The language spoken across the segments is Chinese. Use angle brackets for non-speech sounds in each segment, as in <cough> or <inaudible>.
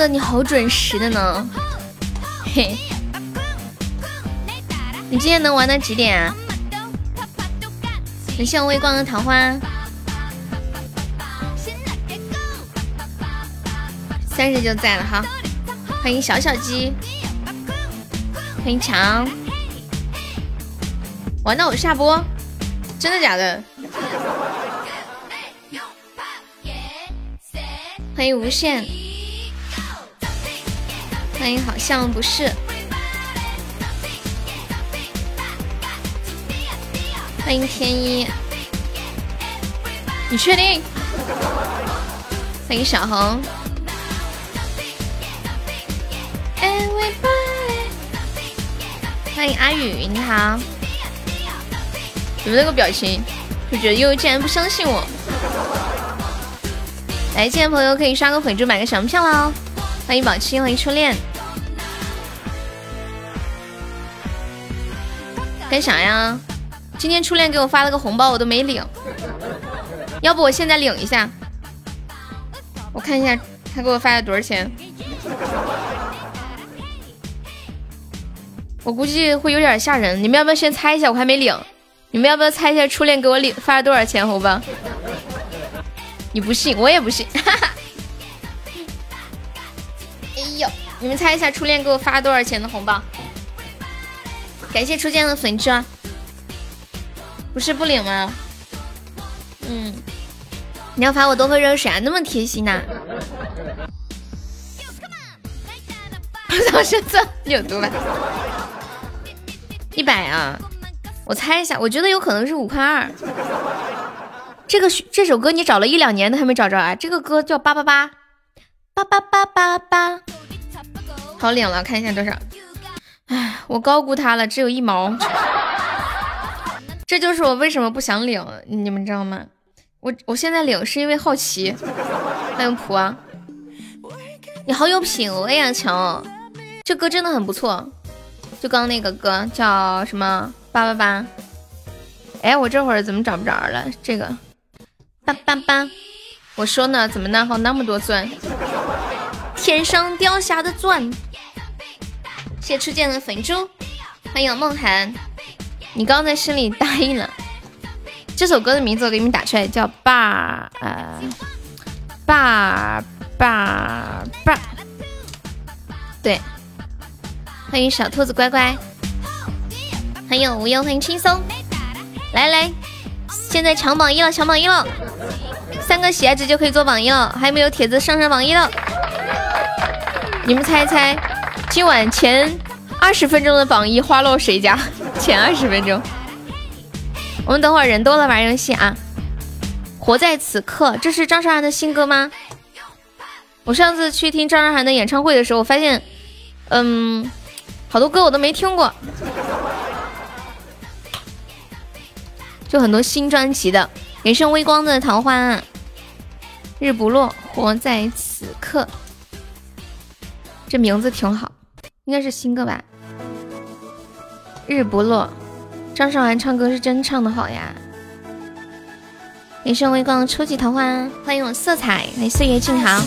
记得你好准时的呢，嘿。你今天能玩到几点啊？感谢我微光的桃花，三十就在了哈。欢迎小小鸡，欢迎强。玩到我下播，真的假的？欢迎无限，欢迎好像不是。欢迎天一，你确定？欢迎小红，欢迎阿宇，你好。怎么那个表情？就觉得悠悠竟然不相信我。来，进来朋友可以刷个粉猪，买个小门票喽！欢迎宝七，欢迎初恋。干啥呀？今天初恋给我发了个红包，我都没领，要不我现在领一下？我看一下他给我发了多少钱，我估计会有点吓人。你们要不要先猜一下？我还没领，你们要不要猜一下初恋给我领发了多少钱红包？你不信，我也不信。<laughs> 哎呦，你们猜一下初恋给我发了多少钱的红包？感谢初见的粉猪。不是不领吗？嗯，你要罚我多喝热水啊，那么贴心呐！我操，是这你有毒吧？一百啊！我猜一下，我觉得有可能是五块二。这个这首歌你找了一两年都还没找着啊？这个歌叫八八八八八八八八，好领了，看一下多少？哎，我高估他了，只有一毛。这就是我为什么不想领，你们知道吗？我我现在领是因为好奇。欢迎普啊，你好有品味呀，强！这歌真的很不错，就刚刚那个歌叫什么八八八？哎，我这会儿怎么找不着了？这个八八八，我说呢，怎么那好那么多钻？天上掉下的钻。谢初见的粉猪，欢迎梦涵。你刚在心里答应了，这首歌的名字我给你们打出来，叫《爸呃爸爸爸》。对，欢迎小兔子乖乖，欢迎无忧，欢迎轻松，来来，现在抢榜一了，抢榜一了，三个喜爱值就可以做榜一了，还有没有铁子上上榜一了，你们猜一猜，今晚前二十分钟的榜一花落谁家？<laughs> 前二十分钟，我们等会儿人多了玩游戏啊！活在此刻，这是张韶涵的新歌吗？我上次去听张韶涵的演唱会的时候，我发现，嗯，好多歌我都没听过，就很多新专辑的。感谢微光的桃花，日不落，活在此刻，这名字挺好，应该是新歌吧。日不落，张韶涵唱歌是真唱的好呀！感谢微光初级桃花，欢迎我色彩，欢迎岁月静好，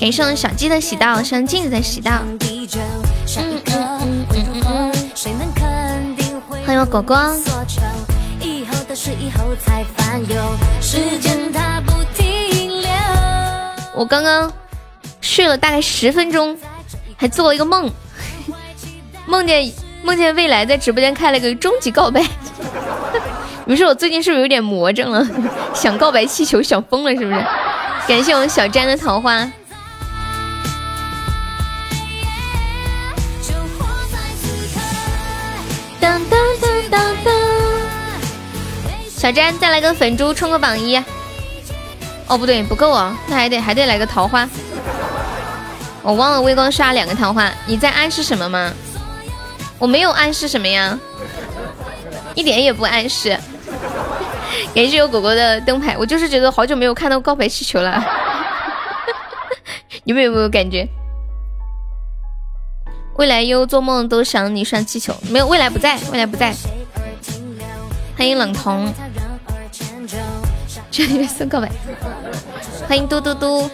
感谢我小鸡的喜到，欢迎镜子的喜到，嗯嗯嗯嗯嗯，欢迎我果果。我刚刚睡了大概十分钟，还做了一个梦，梦见。梦见未来在直播间开了个终极告白，<laughs> 你们说我最近是不是有点魔怔了？<laughs> 想告白气球想疯了是不是？感谢我们小詹的桃花。当当当当当，小詹再来个粉猪冲个榜一。哦不对不够啊，那还得还得来个桃花。我忘了微光刷两个桃花，你在暗示什么吗？我没有暗示什么呀，一点也不暗示。感谢我果果的灯牌，我就是觉得好久没有看到告白气球了。<laughs> 你们有没有感觉？未来优做梦都想你上气球，没有未来不在，未来不在。欢迎冷彤，这里面送告白。欢迎嘟嘟嘟。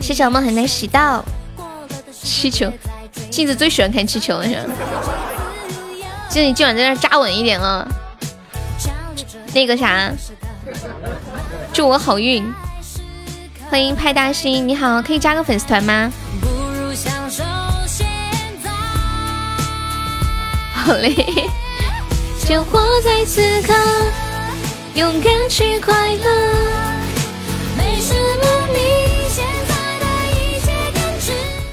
谢谢我们很难洗到气球，镜子最喜欢看气球了，是吧？镜子你今晚在那扎稳一点啊。那个啥，祝我好运。欢迎派大星，你好，可以加个粉丝团吗？好嘞。就活在此刻，勇敢去快乐。没什么你现在的一切感觉。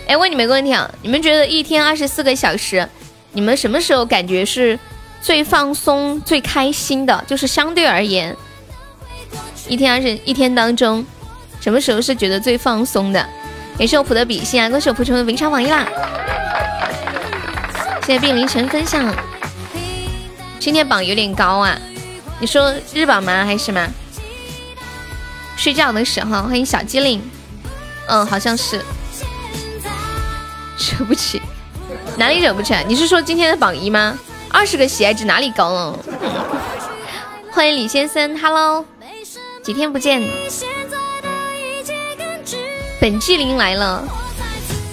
哎，问你们个问题啊，你们觉得一天二十四个小时，你们什么时候感觉是最放松、最开心的？就是相对而言，一天二十一天当中，什么时候是觉得最放松的？也是我普的比心啊，恭喜我普成为文昌榜一啦！谢谢碧凌晨分享。今天榜有点高啊，你说日榜吗还是什么？睡觉的时候，欢迎小机灵，嗯，好像是。<laughs> 惹不起，哪里惹不起啊？你是说今天的榜一吗？二十个喜爱值哪里高了？<laughs> 欢迎李先生，Hello，几天不见，本纪灵来了，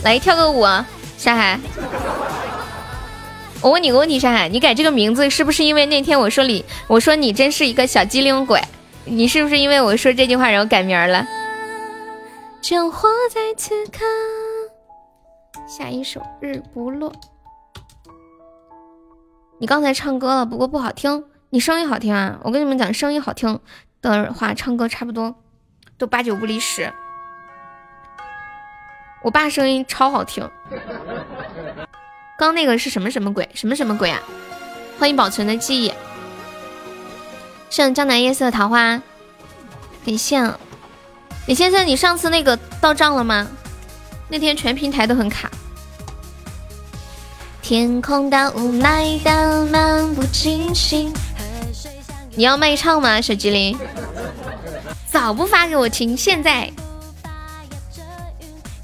来跳个舞啊，山海。我问你个问题，山海，你改这个名字是不是因为那天我说你，我说你真是一个小机灵鬼？你是不是因为我说这句话然后改名了？就活在此刻。下一首《日不落》。你刚才唱歌了，不过不好听。你声音好听啊！我跟你们讲，声音好听的话，唱歌差不多都八九不离十。我爸声音超好听。刚那个是什么什么鬼？什么什么鬼啊？欢迎保存的记忆。像江南夜色桃花，感谢。李先生，你上次那个到账了吗？那天全平台都很卡。天空的雾霾的漫不经心。你要卖唱吗，小机里？早不发给我听，现在。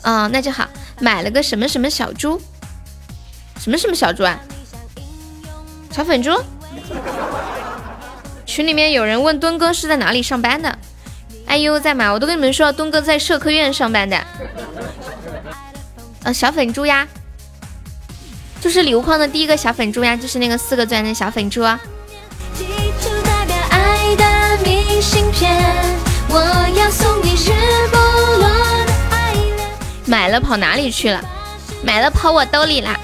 啊，那就好。买了个什么什么小猪。什么什么小猪啊？小粉猪？群里面有人问墩哥是在哪里上班的？哎呦，在吗？我都跟你们说，墩哥在社科院上班的。呃，小粉猪呀，就是礼物框的第一个小粉猪呀，就是那个四个钻的小粉猪。买了跑哪里去了？买了跑我兜里啦。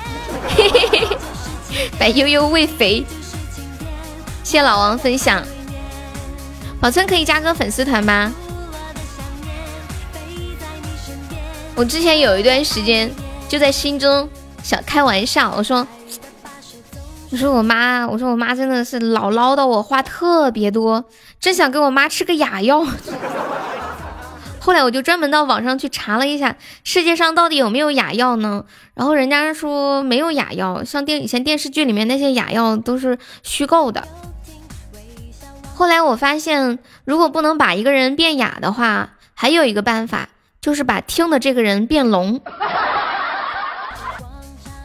嘿嘿嘿，白悠悠喂肥，谢老王分享。宝村可以加个粉丝团吗？我之前有一段时间就在心中想开玩笑，我说，我说我妈，我说我妈真的是老唠叨我话特别多，真想给我妈吃个哑药。<laughs> 后来我就专门到网上去查了一下，世界上到底有没有哑药呢？然后人家说没有哑药，像电以前电视剧里面那些哑药都是虚构的。后来我发现，如果不能把一个人变哑的话，还有一个办法，就是把听的这个人变聋。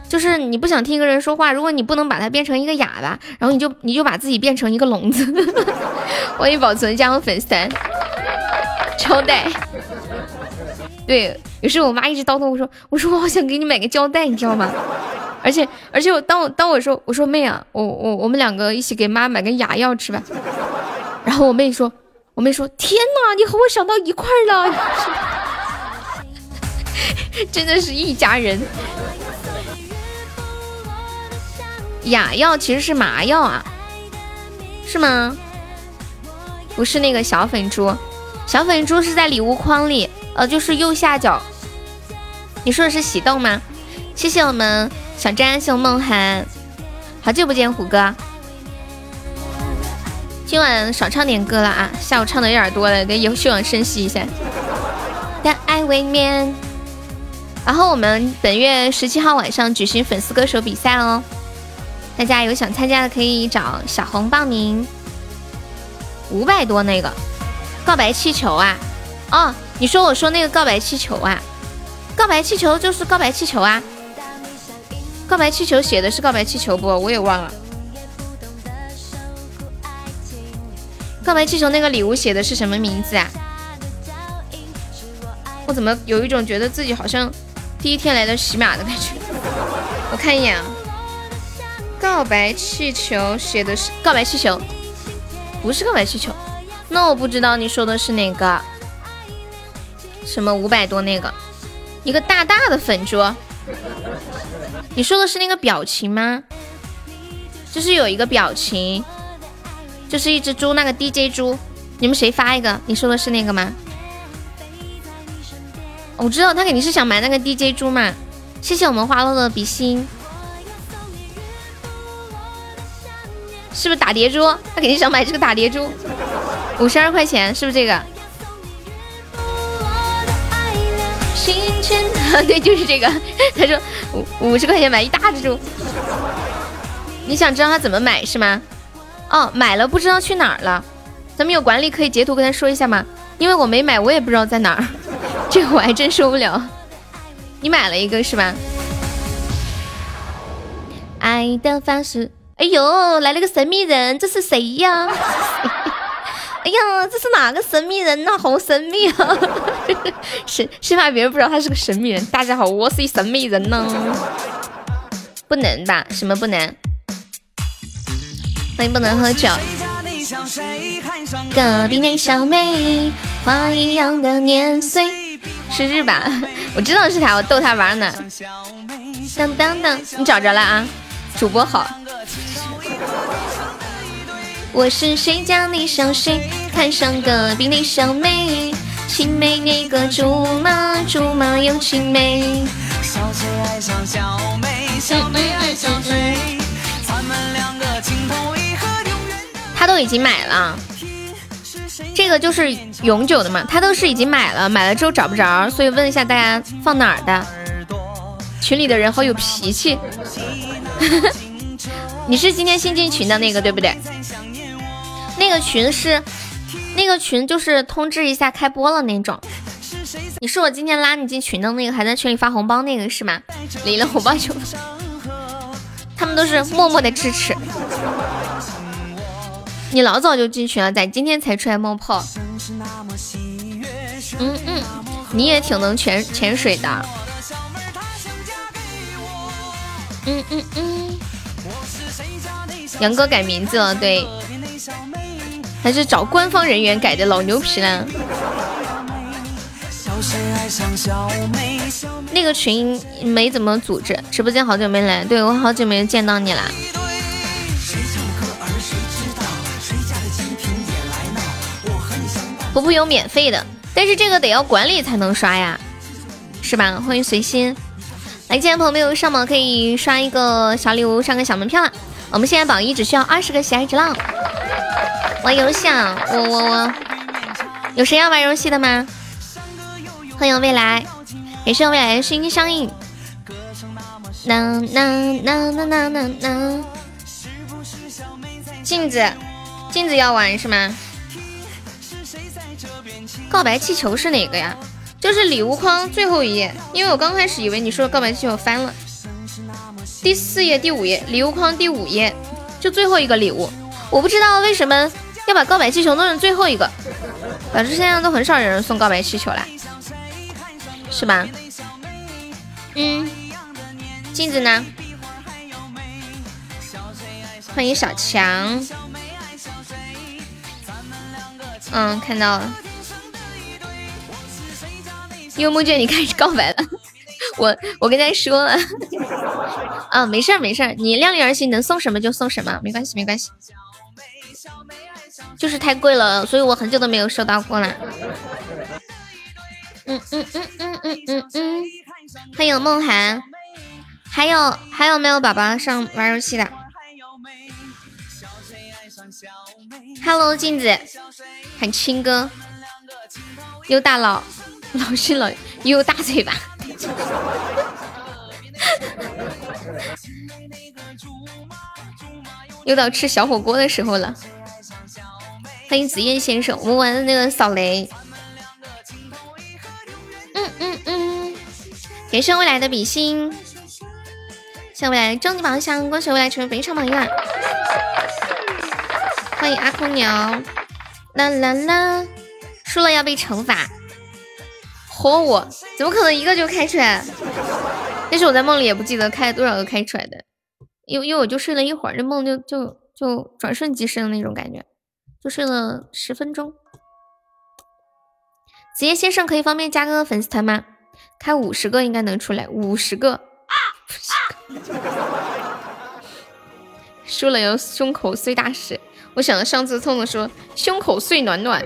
就是你不想听一个人说话，如果你不能把他变成一个哑巴，然后你就你就把自己变成一个聋子。<laughs> 欢迎保存加入粉丝团。胶带，对，于是我妈一直叨叨我说，我说我好想给你买个胶带，你知道吗？而且而且我当我当我说我说妹啊，我我我们两个一起给妈买个哑药吃吧。<laughs> 然后我妹说，我妹说，天哪，你和我想到一块儿了，<laughs> 真的是一家人。雅药其实是麻药啊，是吗？不是那个小粉猪。小粉猪是在礼物框里，呃，就是右下角。你说的是喜豆吗？谢谢我们小詹，谢我梦涵，好久不见虎哥。今晚少唱点歌了啊，下午唱的有点多了，得有休养生息一下。但爱未眠。然后我们本月十七号晚上举行粉丝歌手比赛哦，大家有想参加的可以找小红报名，五百多那个。告白气球啊！哦，你说我说那个告白气球啊？告白气球就是告白气球啊！告白气球写的是告白气球不？我也忘了。告白气球那个礼物写的是什么名字啊？我怎么有一种觉得自己好像第一天来的喜马的感觉？我看一眼啊，告白气球写的是告白气球，不是告白气球，那我不知道你说的是哪个？什么五百多那个？一个大大的粉猪？你说的是那个表情吗？就是有一个表情，就是一只猪，那个 DJ 猪。你们谁发一个？你说的是那个吗？我知道他肯定是想买那个 DJ 猪嘛。谢谢我们花落的比心，是不是打碟猪？他肯定想买这个打碟猪，五十二块钱，是不是这个？<laughs> 对，就是这个。<laughs> 他说五五十块钱买一大只猪。你想知道他怎么买是吗？哦，买了不知道去哪儿了。咱们有管理可以截图跟他说一下吗？因为我没买，我也不知道在哪儿。<laughs> 这个我还真受不了。你买了一个是吧？爱的方式。哎呦，来了个神秘人，这是谁呀？<laughs> 哎呀，这是哪个神秘人呐？好神秘啊！<laughs> 是是怕别人不知道他是个神秘人。大家好，我是一神秘人呢。不能吧？什么不能？欢迎不能喝酒。隔壁那小妹，花一样的年岁，是日吧？<laughs> 我知道是他，我逗他玩呢。当当当，你找着了啊？主播好。我是谁家那小谁，看上隔壁那小妹，青梅那个竹马，竹马又青梅。小谁爱上小妹，小妹爱上谁？他都已经买了，这个就是永久的嘛。他都是已经买了，买了之后找不着，所以问一下大家放哪儿的。群里的人好有脾气。<laughs> 你是今天新进群的那个对不对？那个群是，那个群就是通知一下开播了那种。你是我今天拉你进群的那个，还在群里发红包那个是吗？<laughs> 领了红包就，他们都是默默的支持。你老早就进群了，咋今天才出来冒泡？嗯嗯，你也挺能潜潜水的。嗯嗯嗯。杨哥改名字了，对。还是找官方人员改的，老牛皮了。那个群没怎么组织，直播间好久没来，对我好久没见到你啦。婆婆有免费的，但是这个得要管理才能刷呀，是吧？欢迎随心，来，今天朋友没有上榜可以刷一个小礼物，上个小门票了。我们现在榜一只需要二十个喜爱值浪。玩游戏啊！我我我，有谁要玩游戏的吗？欢迎未来，也是未来的心心相印。呐呐呐呐呐呐呐！镜子，镜子要玩是吗？告白气球是哪个呀？就是礼物框最后一页，因为我刚开始以为你说的告白气球翻了。第四页、第五页，礼物框第五页，就最后一个礼物。我不知道为什么。要把告白气球弄成最后一个，反正现在都很少有人送告白气球了，是吧？嗯，镜子呢？欢迎小强。嗯，看到了。幽梦卷，你开始告白了，我我跟他说了。啊，没事儿没事儿，你量力而行，能送什么就送什么，没关系没关系。就是太贵了，所以我很久都没有收到过了。嗯嗯嗯嗯嗯嗯嗯，欢迎梦涵，还有还有没有宝宝上玩游戏的？Hello，镜子，喊亲哥，又大佬，老是老又大嘴巴，<laughs> 又到吃小火锅的时候了。欢迎紫燕先生，我们玩的那个扫雷。嗯嗯嗯，感谢未来的比心，谢未来终极宝箱，恭喜未来成为非常榜一了。欢迎阿空鸟，啦啦啦，输了要被惩罚。嚯我，怎么可能一个就开出来？但是我在梦里也不记得开了多少个开出来的，因为因为我就睡了一会儿，这梦就就就转瞬即逝的那种感觉，就睡了十分钟。子夜先生可以方便加个粉丝团吗？开五十个应该能出来，五十个。<laughs> 输了有胸口碎大石。我想到上次聪聪说胸口碎暖暖。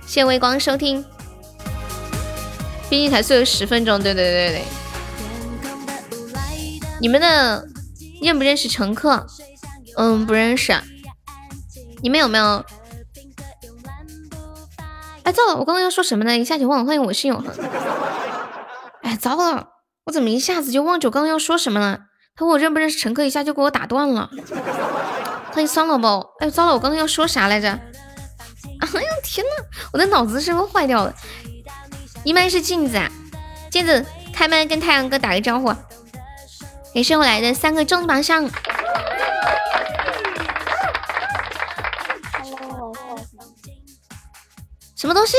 谢谢微光收听，毕竟才睡了十分钟。对对对对。你们的认不认识乘客？嗯，不认识。你们有没有？哎，糟了，我刚刚要说什么呢？一下就忘了。欢迎我是永恒。<laughs> 哎，糟了，我怎么一下子就忘记我刚刚要说什么了？他问我认不认识乘客，一下就给我打断了。欢迎酸萝卜。哎，糟了，我刚刚要说啥来着？哎呀天呐，我的脑子是不是坏掉了？一麦是镜子啊，镜子开麦跟太阳哥打个招呼。感谢我来的三个重榜上。什么东西？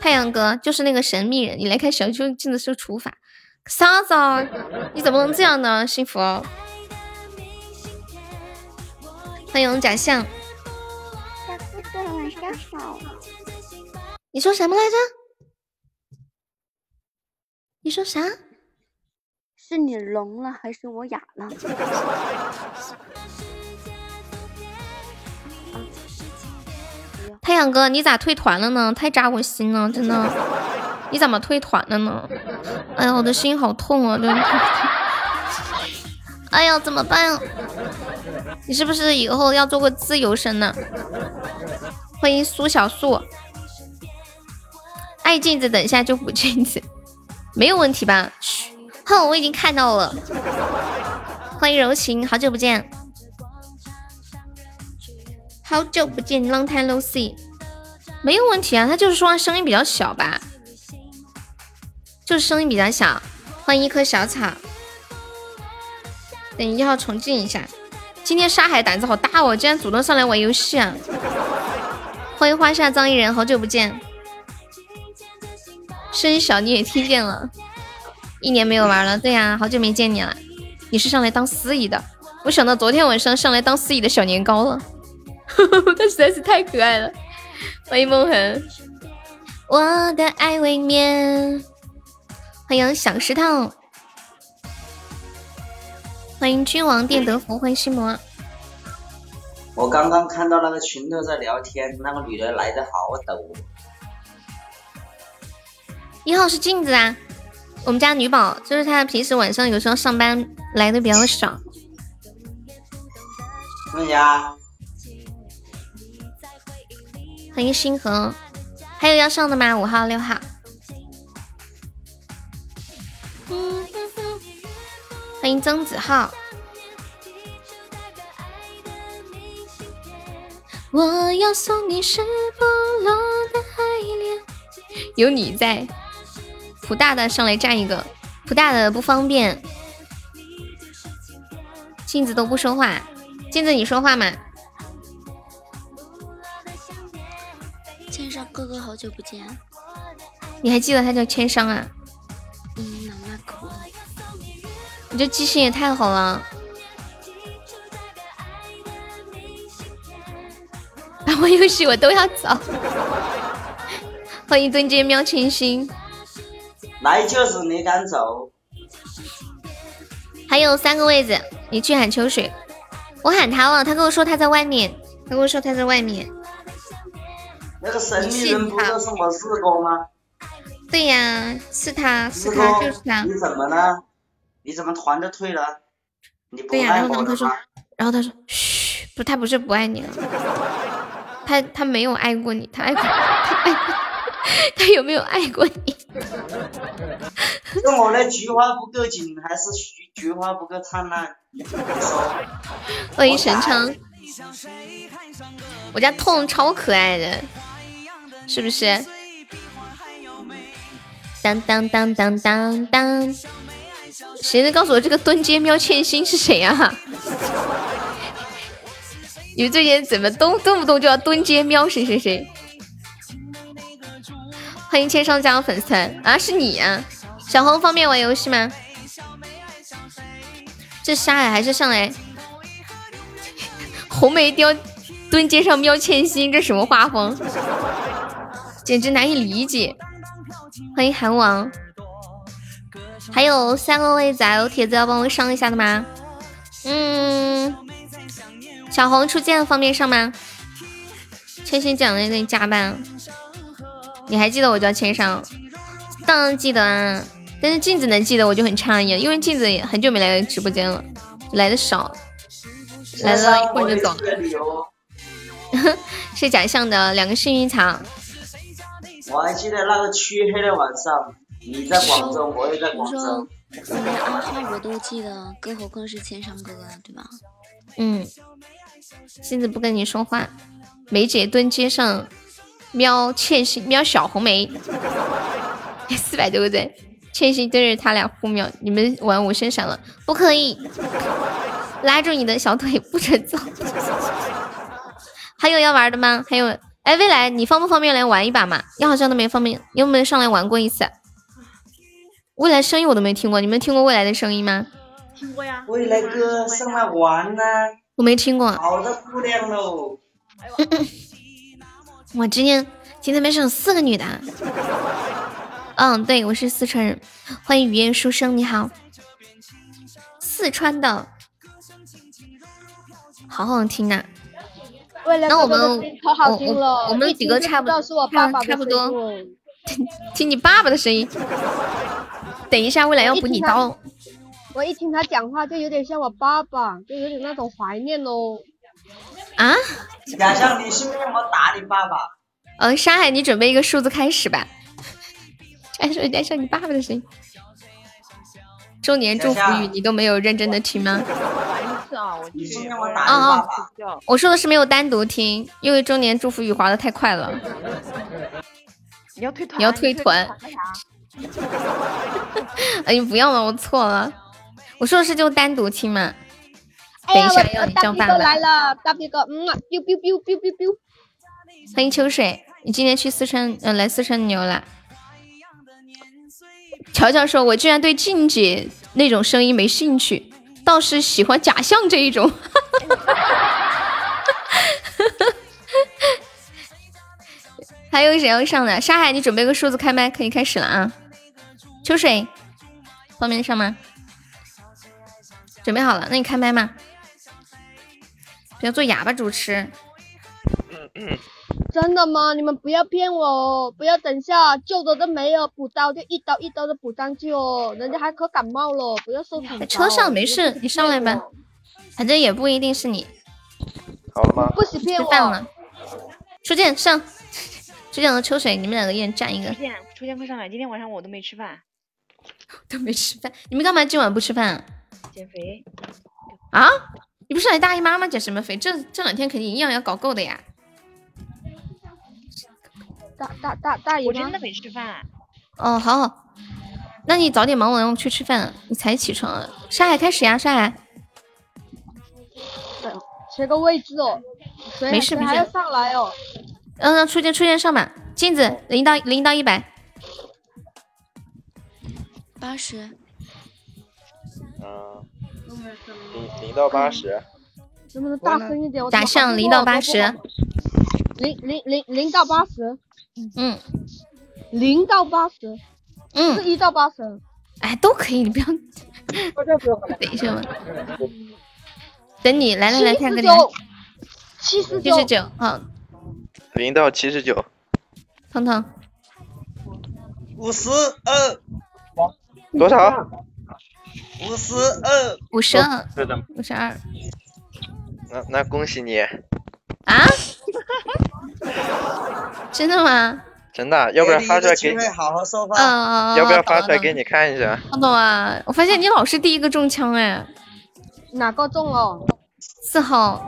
太阳哥就是那个神秘人，你来看小秋镜子是除法，啥子？你怎么能这样呢？幸福哦，欢迎假象。晚上好。你说什么来着？你说啥？是你聋了还是我哑了？<laughs> 太阳哥，你咋退团了呢？太扎我心了，真的。你怎么退团了呢？哎呀，我的心好痛啊！真的。哎呀，怎么办？你是不是以后要做个自由身呢？欢迎苏小素。爱镜子，等一下就补镜子，没有问题吧？嘘哼，我已经看到了。欢迎柔情，好久不见。好久不见，Long time no see，没有问题啊，他就是说话声音比较小吧，就是声音比较小。欢迎一棵小草，等一号重进一下。今天沙海胆子好大哦，竟然主动上来玩游戏啊！欢迎花下张一人，好久不见，声音小你也听见了，一年没有玩了，对呀，好久没见你了。你是上来当司仪的，我想到昨天晚上上来当司仪的小年糕了。<laughs> 他实在是太可爱了，欢迎梦痕，我的爱未眠，欢迎小石头，欢迎君王殿德福，欢迎心魔。我刚刚看到那个群头在聊天，那个女的来的好抖。一号是镜子啊，我们家女宝，就是她平时晚上有时候上班来的比较少。问呀。欢迎星河，还有要上的吗？五号、六号。欢迎曾子浩。我要送你是不落的爱恋。有你在，普大的上来站一个，普大的不方便。镜子都不说话，镜子你说话吗？哥哥，好久不见！你还记得他叫千商啊？嗯，那可。你这记性也太好了！玩游戏我都要走。欢迎蹲街喵清新。来就是你敢走？还有三个位置，你去喊秋水。我喊他了，他跟我说他在外面。他跟我说他在外面。那个神秘人不就是我四哥吗？对呀，是他是他就是他。你怎么了？你怎么团着退了？你不爱我了然后他说，然后他说，嘘，不，他不是不爱你了，他他没有爱过你，他爱过，他爱过，<laughs> 他有没有爱过你？是我的菊花不够紧，还是菊菊花不够灿烂？<laughs> 欢迎神昌，我家痛超可爱的。是不是？当当当当当当！谁能告诉我这个蹲街喵欠薪是谁呀？<laughs> 你们最近怎么动动不动就要蹲街喵谁谁谁？欢迎千上加入粉丝团啊，是你啊！小红方便玩游戏吗？这沙海还是上来 <laughs> 红梅雕蹲街上喵千心，这什么画风？简直难以理解。欢迎韩王，还有三个位子啊，有铁子要帮我上一下的吗？嗯，小红出剑方便上吗？千心讲的给你加班，你还记得我叫千上？当然记得啊，但是镜子能记得我就很诧异，因为镜子也很久没来直播间了，来的少，来了一会儿就走了。<laughs> 是假象的两个幸运草。我还记得那个黢黑的晚上，你在广州，我也在广州。你连暗号我都记得，更何况是千山哥哥，对吧？嗯，现在不跟你说话。梅姐蹲街上瞄倩心，瞄小红梅，<laughs> 四百多个赞。倩心对着他俩互瞄，你们玩我先闪了，不可以，拉住你的小腿不准走。还有要玩的吗？还有，哎，未来你方不方便来玩一把嘛？你好像都没方便，你有没有上来玩过一次？未来声音我都没听过，你们听过未来的声音吗？听过呀。未来哥上来玩呢。我没听过。好的姑娘喽。<laughs> 我今天今天班上有四个女的。<laughs> 嗯，对，我是四川人。欢迎语言书生，你好。四川的，好好听呐。那我们我我们几个差不多，差不多。<laughs> 听你爸爸的声音。等一下，未来要补你刀。我一听他讲话，就有点像我爸爸，就有点那种怀念哦。啊？假象，你是打你爸爸？嗯，山海，你准备一个数字开始吧。<laughs> 哎，说有点像你爸爸的声音。周年祝福语你都没有认真的听吗？啊啊！我说的是没有单独听，因为周年祝福语滑的太快了。你要退团？你要退团？<laughs> 哎，你不要了，我错了。我说的是就单独亲嘛。等一下要你叫爸爸。来了，大皮哥，嗯，biu biu biu biu biu biu。欢迎秋水，你今天去四川，嗯，来四川牛了。乔乔说：“我居然对静姐那种声音没兴趣，倒是喜欢假象这一种。<laughs> ”还有谁要上的？沙海，你准备个数字开麦，可以开始了啊！秋水，方便上吗？准备好了，那你开麦吗？不要做哑巴主持。真的吗？你们不要骗我哦！不要等下旧的都没有，补刀就一刀一刀的补上去哦，人家还可感冒了，不要受惨。在车上没事，你上来吧，反正也不一定是你。好了吗？不许骗我。吃饭了。初见上，初见和秋水，你们两个一人占一个。初见，初见快上来！今天晚上我都没吃饭，<laughs> 都没吃饭。你们干嘛今晚不吃饭？减肥。啊？你不是来大姨妈吗？减什么肥？这这两天肯定营养要搞够的呀。大大大大姨妈，我真的没吃饭。哦，好好，那你早点忙完，我去吃饭。你才起床，啊沙海开始呀，沙海。切个位置哦。没事没事。还要上来哦。嗯，出现出现上吧。镜子零到零到一百。八十。嗯。零零到八十。能不能大声一点？打上零到八十。零零零零到八十。嗯，零到八十，嗯，是一到八十，哎，都可以，你不要。等一下嘛，等你来来来看个脸。七十九，七十九，好。零到七十九。彤彤。五十二。多少？五十二。五十二。五十二。那那恭喜你。啊？<laughs> 真的吗？真的，要不然发出来给你。好好说话。嗯要不要发出来给你看一下？彤彤啊，我发现你老是第一个中枪哎。哪个中了？四号。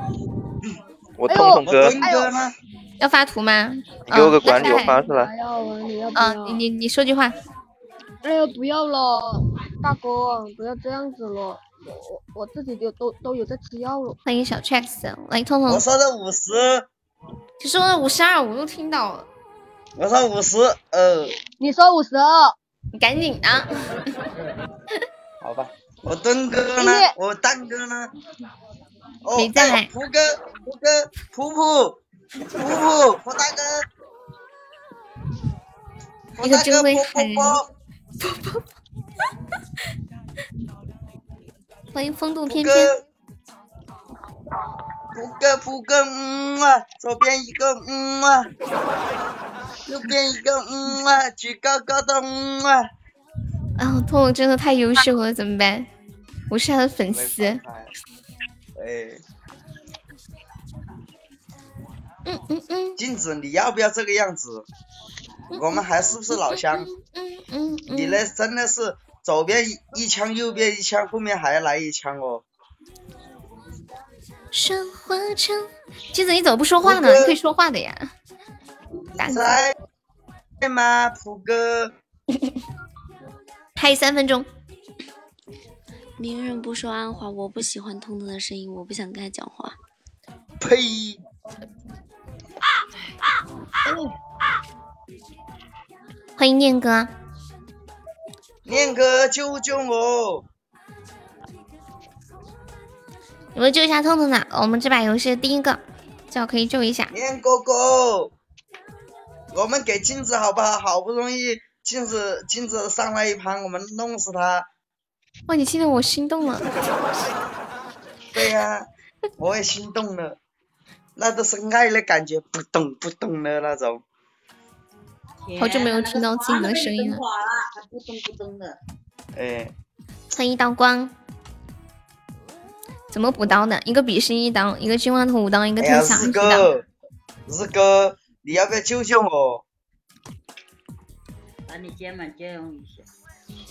我彤彤哥。要发图吗？给我个管理，我发出来。嗯，你你你说句话。哎呀，不要了，大哥，不要这样子了。我我我自己就都都有在吃药了。欢迎小 tracks，来痛痛。我说的五十，你说的五十二，我都听到了。我说五十二，你说五十二，你赶紧的。<laughs> 好吧，我墩哥呢？我蛋哥呢？哦，没在。蒲哥，蒲哥，普普，普普，蒲大哥，一个真会喊人。<laughs> 欢迎风度翩翩。扑哥扑哥，嗯啊，左边一个嗯啊，右边一个嗯啊，举高高的嗯啊。啊，痛我真的太优秀了，怎么办？我是他的粉丝。哎。嗯嗯嗯。镜子，你要不要这个样子？我们还是不是老乡？嗯嗯。你那真的是左边一枪，右边一枪，后面还要来一枪哦。生活成，金子你怎么不说话呢？你可以说话的呀。在吗，普哥？<laughs> 还有三分钟。明人不说暗话，我不喜欢彤彤的声音，我不想跟他讲话。呸！欢迎念哥。念哥，救救我！你们救一下痛痛的，我们这把游戏的第一个，最好可以救一下。念哥哥，我们给镜子好不好？好不容易镜子镜子上来一盘，我们弄死他。哇，你听得我心动了。对呀，我也心动了，那都是爱的感觉，不懂不懂的那种。好久没有听到自己的声音了。不懂不懂的。哎。欢迎一道光。怎么补刀的？一个比心一刀，一个金话筒五刀，一个特效一刀。日哥，你要不要救救我？把你肩膀借用一下。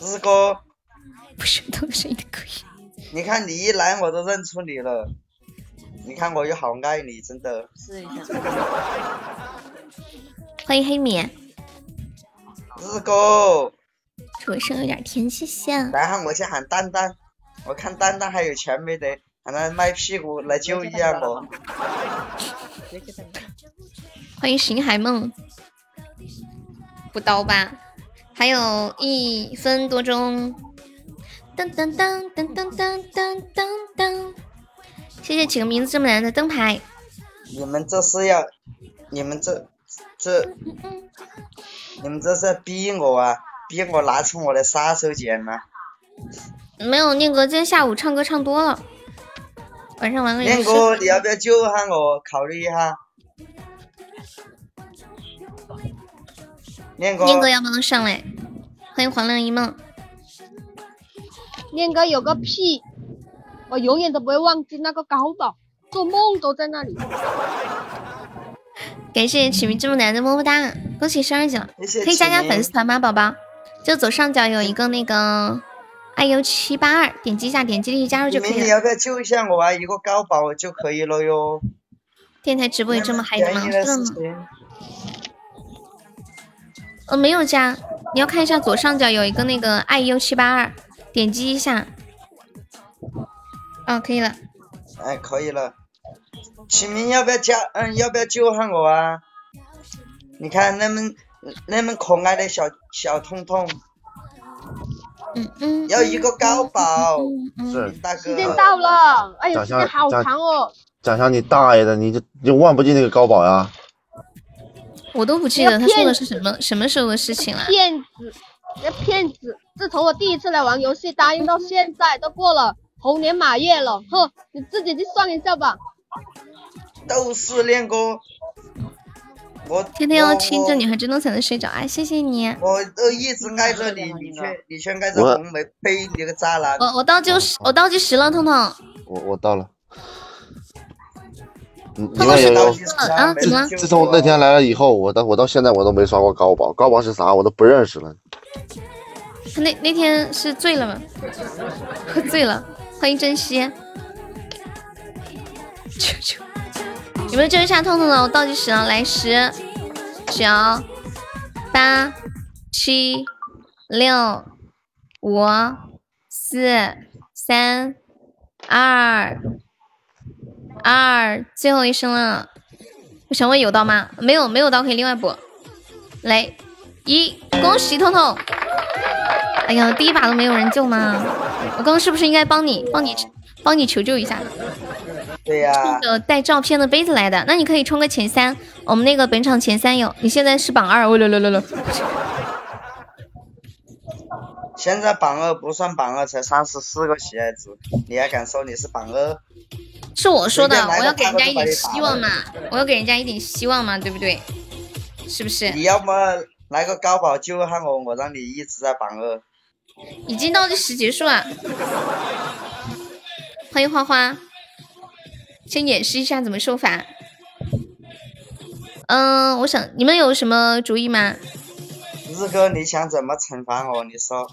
日哥。不是都是的可以。你看你一来我都认出你了，你看我又好爱你，真的。试一下。欢迎黑米。日哥。出声有点甜，谢谢。来喊我去喊蛋蛋，我看蛋蛋还有钱没得。喊他卖屁股来救一下我。欢迎寻海梦，补刀吧，还有一分多钟。噔噔噔噔噔噔噔噔噔，谢谢起个名字这么难的灯牌。你们这是要，你们这这，你们这是逼我啊，逼我拿出我的杀手锏吗？没有，念哥今天下午唱歌唱多了。晚上玩个游戏。念哥，你要不要救下我？考虑一下。念哥，念哥要不要上来？欢迎黄粱一梦。念哥有个屁，我永远都不会忘记那个高宝，做梦都在那里。感谢起名这么难的么么哒，恭喜升二级了，可以加加粉丝团吗，宝宝？就左上角有一个那个。i u 七八二，点击一下，点击进去加入就可以了。你要不要救一下我啊？一个高保就可以了哟。电台直播也这么嗨的吗？呃，没有加，你要看一下左上角有一个那个 i u 七八二，点击一下。哦，可以了。哎，可以了。启明要不要加？嗯，要不要救下我啊？你看那么那么可爱的小小彤彤。嗯嗯，要一个高保，是大哥。时间到了，哎呀，时间好长哦。蒋翔，你大爷的，你就你忘不记那个高保呀？我都不记得他说的是什么什么时候的事情了。骗子，那骗子！自从我第一次来玩游戏，答应到现在都过了猴年马月了，哼，你自己去算一下吧。都是练歌。我天天要亲着女孩真的才能睡着啊！谢谢你。我都一直爱着你，你却你却爱着红梅，呸！你个渣男。我我倒计时，我倒计时了，彤彤。我我到了。彤彤是倒计时了啊？怎么？自从那天来了以后，我到我到现在我都没刷过高宝，高宝是啥我都不认识了。他那那天是醉了吗？喝 <laughs> 醉了。欢迎珍惜。<laughs> 求求。有没有救一下痛痛的？我倒计时了，来十、九、八、七、六、五、四、三、二、二，最后一声了。我想问有刀吗？没有，没有刀可以另外补。来，一，恭喜痛痛。哎呀，第一把都没有人救吗？我刚刚是不是应该帮你，帮你，帮你求救一下？对呀、冲着带照片的杯子来的，那你可以冲个前三。我们那个本场前三有，你现在是榜二。哦六六六六，现在榜二不算榜二，才三十四个喜爱值，你还敢说你是榜二？是我说的，我要给人家一点希望嘛，我要给人家一点希望嘛，对不对？是不是？你要么来个高保救下我，我让你一直在榜二。已经倒计时结束了，欢迎花花，先演示一下怎么受罚。嗯，我想你们有什么主意吗？日哥，你想怎么惩罚我？你说。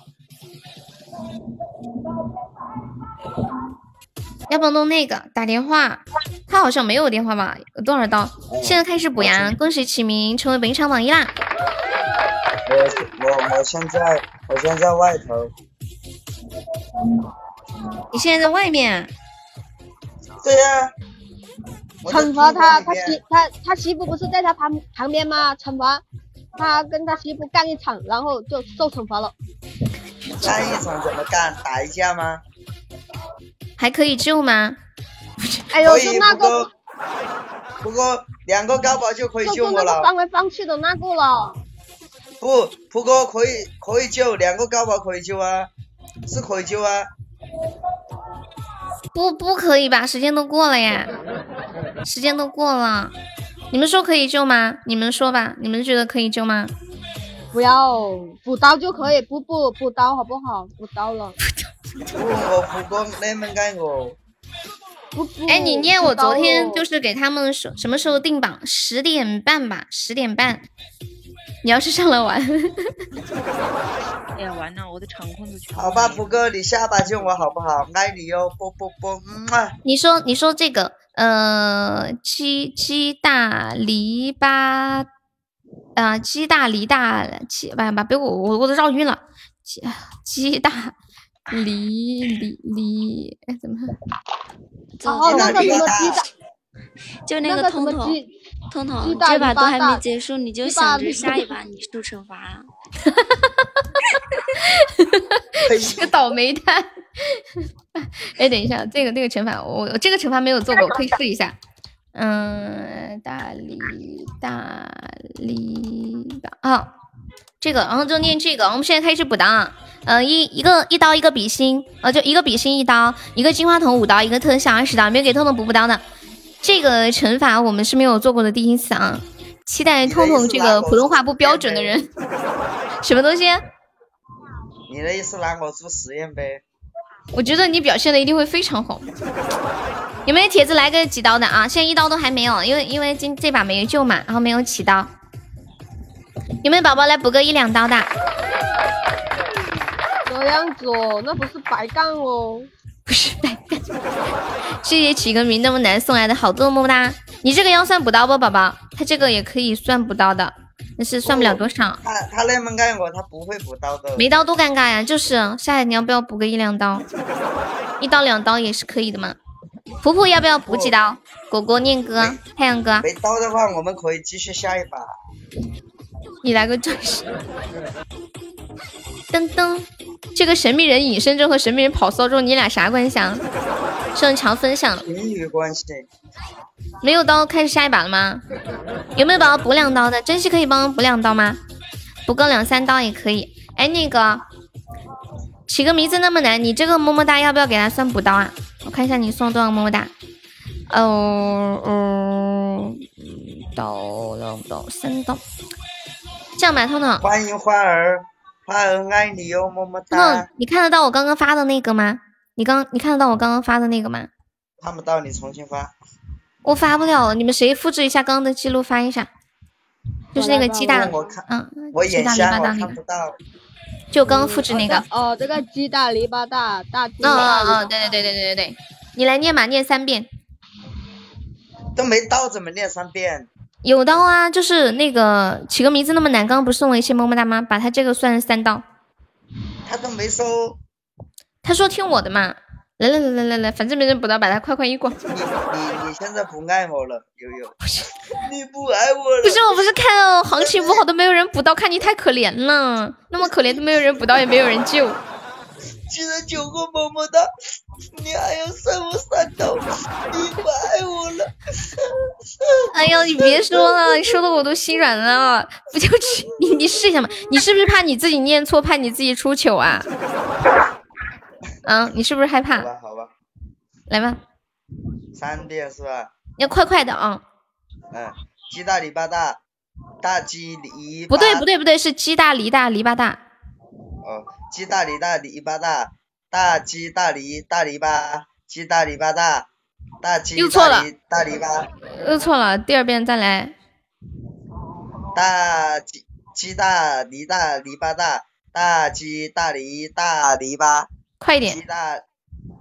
要不弄那个打电话？他好像没有电话吧？有多少刀？现在开始补呀！恭喜启明成为本场榜一啦！我我我现在我现在在外头。你现在在外面？对呀、惩罚他，他媳他他媳妇不是在他旁旁边吗？惩罚他跟他媳妇干一场，然后就受惩罚了。干一场怎么干？打一架吗？还可以救吗？哎呦，就那个不过两个高保就可以救我了。翻来翻去的那个了。不，不过可以可以救，两个高保可以救啊，是可以救啊。不，不可以吧？时间都过了呀，时间都过了。你们说可以救吗？你们说吧，你们觉得可以救吗？不要补刀就可以，补补补刀好不好？补刀了。哎，你念我昨天就是给他们什什么时候定榜？十点半吧，十点半。你要是上来玩，<laughs> 哎呀，完了，我的场控都全好吧，普哥，你下把救我好不好？爱你哟，啵啵啵，嗯啊。你说你说这个呃鸡鸡大篱笆啊鸡大梨大鸡把把别我我我都绕晕了鸡鸡大梨梨梨哎怎么然后那个什么鸡大，就那那个通通通通，鸡大这把都还没结束，你就想着下一 <laughs> 把你受惩罚啊。这 <laughs> 个倒霉蛋 <laughs> 哎等一下这个这个惩罚我我这个惩罚没有做过我可以试一下嗯大力大梨大啊这个，然后就念这个。我们现在开始补刀啊，呃，一一个一刀一个比心，呃，就一个比心一刀，一个金话筒五刀，一个特效二十刀，没有给痛痛补补刀的。这个惩罚我们是没有做过的第一次啊，期待痛痛这个普通话不标准的人。什么东西？你的意思拿我做实验呗？我觉得你表现的一定会非常好。有没有铁子来个几刀的啊？现在一刀都还没有，因为因为今这把没救嘛，然后没有起刀。有没有宝宝来补个一两刀的？这样子哦，那不是白干哦。不是。谢谢起个名那么难送来的好多么么哒。你这个要算补刀不，宝宝？他这个也可以算补刀的，但是算不了多少。他他那么干我，他不会补刀的。没刀多尴尬呀！就是下来你要不要补个一两刀？一刀两刀也是可以的嘛。普普要不要补几刀？果果念哥，太阳哥，没刀的话，我们可以继续下一把。你来个战士。噔噔，这个神秘人隐身咒和神秘人跑骚咒，你俩啥关系啊？正常分享。情侣关系。没有刀，开始下一把了吗？有没有宝宝补两刀的？真是可以帮我补两刀吗？补个两三刀也可以。哎，那个起个名字那么难，你这个么么哒要不要给他算补刀啊？我看一下你送了多少么么哒。哦，嗯，刀两刀三刀。这样吧，彤彤，欢迎花儿，花儿爱你哟，么么哒彤。，你看得到我刚刚发的那个吗？你刚你看得到我刚刚发的那个吗？看不到你重新发。我发不了了，你们谁复制一下刚刚的记录发一下？就是那个鸡蛋，我看嗯，我鸡大篱眼瞎，我笆大，看不到。就刚刚复制那个。哦，这个鸡大篱笆大，大鸡嗯嗯对对对对对对，你来念吧，念三遍。都没到怎么念三遍？有刀啊，就是那个起个名字那么难，刚刚不是送了一些么么哒吗？把他这个算三刀。他都没收。他说听我的嘛，来来来来来来，反正没人补刀，把他快快一过。你你你现在不爱我了，悠悠。你不爱我了。不是，我不是看行情不好都没有人补刀，看你太可怜了，那么可怜都没有人补刀，也没有人救。既然九个么么哒，你还要扇我三刀，你不爱我了。哎呀，你别说了，你说的我都心软了。不就去你你试一下嘛？你是不是怕你自己念错，怕你自己出糗啊？嗯，你是不是害怕？好吧，好吧，来吧，三遍是吧？要快快的啊！嗯，鸡大篱笆大，大鸡篱。不对不对不对，是鸡大篱大篱笆大。哦，鸡大篱大篱笆大，大鸡大篱大篱笆，鸡大篱笆大，大鸡又错了大篱大篱笆，又错了，第二遍再来。大鸡鸡大篱大篱笆大，大鸡大篱大篱笆，快一点。鸡大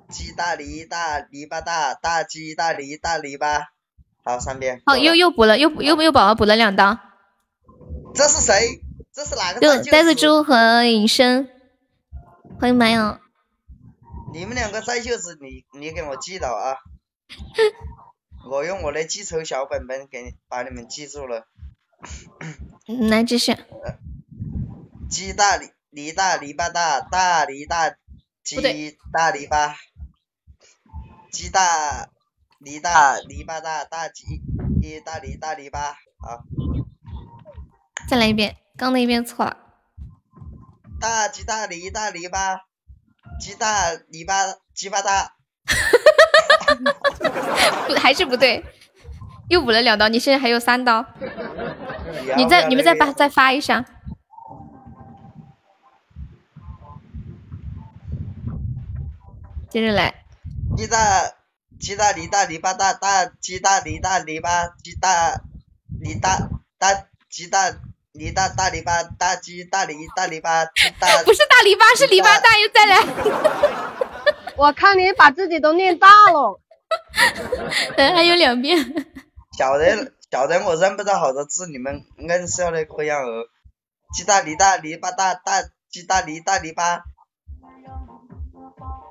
鸡大篱大篱笆大，大鸡大篱大篱笆。好，三遍。好，又又补了，又又又宝宝补了两刀。这是谁？这是哪个就战呆子子？猪和隐身，欢迎马友。你们两个在就是你你给我记到啊！<laughs> 我用我的记仇小本本给你把你们记住了。嗯来继续。鸡大篱篱大篱笆大，大梨大鸡大篱笆，鸡大梨大篱笆大，大鸡大梨大篱笆。好，再来一遍，刚那边错了。大鸡大利大篱笆，鸡大篱笆鸡巴大。<laughs> 不，还是不对，又补了两刀，你现在还有三刀，你再你们再发再发一下。接着来，鸡大鸡大梨大篱笆大，大鸡大梨大篱笆，鸡大梨大大鸡大篱大大篱笆，大鸡大梨大篱笆，大 <laughs> 不是大篱笆，是篱笆大，又再来，<laughs> 我看你把自己都念大了。等 <laughs> 还有两遍。晓得晓得我认不到好多字，你们硬是要来这样哦。鸡大梨大篱笆大，大鸡大梨大篱笆，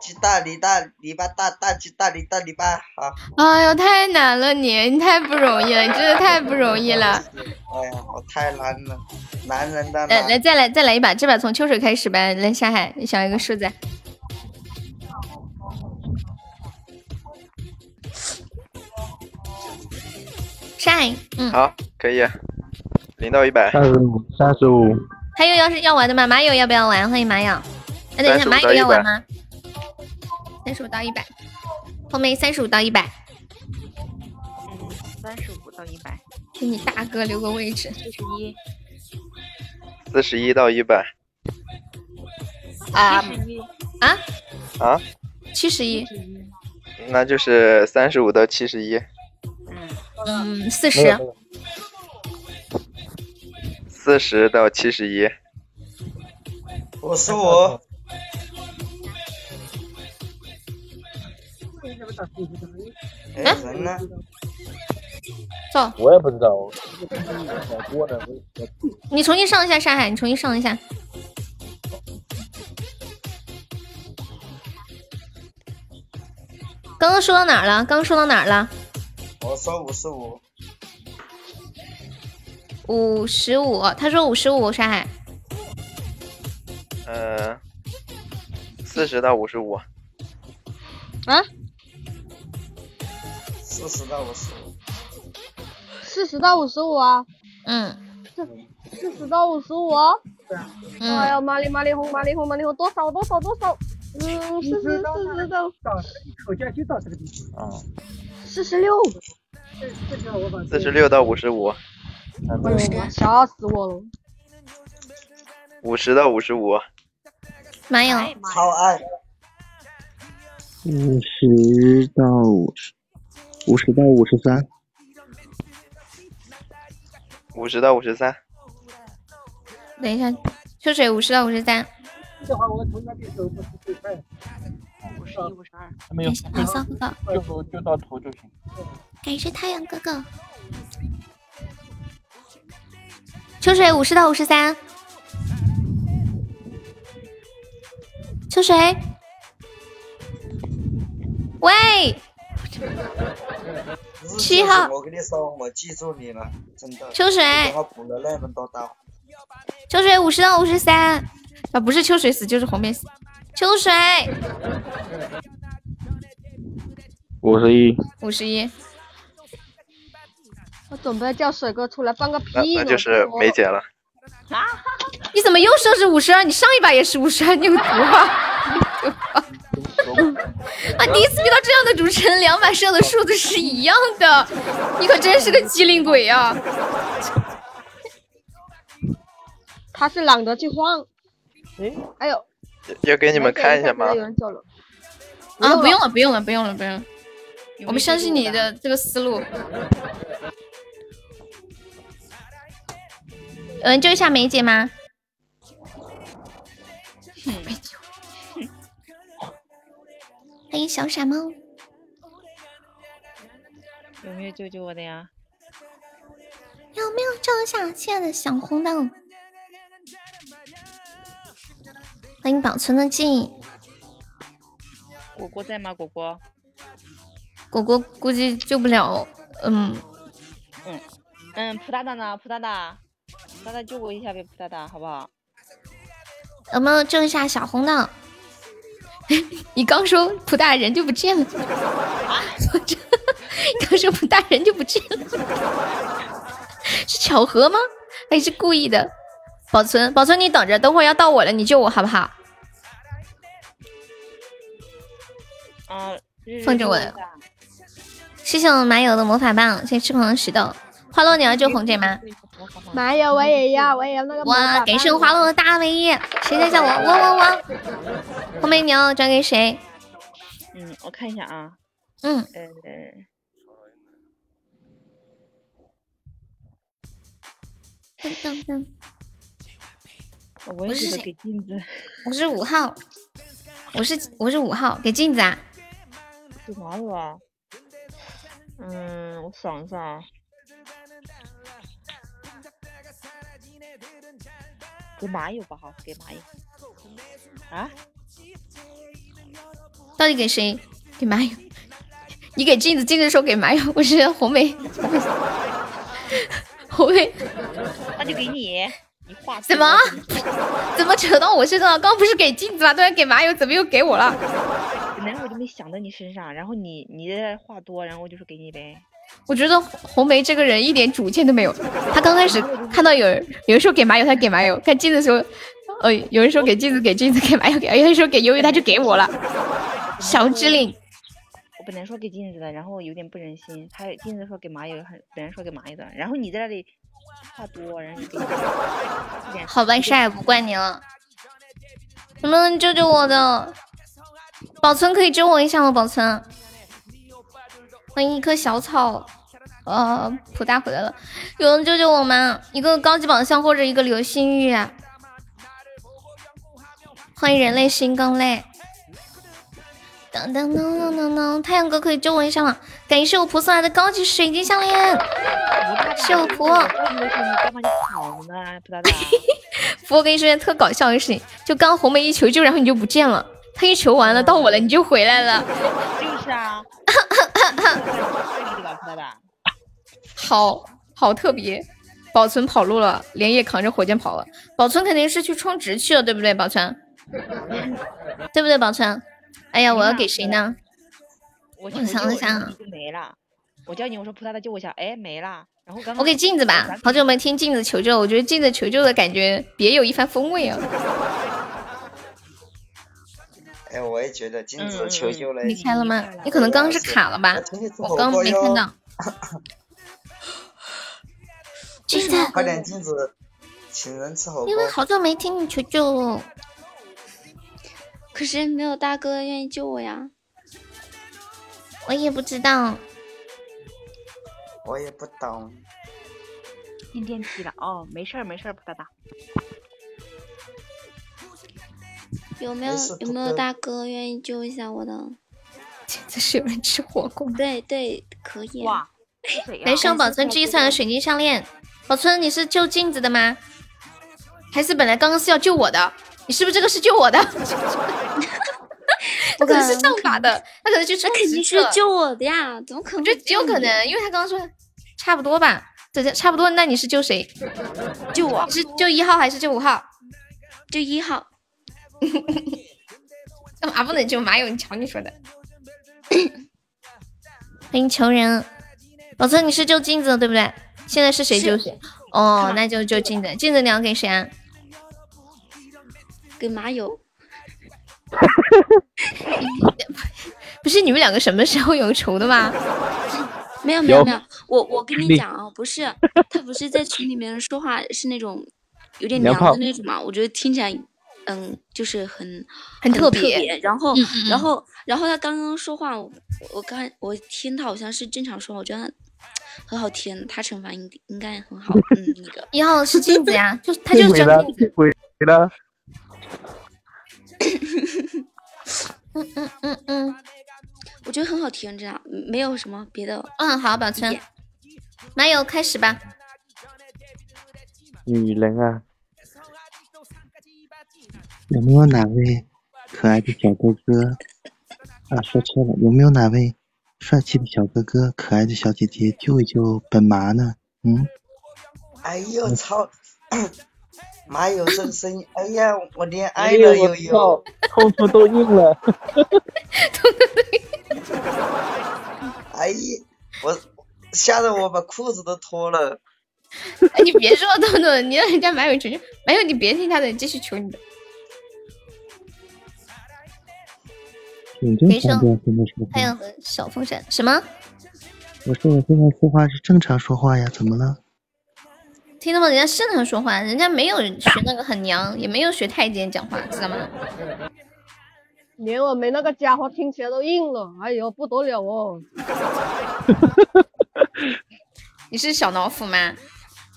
鸡大篱大篱笆大，大鸡大篱大篱笆。好，哎呦，太难了你，你太不容易了，你真的太不容易了。哎呀，我太难了，男人的来来，再来再来一把，这把从秋水开始呗。来，下海，你想一个数字。上海，嗯，好，可以，零到一百，三十五，三十五，还有要是要玩的吗？马友要不要玩？欢迎马友。哎，等一下，35马友要玩吗？三十五到一百，后面三十五到一百，嗯，三十五到一百，给你大哥留个位置。四十一，四十一到一百。啊。啊，啊，七十一，那就是三十五到七十一，嗯，四十，四十到七十一，五十五，哎，人呢？走，我也不知道。我呢？你重新上一下山海，你重新上一下。刚刚说到哪儿了？刚刚说到哪儿了？我说五十五，五十五，他说五十五，山海。呃，四十到五十五，啊，四十到五十五，四十到五十五啊，嗯四四十到五十五啊。哎嗯，呀，麻利麻利红，麻利红，麻利红，多少多少多少？嗯，四十四十到口价就到这个地方。啊，四十六。四十六到五十五，吓死我了！五十到五十五，没有，超爱。五十到五十，五十到五十三，五十到五十三，等一下，秋水五十到五十三。五十一、五十二，没有，感谢蓝色哥哥，就就到头就行。感谢太阳哥哥。秋水五十到五十三。秋水，七号我跟你说，我记住你了，真的。秋水我补了那么多刀。秋水五十到五十三，啊，不是秋水死就是红面死。秋水五十一，五十一，我准备叫水哥出来放个屁呢。那就是梅姐了。你怎么又设置五十二？你上一把也是五十二，你有毒啊！<laughs> <laughs> 啊，第一次遇到这样的主持人，两把设的数字是一样的，你可真是个机灵鬼啊！<laughs> 他是懒得去晃。<laughs> 哎哎呦，要给你们看一下吗？有人走了。啊，不用了，不用了，不用了，不用了，我们相信你的这个思路。有人救一下梅姐吗？梅姐，欢迎小傻猫。有没有救救我的呀？有没有救一下亲爱的小红豆？欢迎保存的记忆，果果在吗？果果，果果估计救不了。嗯，嗯嗯，普大大呢？普大大，普大大救我一下呗，普大大，好不好？有没有救一下小红豆？<laughs> 你刚说普大人就不见了，我这 <laughs> 你刚说普大人就不见了，是巧合吗？还是故意的？保存，保存，你等着，等会儿要到我了，你救我好不好？啊，放着我谢谢我们马友的魔法棒，谢谢痴狂的石头。花落，你要救红姐吗？没有，我也要，我也要那个魔法哇，棒。感谢我花落的大 V，谁在叫我？我我我。后面你要转给谁？嗯，我看一下啊，嗯，呃，噔噔噔，我也是给镜子，我是五号，我是我是五号，给镜子啊。给哪有啊？嗯，我想一下啊，给马友吧，好，给马友。啊？到底给谁？给马友。你给镜子，镜子说给马友，我是红梅。<laughs> 红梅那就给你，你话怎么怎么扯到我身上了？刚不是给镜子吗？突然给麻友，怎么又给我了？本来我就没想到你身上，然后你你这话多，然后我就说给你呗。我觉得红梅这个人一点主见都没有。他刚开始看到有人有人说给麻油，他给麻油；看镜子的时候，呃，有人说给镜子，给镜子，给麻油，给有人说给鱿鱼，他就给我了。小指令，我本来说给镜子的，然后有点不忍心，他镜子说给麻油，很本来说给麻油的，然后你在那里话多，然后就给你好吧，啥也不怪你了。能不能救救我的？保存可以救我一下吗？保存，欢迎一棵小草。呃，普大回来了，有人救救我吗？一个高级宝箱或者一个流星雨。欢迎人类新更类。当当当当当当，太阳哥可以救我一下吗？感谢我婆送来的高级水晶项链，谢我普大大？福，我跟你说件特搞笑的事情，就刚红梅一求救，然后你就不见了。他一求完了，到我了，你就回来了。就是啊？<laughs> 好好特别。保存跑路了，连夜扛着火箭跑了。保存肯定是去充值去了，对不对？保存，对不对？保存。哎呀，我要给谁呢？我我想了想没了。我叫你，我说葡萄的救我一下，哎，没了。然后刚刚我给镜子吧，好久没听镜子求救，我觉得镜子求救的感觉别有一番风味啊。哎，我也觉得金子求救了。你开了吗？你可能刚刚是卡了吧？我刚没看到。<laughs> 金子，快点金子，请人吃火锅。因为好久没听你求救了。可是没有大哥愿意救我呀。我也不知道。我也不懂。进电梯了哦，没事儿没事儿，普大大。有没有有没有大哥愿意救一下我的？这是有人吃火锅。对对，可以。哇！男生 <laughs> 保存这一串的水晶项链，宝村你是救镜子的吗？还是本来刚刚是要救我的？你是不是这个是救我的？<laughs> 他可能是上法的，他可能去那肯定是救我的呀，怎么可能？我觉得极有可能，因为他刚刚说差不多吧，这这差不多。那你是救谁？救我？是救一号还是救五号？救一号。干 <laughs> 嘛不能救马友？你瞧你说的。欢迎求人，宝村你是救镜子对不对？现在是谁救谁？哦，那就救镜子。镜子你要给谁啊？给马友。<laughs> 不是你们两个什么时候有仇的吗？没有没有没有，我我跟你讲啊，不是他不是在群里面说话是那种有点娘的那种嘛，我觉得听起来嗯就是很很特别。然后然后然后他刚刚说话，我刚我听他好像是正常说话，我觉得很好听，他惩罚应应该很好。嗯，那个一号是镜子呀，就 <laughs> 他就是叫镜子。嗯嗯嗯嗯，我觉得很好听，这样没有什么别的。嗯，好，宝村，马友开始吧。女人啊，有没有哪位可爱的小哥哥？啊，说错了，有没有哪位帅气的小哥哥、可爱的小姐姐救一救本麻呢？嗯。哎呦操！<coughs> 马友这个声音，哎呀，我恋爱了，悠悠，痛处都硬了，<laughs> 痛处都硬。哎呀，我吓得我把裤子都脱了。哎，你别说了，痛痛，你让人家马友求求，马友你别听他的，继续求你的。没声。太阳和小风扇什么？我说我现在说话是正常说话呀，怎么了？听到吗？人家正常说话，人家没有学那个很娘，也没有学太监讲话，知道吗？连我们那个家伙听起来都硬了，哎呦不得了哦！<laughs> 你是小老虎吗？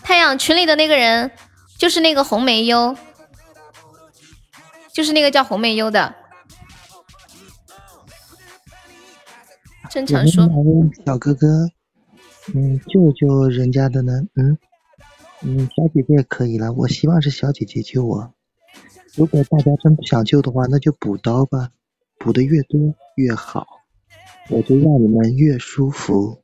太阳群里的那个人就是那个红梅优，就是那个叫红梅优的。正常说。小哥哥，嗯，救救人家的呢？嗯。嗯，小姐姐可以了。我希望是小姐姐救我。如果大家真不想救的话，那就补刀吧，补的越多越好，我就让你们越舒服。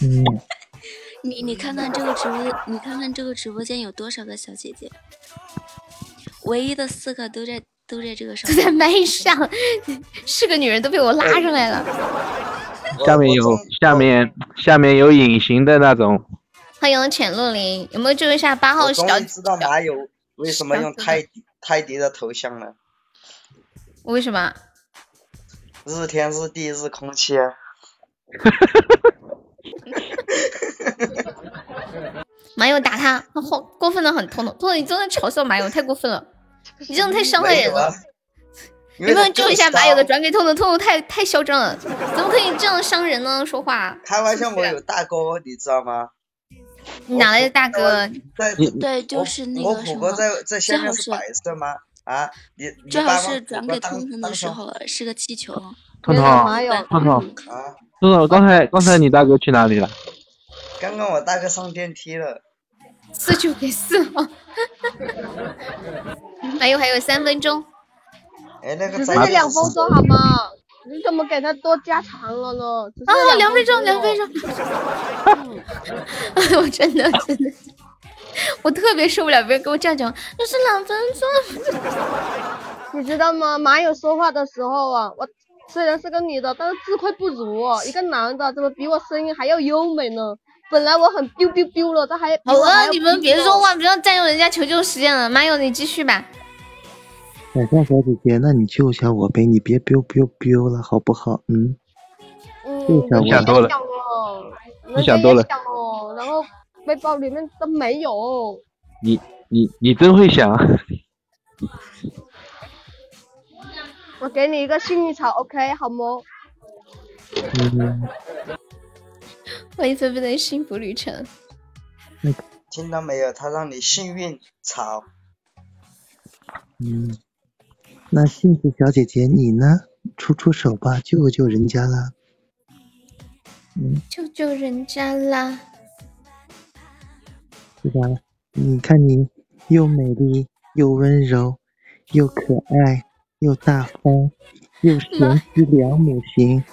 嗯。<laughs> 你你看看这个直播，你看看这个直播间有多少个小姐姐？唯一的四个都在都在这个上，都在麦上，<laughs> 是个女人都被我拉上来了。下面有下面下面有隐形的那种。欢迎浅露林，有没有救一下八号小？终于知道马友为什么用泰泰迪的头像了。为什么？日天日地日空气。啊。<laughs> 马友打他，好过分的很，彤彤，彤彤你真的嘲笑马友太过分了，你真的太伤害人了。有没有救一下马友的？转给彤彤，彤彤太太嚣张了，怎么可以这样伤人呢？说话。开玩笑，我有大哥，你知道吗？你哪来的大哥？对，就是那个什么，最好是白色吗？啊，你最好是转给彤彤的时候是个气球。彤彤，彤彤，啊，彤彤，刚才刚才你大哥去哪里了？刚刚我大哥上电梯了。四九给四号，<laughs> 还有还有三分钟。哎，那个只剩下两分钟好吗？你怎么给他多加长了呢？啊，两分钟，两分钟。哎 <laughs> 我真的真的，我特别受不了别人跟我这样讲，就是两分钟。<laughs> 你知道吗？马友说话的时候啊，我虽然是个女的，但是自愧不如。一个男的怎么比我声音还要优美呢？本来我很 biu biu biu 了，他还好了，你们别说话，不要占用人家求救时间了。马友，你继续吧。晚上小姐姐，那你救一下我呗，你别 biu biu biu 了，好不好？嗯。嗯。你想多了。你想多了。然后背包里面都没有。你你你真会想。<laughs> 我给你一个幸运草，OK 好吗？嗯。欢迎菲菲的幸福旅程。听到没有？他让你幸运草。嗯。那幸福小姐姐，你呢？出出手吧，救救人家啦！嗯，救救人家啦！是吧？你看你又美丽又温柔，又可爱又大方，又贤妻良母型，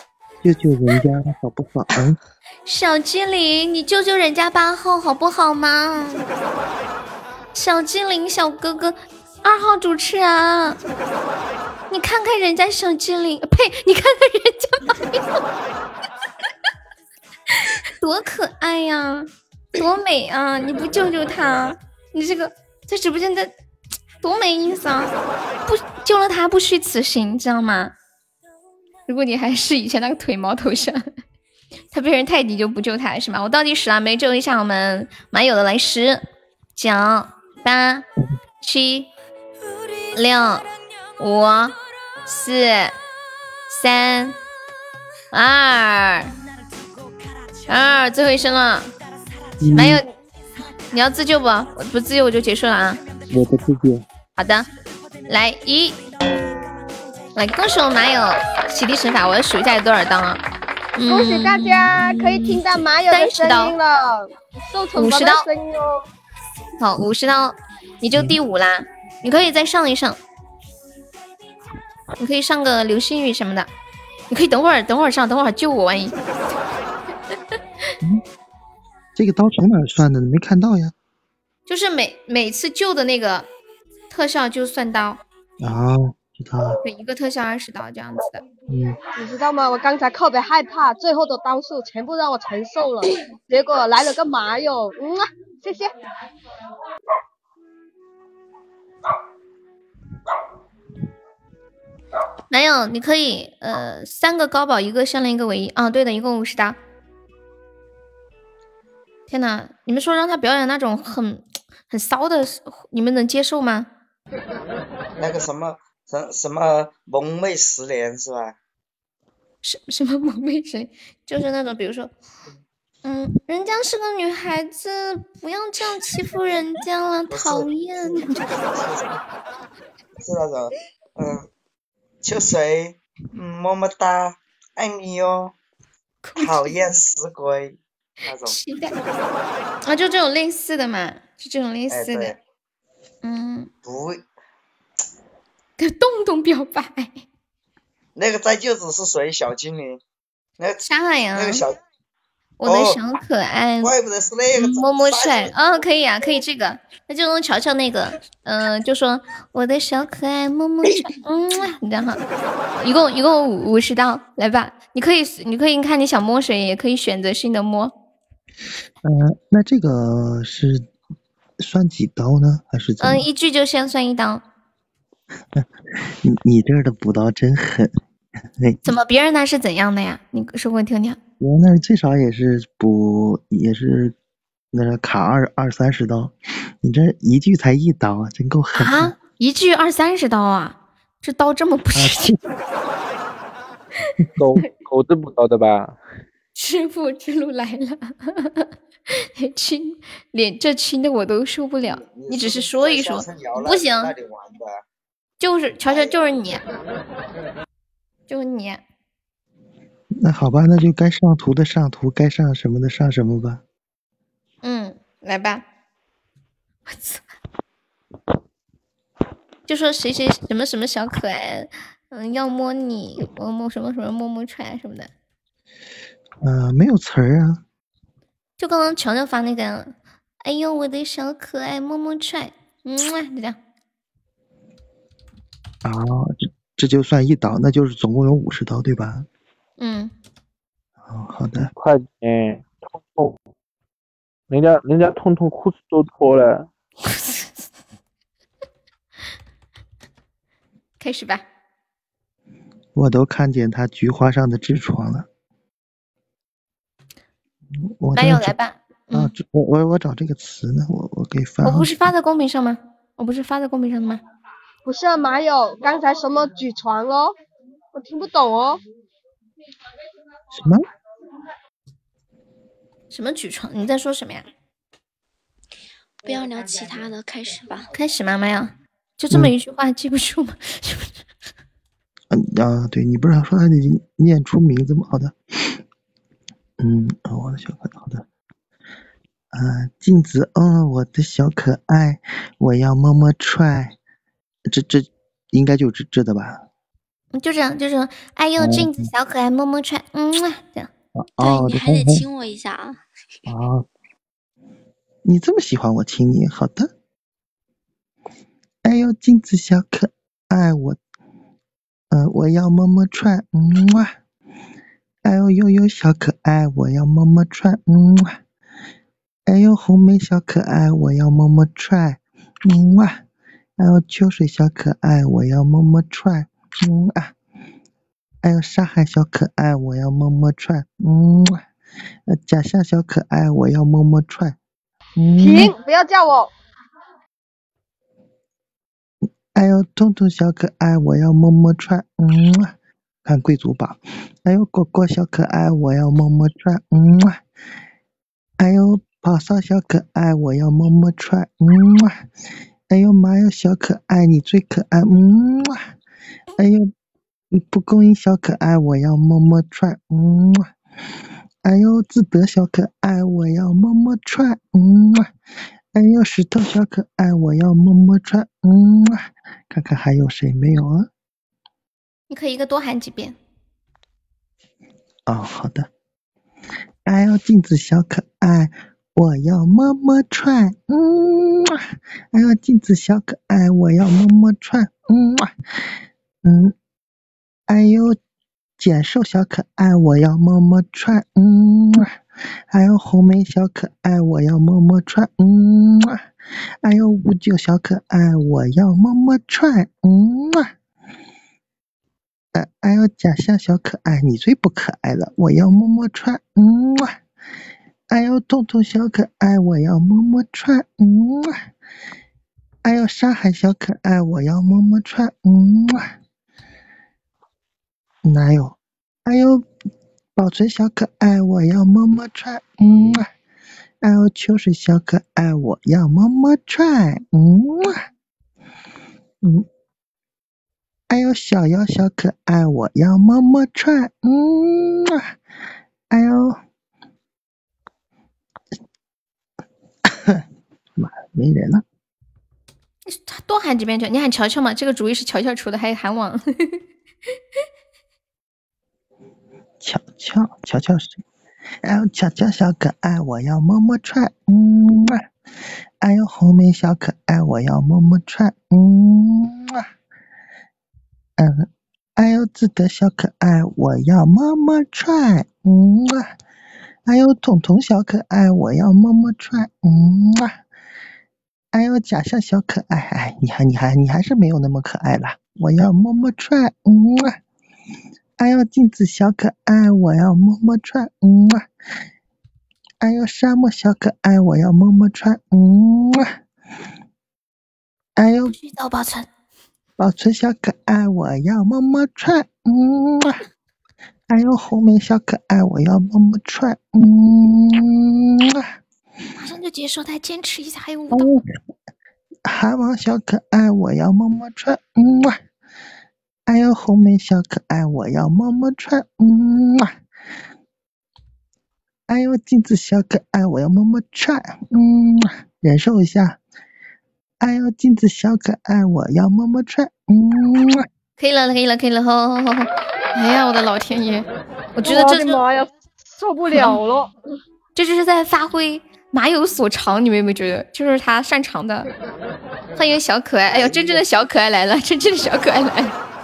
救救人家好不好？嗯，<laughs> 小精灵，你救救人家八号好不好嘛？小精灵小哥哥，二号主持人，你看看人家小精灵，<laughs> 呸，你看看人家马 <laughs> 多可爱呀，多美啊！你不救救他，你这个在直播间的多没意思啊！不救了他不虚此行，知道吗？如果你还是以前那个腿毛头像，<laughs> 他被人泰迪就不救他是吗？我倒计时啊，没救一下我们马友的来十九八七六五四三二二，最后一声了，马友，你要自救不？我不自救我就结束了啊。我不自救。好的，来一，来恭喜我马友洗涤神法，我要数一下有多少刀啊？恭喜大家可以听到马友的声音了，受惩罚的声音哦。好，五十刀，你就第五啦，你可以再上一上，你可以上个流星雨什么的，你可以等会儿等会儿上，等会儿救我，万一。这个刀从哪算的？没看到呀。就是每每次救的那个特效就算刀啊，知道了。对，一个特效二十刀这样子的。嗯，你知道吗？我刚才特别害怕，最后的刀数全部让我承受了，结果来了个麻友，嗯啊，谢谢。男友，你可以呃三个高保，一个项链，一个唯一。啊，对的，一共五十刀。天呐，你们说让他表演那种很很骚的，你们能接受吗？<laughs> 那个什么什什么萌妹十年是吧？什什么萌妹十年？就是那种比如说，嗯，人家是个女孩子，不要这样欺负人家了，讨厌。<laughs> 是那种，嗯，秋水，嗯，么么哒，爱你哟，讨厌死鬼。那种啊，就这种类似的嘛，就这种类似的，嗯，不，跟洞洞表白。那个在舅子是谁？小精灵？那啥呀？那个小，我的小可爱，怪不得是那个摸摸帅。哦，可以啊，可以这个，那就用乔乔那个，嗯，就说我的小可爱摸摸帅，嗯，你这样哈，一共一共五五十刀，来吧，你可以你可以看你想摸谁，也可以选择性的摸。嗯，那这个是算几刀呢？还是嗯，一句就先算一刀。<laughs> 你你这儿的补刀真狠。怎么别人那是怎样的呀？你说给我听听。我那最少也是补，也是那卡二二三十刀。你这一句才一刀，真够狠。啊，一句二三十刀啊？这刀这么不值钱？狗狗子补刀的吧？<laughs> 师傅之路来了，<laughs> 亲，连这亲的我都受不了。你只是说一说，不行，就是乔乔，就是你，<laughs> 就是你。那好吧，那就该上图的上图，该上什么的上什么吧。嗯，来吧。我操！就说谁谁什么什么小可爱，嗯，要摸你，摸摸什么什么摸摸踹什么的。呃，没有词儿啊，就刚刚乔乔发那个，哎呦我的小可爱，摸摸踹，嗯，就这样。啊，这这就算一刀，那就是总共有五十刀，对吧？嗯。哦，好的。快点，痛痛，人家人家痛痛裤子都脱了。开始吧。我都看见他菊花上的痔疮了。没有来吧？啊，我我我找这个词呢，我我给发。我不是发在公屏上吗？我不是发在公屏上的吗？不是啊马友，刚才什么举床哦？我听不懂哦。什么？什么举床？你在说什么呀？不要聊其他的，开始吧。开始妈妈呀，就这么一句话记不住吗？嗯 <laughs> 啊，对你不是说还得念出名字吗？好的。嗯，我的小可爱，好的。啊，镜子，嗯，我的小可爱，我要么么踹。这这应该就这这的吧？就这样，就这样。哎呦，镜子小可爱，么么踹，嗯啊，这样。哦，你还得亲我一下啊！啊，你这么喜欢我亲你，好的。哎呦，镜子小可爱，我，嗯，我要么么踹，嗯哇。哎呦，悠悠小可爱，我要么么踹，嗯哇。哎呦，红梅小可爱，我要么么踹，嗯哇。哎呦，秋水小可爱，我要么么踹，嗯啊。哎呦，上海小可爱，我要么么踹，嗯哇。呃，假象小可爱，我要么么踹，嗯。停，不要叫我。哎呦，痛痛小可爱，我要么么踹，嗯哇。看贵族榜。哎呦，果果小可爱，我要么么踹，嗯哇。哎呦，跑骚小可爱，我要么么踹，嗯哇。哎呦妈呀，小可爱，你最可爱，嗯哇。哎呦，蒲公英小可爱，我要么么踹，嗯哇。哎呦，自得小可爱，我要么么踹，嗯哇。哎呦，石头小可爱，我要么么踹，嗯哇。看看还有谁没有啊？你可以一个多喊几遍。哦，好的。哎呦，镜子小可爱，我要么么踹，嗯哇。哎呦，镜子小可爱，我要么么踹，嗯哇。嗯。哎呦，减瘦小可爱，我要么么踹，嗯哎呦红梅小可爱，我要么么踹，嗯。哎呦，五九小可爱，我要么么踹，嗯。哎哎呦，假象小可爱，你最不可爱了，我要么么踹，嗯。哎呦，痛痛小可爱，我要么么踹，嗯。哎呦，沙海小可爱，我要么么踹，嗯。哪有？哎呦，保存小可爱，我要么么踹，嗯哇。哎呦，秋水小可爱，我要么么踹，嗯哇。嗯。哎呦，小妖小可爱，我要么么踹，嗯哇。哎呦，<coughs> 妈，没人了。多喊几遍就，你喊乔乔嘛，这个主意是乔乔出的，还喊我。乔乔，乔乔是谁？哎呦，乔乔小可爱，我要么么踹，嗯哇。哎呦，红梅小可爱，我要么么踹，嗯哇。嗯，哎呦，自得小可爱，我要么么踹，嗯哇。哎呦，彤彤小可爱，我要么么踹，嗯哇。哎呦，假象小可爱，哎，你还你还你还是没有那么可爱了，我要么么踹，嗯哇。哎呦，镜子小可爱，我要么么踹，嗯哇。哎呦，沙漠小可爱，我要么么踹，嗯哇。哎呦，去找保存。保存小可爱，我要么么踹，嗯哇。哎呦，红梅小可爱，我要么么踹，嗯哇。马上就结束，再坚持一下，还有舞蹈。韩王小可爱，我要么么踹，嗯哇。哎呦，红梅小可爱，我要么么踹，嗯嘛。哎呦，镜子小可爱，我要么么踹，嗯哇。忍受一下。哎呦，镜子小可爱，我要么么踹，嗯哇。可以了，可以了，可以了，好好好好。哎呀，我的老天爷，我觉得这我的妈呀，受不了了，<laughs> 这就是在发挥马有所长，你们有没有觉得？就是他擅长的。欢迎小可爱，哎呦，真正的小可爱来了，真正的小可爱来了。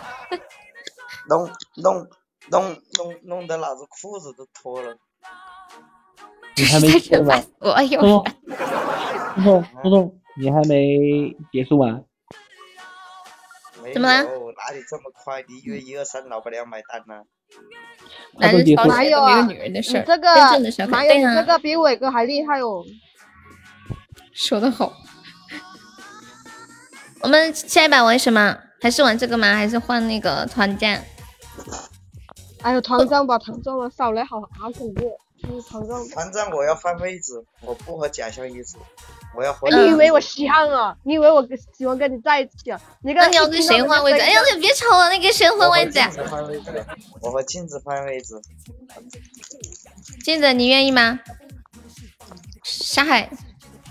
弄弄弄弄弄得老子裤子都脱了。<laughs> 你还没结束完？我哎呦！彤彤彤彤，你还没结束完？怎么了？哪里这么快？你以为一二三老板娘买单呢？男人吵哪有啊？女人的事儿。这个真正的小可爱哪有你这个比伟哥还厉害哦！说的好。我们下一把玩什么？还是玩这个吗？还是换那个团战？哎呦，团战吧，团战吧，少来好好恐怖。嗯，团战。团战我要换位置，我不和假象一组，我要换。哎，你以为我稀罕啊？你以为我喜欢跟你在一起啊？你那你要跟谁换位置？哎呀，你别吵了，你跟谁换位置？换位置，我和镜子换位置。镜子，你愿意吗？沙海，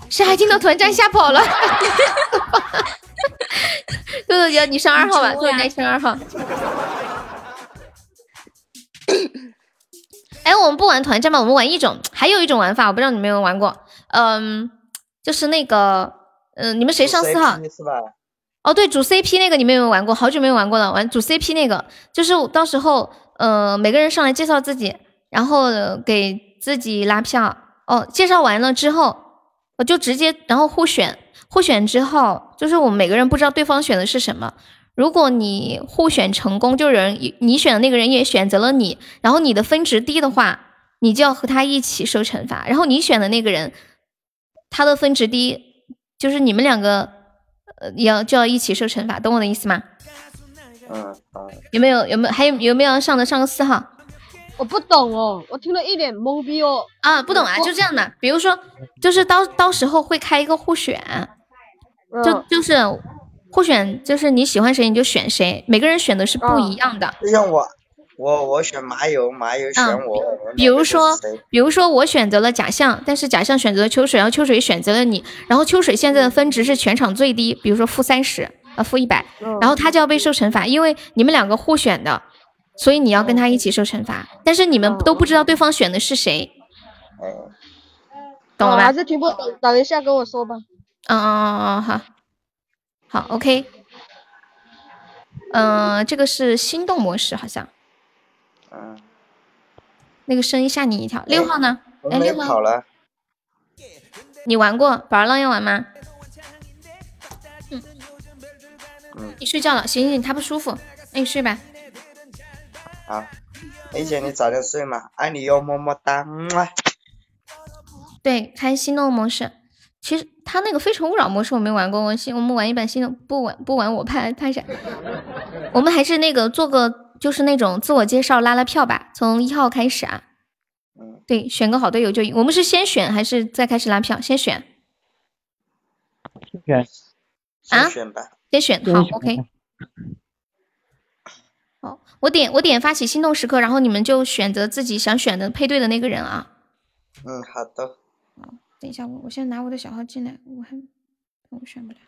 沙海听到团战吓跑了。<laughs> 豆豆姐，你上二号吧，豆豆姐上二号。<coughs> 哎，我们不玩团战吧，我们玩一种，还有一种玩法，我不知道你们有没有玩过，嗯，就是那个，嗯，你们谁上四号？哦，对，主 CP 那个你们有没有玩过？好久没有玩过了，玩主 CP 那个，就是到时候，呃，每个人上来介绍自己，然后、给自己拉票。哦，介绍完了之后，我、就直接然后互选，互选之后，就是我们每个人不知道对方选的是什么。如果你互选成功，就人你选的那个人也选择了你，然后你的分值低的话，你就要和他一起受惩罚。然后你选的那个人，他的分值低，就是你们两个呃要就要一起受惩罚，懂我的意思吗？嗯有没有有没有还有有没有上的上个四号？我不懂哦，我听了一脸懵逼哦。啊，不懂啊，就这样的。比如说，就是到到时候会开一个互选，就就是。互选就是你喜欢谁你就选谁，每个人选的是不一样的。就像我，我我选麻油，麻油选我。比如说，比如说我选择了假象，但是假象选择了秋水，然后秋水选择了你，然后秋水现在的分值是全场最低，比如说负三十啊，负一百，然后他就要被受惩罚，因为你们两个互选的，所以你要跟他一起受惩罚，但是你们都不知道对方选的是谁。懂了吧？还是听不懂，等一下跟我说吧。嗯嗯嗯嗯，好。好，OK，嗯，这个是心动模式，好像，嗯，那个声音吓你一跳。六号呢？哎，六号跑了。你玩过宝儿浪要玩吗？嗯，你睡觉了，醒醒，他不舒服，那你睡吧。好梅姐你早点睡嘛，爱你哟，么么哒。对，开心动模式。其实他那个非诚勿扰模式我没玩过，我新我们玩一版新的，不玩不玩我拍拍闪。我们还是那个做个就是那种自我介绍拉拉票吧，从一号开始啊。嗯。对，选个好队友就赢。我们是先选还是再开始拉票？先选。先选。啊？先选吧。先选好，OK。好，我点我点发起心动时刻，然后你们就选择自己想选的配对的那个人啊。嗯，好的。等一下，我我先拿我的小号进来，我还我选不了。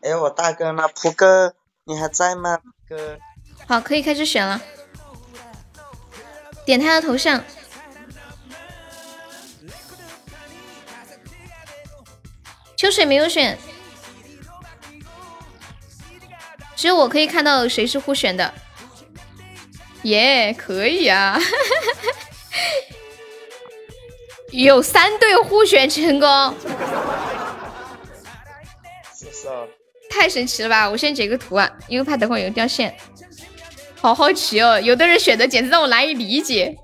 哎，我大哥呢？扑哥，你还在吗？哥。好，可以开始选了。点他的头像。秋水没有选，只有我可以看到谁是互选的。耶，可以啊。<laughs> 有三对互选成功，是是啊？太神奇了吧！我先截个图啊，因为怕等会有掉线。好好奇哦，有的人选择简直让我难以理解。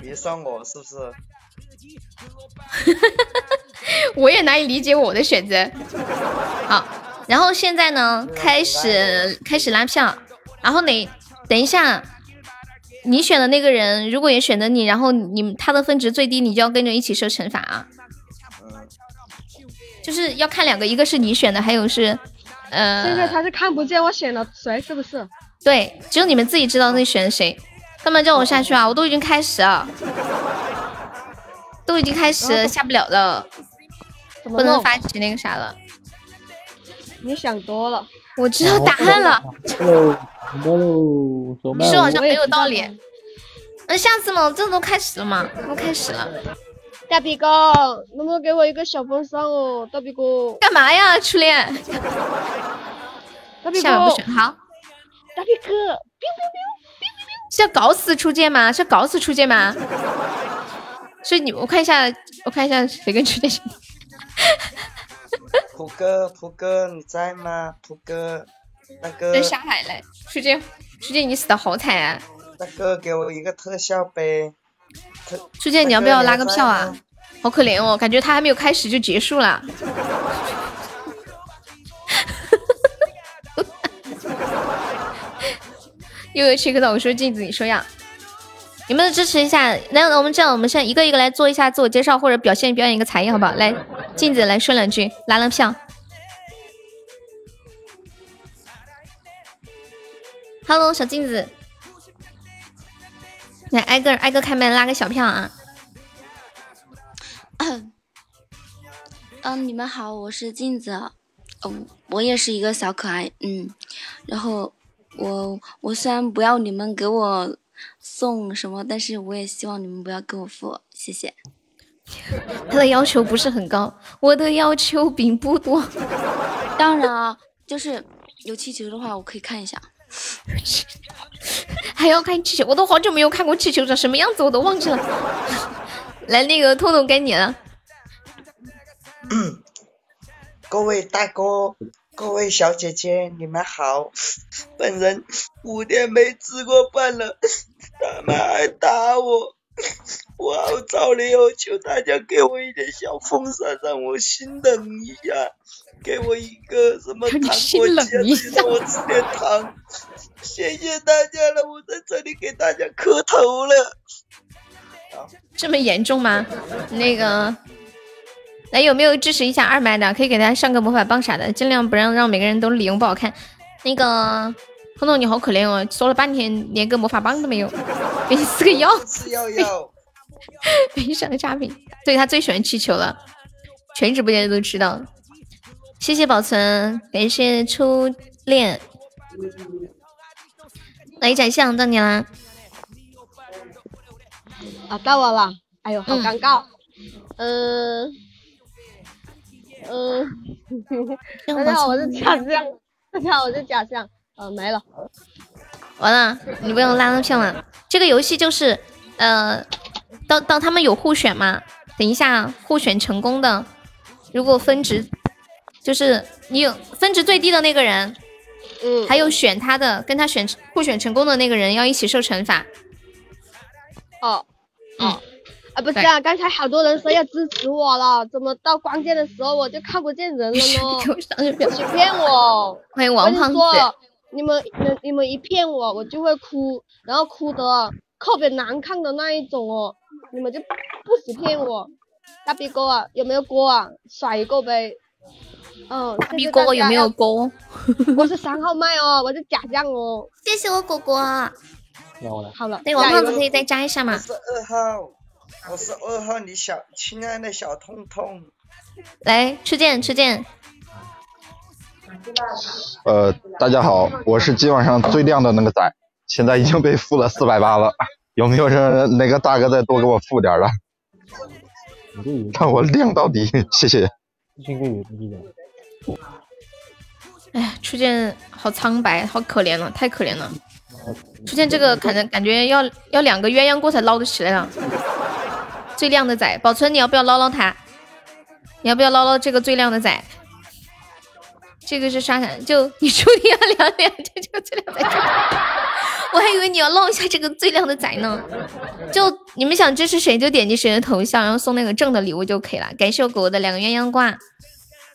别算我是不是？<laughs> 我也难以理解我的选择。好，然后现在呢，开始开始拉票，然后你？等一下。你选的那个人，如果也选择你，然后你他的分值最低，你就要跟着一起受惩罚啊。就是要看两个，一个是你选的，还有是，呃。现在他是看不见我选了谁，是不是？对，只有你们自己知道那选谁。干嘛叫我下去啊？我都已经开始了，都已经开始下不了了，不能发起那个啥了。你想多了。我知道答案了。喽，你说好像很有道理。那下次嘛，这都开始了嘛，都开始了。大皮哥，能不能给我一个小风扇哦？大皮哥，干嘛呀，初恋？大皮哥，好。大皮哥，是要搞死初见吗？是要搞死初见吗？所以你，我看一下，我看一下谁跟初见。<laughs> 普哥，普哥你在吗？普哥，那个。等下海嘞，初见，初见你死的好惨啊！大哥给我一个特效呗。初见你要不要拉个票啊？好可怜哦，感觉他还没有开始就结束了。<laughs> 又有切克到我说镜子，你说要。你们支持一下，那我们这样，我们现在一个一个来做一下自我介绍，或者表现表演一个才艺，好不好？来，镜子来说两句，拉拉票。Hello，小镜子，来挨个挨个开麦拉个小票啊。嗯，你们好，我是镜子，嗯，我也是一个小可爱，嗯，然后我我虽然不要你们给我。送什么，但是我也希望你们不要给我付，谢谢。<laughs> 他的要求不是很高，我的要求并不多。<laughs> 当然啊，就是有气球的话，我可以看一下。<laughs> 还要看气球，我都好久没有看过气球长什么样子，我都忘记了。来，那个痛痛该你了。各位大哥，各位小姐姐，你们好。本人五天没吃过饭了，他们还打我，我好着急哦！求大家给我一点小风扇，让我心冷一下。给我一个什么糖果机，让我吃点糖。谢谢大家了，我在这里给大家磕头了。这么严重吗？那个，来有没有支持一下二麦的？可以给大家上个魔法棒啥的，尽量不让让每个人都理由不好看。那个彤彤你好可怜哦，说了半天连个魔法棒都没有，<laughs> 给你四个药。吃药药。悲伤差评，对他最喜欢气球了，全直播间都知道。谢谢保存，感谢初恋。来展项到你啦！啊，到我了！哎呦，好尴尬。嗯嗯，大家好，我是假象。大家好，我是假象。嗯，没了。完了，你不用拉上票了。这个游戏就是，呃，到到他们有互选嘛？等一下，互选成功的，如果分值。就是你有分值最低的那个人，嗯，还有选他的跟他选互选成功的那个人要一起受惩罚。哦，哦，啊不是啊，刚才好多人说要支持我了，怎么到关键的时候我就看不见人了呢？<laughs> 欺骗我！欢迎王胖子。你们你你们一骗我，我就会哭，然后哭的特别难看的那一种哦。你们就不许骗我。大逼哥啊，有没有锅啊？甩一个呗。嗯，大逼哥哥有没有锅？<laughs> 我是三号麦哦，我是假象哦。谢谢我果果。好了，对，王胖子可以再加一下吗？我是二号，我是二号，你小亲爱的小痛痛。来，吃剑，吃剑。呃，大家好，我是今晚上最亮的那个仔，现在已经被付了四百八了，有没有人哪个大哥再多给我付点了？让我亮到底，谢谢。哎呀，初见好苍白，好可怜了，太可怜了。初见这个可能感觉要要两个鸳鸯锅才捞得起来了。最靓的仔，保存你要不要捞捞他？你要不要捞捞这个最靓的仔？这个是沙伞，就你注定要凉凉这这个最靓仔。<laughs> 我还以为你要捞一下这个最靓的仔呢。就你们想支持谁就点击谁的头像，然后送那个正的礼物就可以了。感谢我狗的两个鸳鸯挂。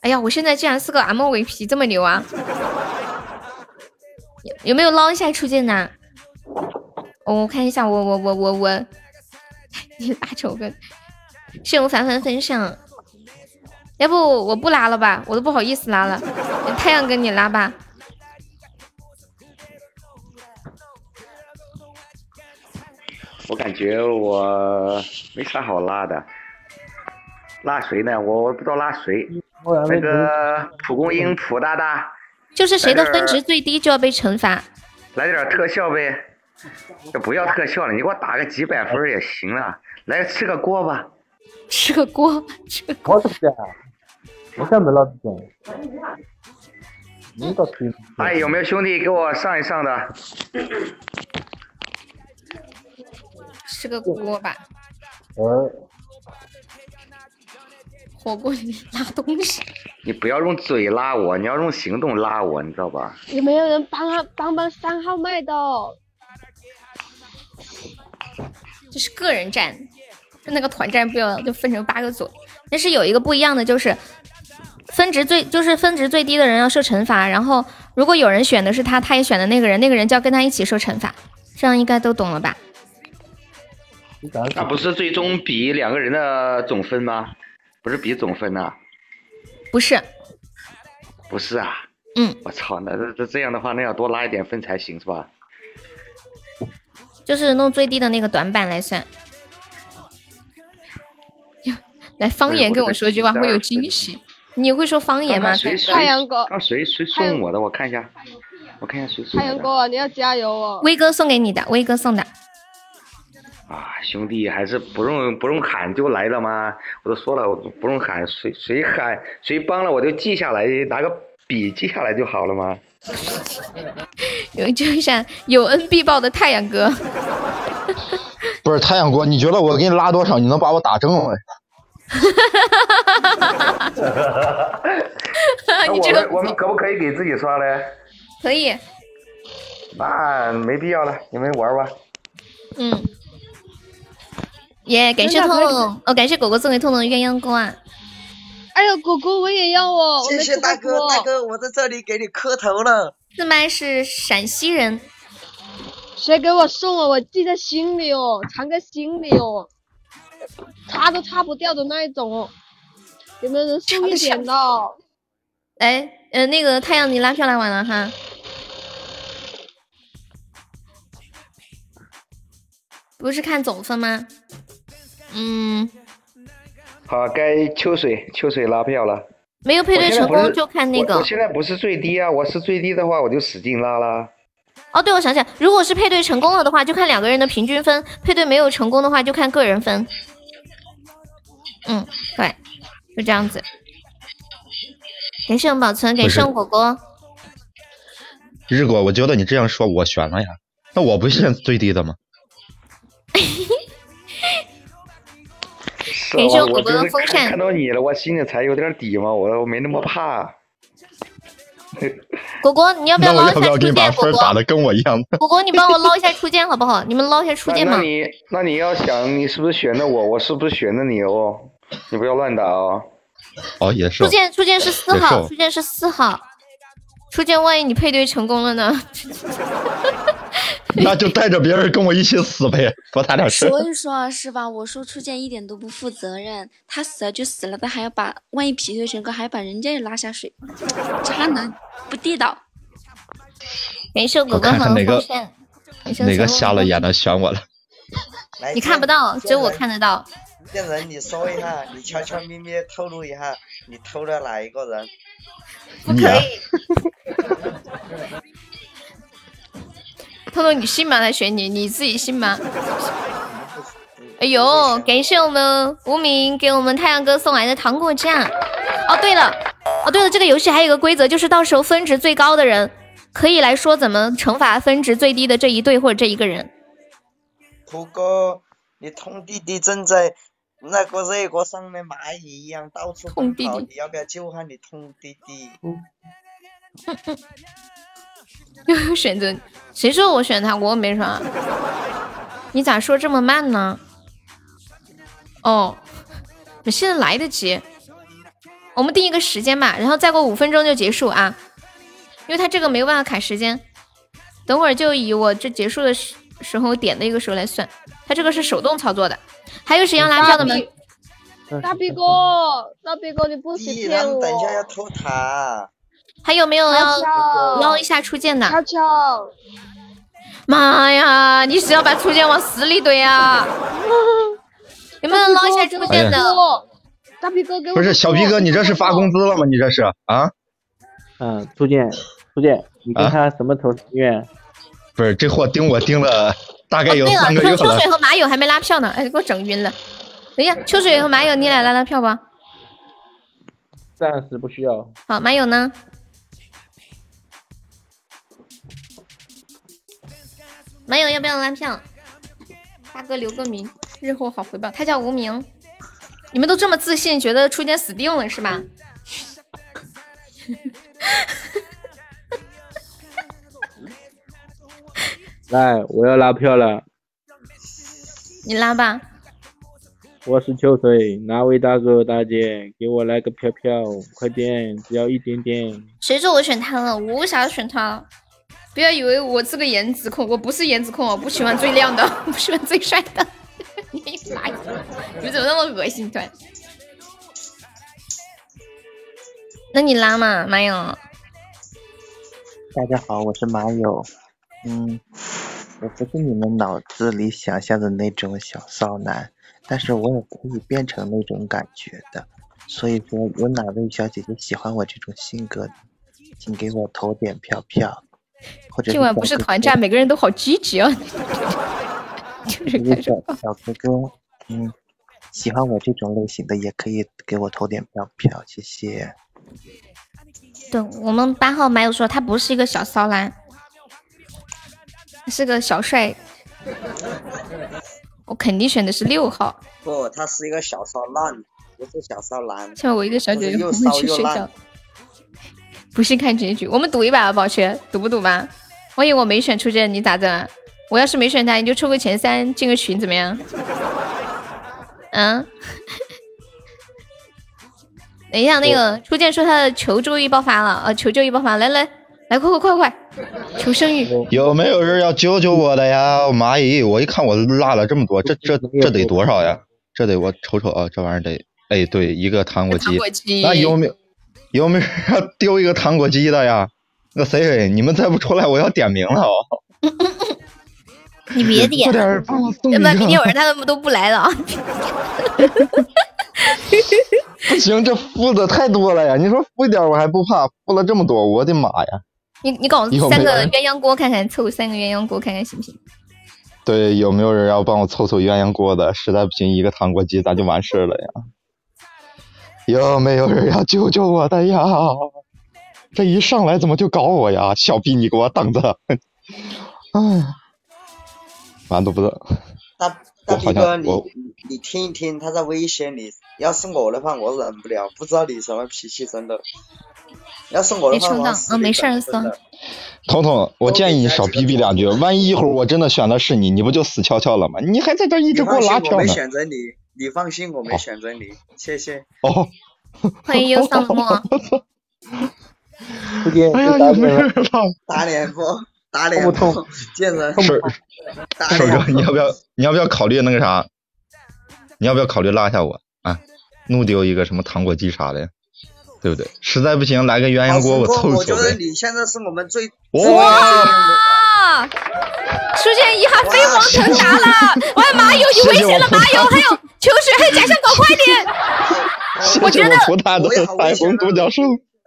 哎呀，我现在竟然是个 MVP，这么牛啊！有没有捞一下初见的？我看一下，我我我我我，你拉丑个，谢我凡凡分享。要不我不拉了吧，我都不好意思拉了。太阳跟你拉吧。我感觉我没啥好拉的，拉谁呢？我我不知道拉谁。那个蒲公英，蒲大大，就是谁的分值最低就要被惩罚。来点特效呗，就不要特效了，你给我打个几百分也行了。来吃个锅吧，吃个锅，吃个锅。我不想，我想没老子讲。你倒可以。哎，有没有兄弟给我上一上的？吃个锅吧。呃。火锅里拉东西。你不要用嘴拉我，你要用行动拉我，你知道吧？有没有人帮他帮帮三号麦的？这是个人战，那个团战不要就分成八个组。但是有一个不一样的就是，分值最就是分值最低的人要受惩罚，然后如果有人选的是他，他也选的那个人，那个人就要跟他一起受惩罚。这样应该都懂了吧？那不是最终比两个人的总分吗？不是比总分呐？不是，不是啊。嗯。我操，那这这样的话，那要多拉一点分才行是吧？就是弄最低的那个短板来算。<laughs> 来方言跟我说句话会有惊喜。你会说方言吗？太阳哥。刚谁谁送我的？我看一下，我看一下谁送太阳哥，你要加油哦。威哥送给你的，威哥送的。啊，兄弟还是不用不用喊就来了吗？我都说了，我不用喊，谁谁喊谁帮了我就记下来，拿个笔记下来就好了吗？有就像有恩必报的太阳哥，<laughs> 不是太阳哥，你觉得我给你拉多少，你能把我打正了？<laughs> 你这个们我们可不可以给自己刷嘞？可以，那没必要了，你们玩吧。嗯，耶，感谢真的可以痛痛，哦，感谢狗狗送给痛痛的鸳鸯锅啊，哎呦，果果我也要哦，我谢谢大哥，锅大哥，我在这里给你磕头了。四麦是陕西人，谁给我送啊？我记在心里哦，藏在心里哦，擦都擦不掉的那一种哦。有没有人送一点的？哎，呃，那个太阳你拉票拉完了哈，不是看总分吗？嗯，好，该秋水秋水拉票了。没有配对成功就看那个我我现在不是最低啊，我是最低的话我就使劲拉啦。哦，对，我想起来，如果是配对成功了的话，就看两个人的平均分；配对没有成功的话，就看个人分。嗯，对，就这样子。感谢我们宝存，感谢我果果。日果，我觉得你这样说，我悬了呀。那我不是最低的吗？是感谢我我我果果的就是看风扇看到你了，我心里才有点底嘛，我我没那么怕。<laughs> 果果，你要不要我捞一下要不要给你把初见？果果，分打的跟我一样？果果，你帮我捞一下初见好不好？你们捞一下初见嘛。那那你那你要想你是不是选的我，我是不是选的你哦？你不要乱打哦。哦，也是初。见，初见是四号，初见是四号。初见，万一你配对成功了呢？<laughs> 那就带着别人跟我一起死呗，<laughs> 多大点事。所以说啊，是吧？我说初见一点都不负责任，他死了就死了，他还要把万一匹配成功，还要把人家也拉下水，渣男不地道。没事我果我果和看看哪个瞎了眼的选我了？<laughs> 你看不到，只有我看得到。见人，你说一下，你悄悄咪咪透露一下，你偷了哪一个人？不可以。<laughs> 透露，你信吗？来选你，你自己信吗？<laughs> 哎呦，感谢我们无名给我们太阳哥送来的糖果酱。哦，对了，哦对了，这个游戏还有一个规则，就是到时候分值最高的人可以来说怎么惩罚分值最低的这一队或者这一个人。土哥，你通弟弟正在那个热锅上面蚂蚁一样到处奔跑，你要不要救下你痛弟弟？又 <laughs> 选择谁说我选他？我没说啊。你咋说这么慢呢？哦，你现在来得及。我们定一个时间吧，然后再过五分钟就结束啊，因为他这个没有办法卡时间。等会儿就以我这结束的时时候点的一个时候来算，他这个是手动操作的。还有谁要拉票的吗？大逼哥，大逼哥，你不许骗我！等一下要偷塔，还有没有要捞一下初见的？悄悄，妈呀，你是要把初见往死里怼啊？<laughs> 有没有捞一下初见的？大逼哥给我不是小逼哥，你这是发工资了吗？你这是啊？嗯，初见，初见，你跟他什么投心愿？不是，这货盯我盯了大概有对了，三个月了秋水。和马友还没拉票呢，哎，给我整晕了。等一下，秋水和马友，你俩拉拉票吧。暂时不需要。好，马友呢？马友要不要拉票？大哥留个名，日后好回报。他叫无名。你们都这么自信，觉得初见死定了是吧？<laughs> 来，我要拉票了。你拉吧。我是秋水，哪位大哥大姐给我来个票票？快点，只要一点点。谁说我选他了？我为啥要选他？不要以为我是个颜值控，我不是颜值控，我不喜欢最靓的，<laughs> 我不喜欢最帅的。<laughs> 你妈！你们怎么那么恶心？突然，那你拉嘛，马友。大家好，我是马友。嗯，我不是你们脑子里想象的那种小骚男，但是我也可以变成那种感觉的。所以说，有哪位小姐姐喜欢我这种性格的，请给我投点票票，或者今晚不是团战，每个人都好积极啊！<laughs> 就是那个小小哥哥，嗯，喜欢我这种类型的也可以给我投点票票，谢谢。对我们八号麦友说他不是一个小骚男，是个小帅。我肯定选的是六号。不，他是一个小骚男，不是小骚男。像我一个小姐姐不又会骚又烂去睡觉。。不是看结局，我们赌一把吧，宝泉，赌不赌吧？万一我没选初见，你咋整啊？我要是没选他，你就抽个前三进个群，怎么样？嗯。<laughs> 等一下，那个初见说他的求助欲爆发了，呃，求救欲爆发，来来来，快快快快，求生欲。有没有人要救救我的呀？蚂蚁！我一看我落了这么多，这这这得多少呀？这得我瞅瞅啊，这玩意儿得，哎，对，一个糖果机。糖果机那有没有有没有人要丢一个糖果机的呀？那谁谁，你们再不出来，我要点名了哦。<laughs> 你别点，快点帮我送要不然一个明天晚上他们都不来了啊。<laughs> 不行，这付的太多了呀！你说付一点我还不怕，付了这么多，我的妈呀！你你搞有三个鸳鸯锅看看，凑三个鸳鸯锅看看行不行？对，有没有人要帮我凑凑鸳鸯锅的？实在不行，一个糖果机咱就完事了呀。有没有人要救救我的呀？这一上来怎么就搞我呀？小逼你给我等着！哎，完犊子！哥，你像我你听一听，他在威胁你。要是我的话，我忍不了，不知道你什么脾气，真的。要是我的话，我没事儿。彤彤，我建议你少逼逼两句，万一一会儿我真的选的是你，你不就死翘翘了吗？你还在这一直给我你放心，我没拉票呢。选择你，你放心，我没选择你，谢谢。哦，<laughs> 欢迎 <laughs> 忧伤的梦。<laughs> 初见哎呀，就打有没有脸了。人了？打脸不？打脸痛不不？贱人！是打瘦哥，你要不要？你要不要考虑那个啥？你要不要考虑拉下我啊？怒丢一个什么糖果机啥的，对不对？实在不行来个鸳鸯锅，我凑一我觉得。你现在是我们最哇！啊！出现一下飞黄腾达了！我的马友，你危险了，马友，还有秋水，还有假象狗，快点！我觉得我葡萄的彩虹独角兽。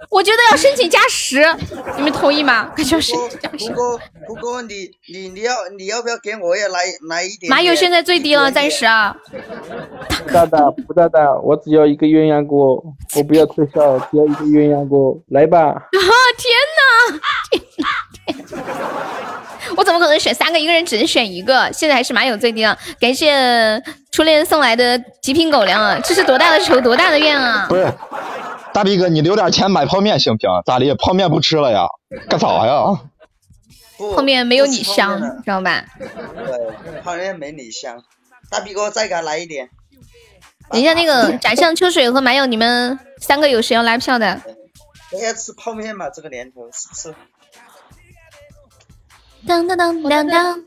我觉得要申请加十，你们同意吗？快去申请加十。不过不过你你你要你要不要给我也来来一点点？马友现在最低了，暂时啊。大大不大大，我只要一个鸳鸯锅，我不要特效，只要一个鸳鸯锅，来吧。<laughs> 啊天哪！天哪！我怎么可能选三个？一个人只能选一个。现在还是马友最低了。感谢初恋送来的极品狗粮啊！这是多大的仇，多大的怨啊！不是，大逼哥，你留点钱买泡面行不行？咋的？泡面不吃了呀？干啥呀？泡面没有你香，知道吧？对，泡面没你香。大逼哥再给他来一点。等一下，那个展象秋水和马友，你们三个有谁要拉票的？<laughs> 大家吃泡面嘛，这个年头是不是？当当当当当！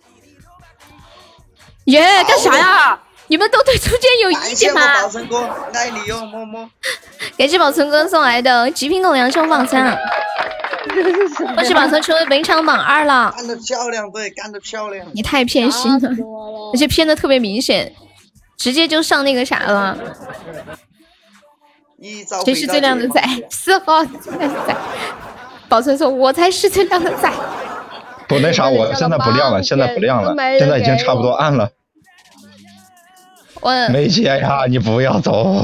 耶，干啥呀？你们都对初见有意见吗？感谢我宝存哥，爱你哟，么么。感谢宝存哥送来的极品狗粮上榜三，恭喜宝存成为本场榜二了。干得漂亮，对，干得漂亮。你太偏心了，而且偏的特别明显，直接就上那个啥了。谁是最靓的仔？四号最靓的仔。宝存说：“我才是最靓的仔。不那啥，我现在不亮了，现在不亮了，现在已经差不多暗了。”我梅姐呀，你不要走。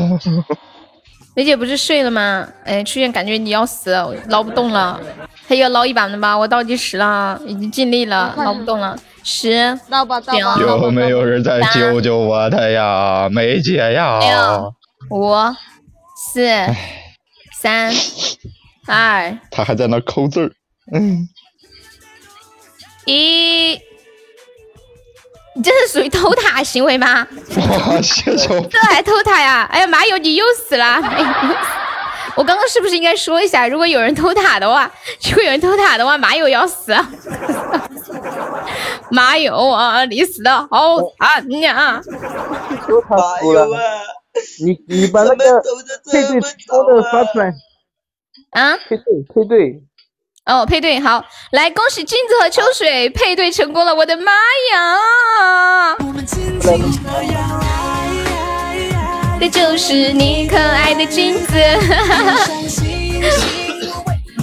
<laughs> 梅姐不是睡了吗？哎，出现感觉你要死，我捞不动了，还要捞一把的吧？我倒计时了，已经尽力了，捞不动了。十有没有人在救救我的呀？梅姐呀！六五四三 <laughs> 二他还在那抠字儿。嗯，一，你这是属于偷塔行为吗？哇，谢谢我。这还偷塔呀？哎呀，马友你又死了！哎呦我刚刚是不是应该说一下，如果有人偷塔的话，如果有人偷塔的话，马友要死。<laughs> 马友啊，你死的好惨呀！都他输了，你你把那个配对说的发出来。啊？配对配对。哦，配对好，来恭喜镜子和秋水配对成功了！我的妈呀！这就是你可爱的镜子。<laughs>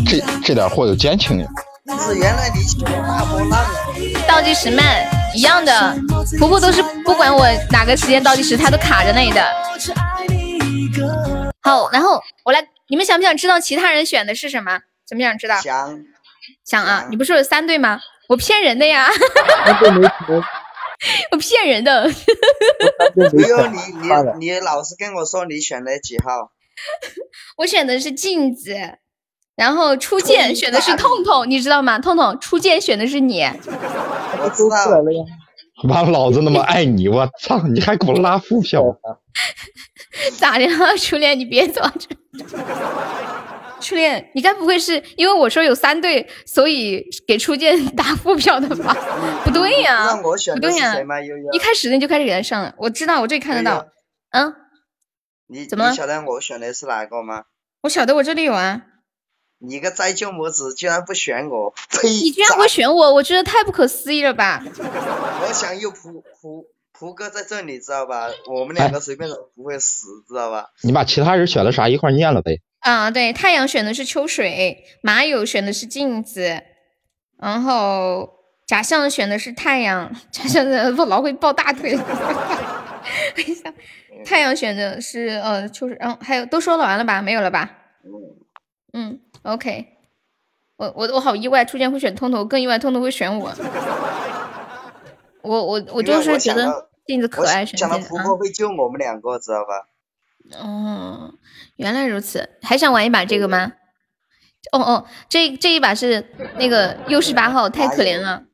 这这点货有奸情呀！是原来你喜欢大波浪。倒计时慢，一样的，婆婆都是不管我哪个时间倒计时，她都卡着那里的。好，然后我来，你们想不想知道其他人选的是什么？想不想知道？想。想啊！你不是有三对吗？我骗人的呀！<laughs> 我骗人的。不用你你你老实跟我说你选的几号？<laughs> 我选的是镜子，然后初见选的是痛痛，你知道吗？痛痛初见选的是你。我知道了呀。妈，老子那么爱你，我操！你还给我拉副票？<laughs> 咋的了，初恋？你别走。初恋，你该不会是因为我说有三对，所以给初见打副票的吧？<laughs> 不对呀，不对呀，一开始你就开始给他上了，我知道，我这里看得到。嗯，你怎么？你晓得我选的是哪个吗？我晓得，我这里有啊。你个栽舅母子居然不选我！呸！你居然会选我，我觉得太不可思议了吧！我想有蒲蒲蒲哥在这里，知道吧？我们两个随便都不会死，知道吧？你把其他人选了啥一块念了呗。啊，对，太阳选的是秋水，马友选的是镜子，然后假象选的是太阳，假象的不老会抱大腿。等 <laughs> 一下，太阳选的是呃秋水，然后还有都说了完了吧？没有了吧？嗯，OK，我我我好意外，初见会选通通，更意外通通会选我。我我我就是觉得镜子可爱，选讲了婆婆会救我们两个，知道吧？哦，原来如此，还想玩一把这个吗？哦哦，这这一把是那个又是八号，太可怜了。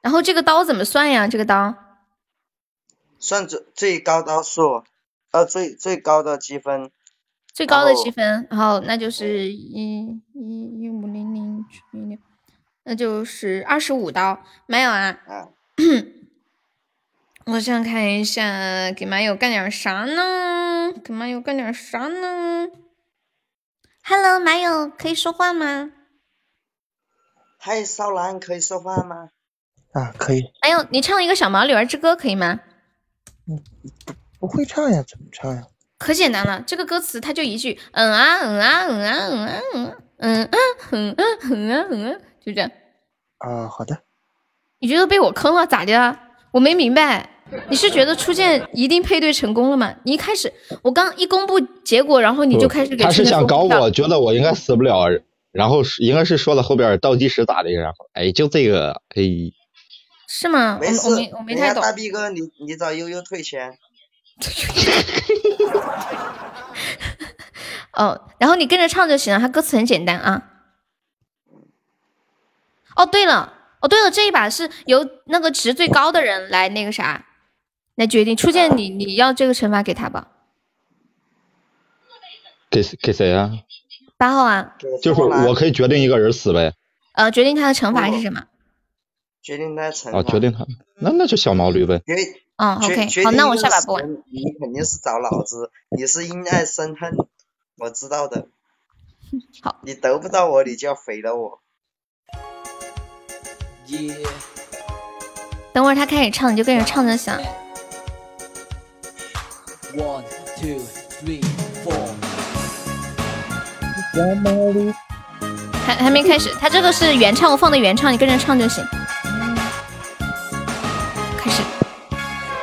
然后这个刀怎么算呀？这个刀算最最高刀数，呃，最最高的积分，最高的积分，然后那就是一一一五零零除以六，那就是二十五刀，没有啊？<coughs> 我想看一下，给马友干点啥呢？给马友干点啥呢？Hello，马友可以说话吗？嗨，少男可以说话吗？啊，可以。哎呦，你唱一个《小毛驴儿之歌》可以吗？嗯，不不会唱呀，怎么唱呀？可简单了，这个歌词它就一句，嗯啊嗯啊嗯啊嗯啊嗯啊嗯啊嗯啊嗯啊嗯啊，就这样。啊，好的。你觉得被我坑了咋的？我没明白。你是觉得初见一定配对成功了吗？你一开始我刚一公布结果，然后你就开始给他是想搞我，觉得我应该死不了，然后应该是说了后边倒计时咋的，然后哎就这个哎，是吗？没事，我没我没太懂。大逼哥，你你找悠悠退钱。<laughs> 哦，然后你跟着唱就行了，他歌词很简单啊。哦，对了，哦对了，这一把是由那个值最高的人来那个啥。来决定初见你你要这个惩罚给他吧，给给谁啊？八号啊，就是我可以决定一个人死呗。呃，决定他的惩罚是什么？决定他惩罚。哦，决定他，那那就小毛驴呗。嗯，OK，好，那我下把不玩。你肯定是找老子，你是因爱生恨，我知道的。<laughs> 好。你得不到我，你就要毁了我。等会儿他开始唱，你就跟着唱就行。One, two, three, four。还还没开始，他这个是原唱，我放的原唱，你跟着唱就行。开始。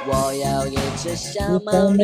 我要一只小毛驴。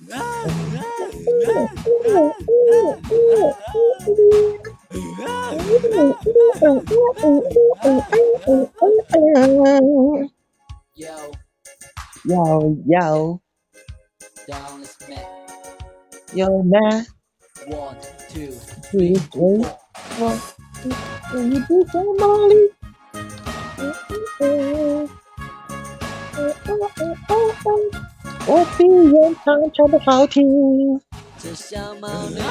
Yo. Yo, yo. Down is met. Yo, man. One, two, three, Three, three, four. four. Can you do some Molly? 我比原唱唱的好听。这小毛驴。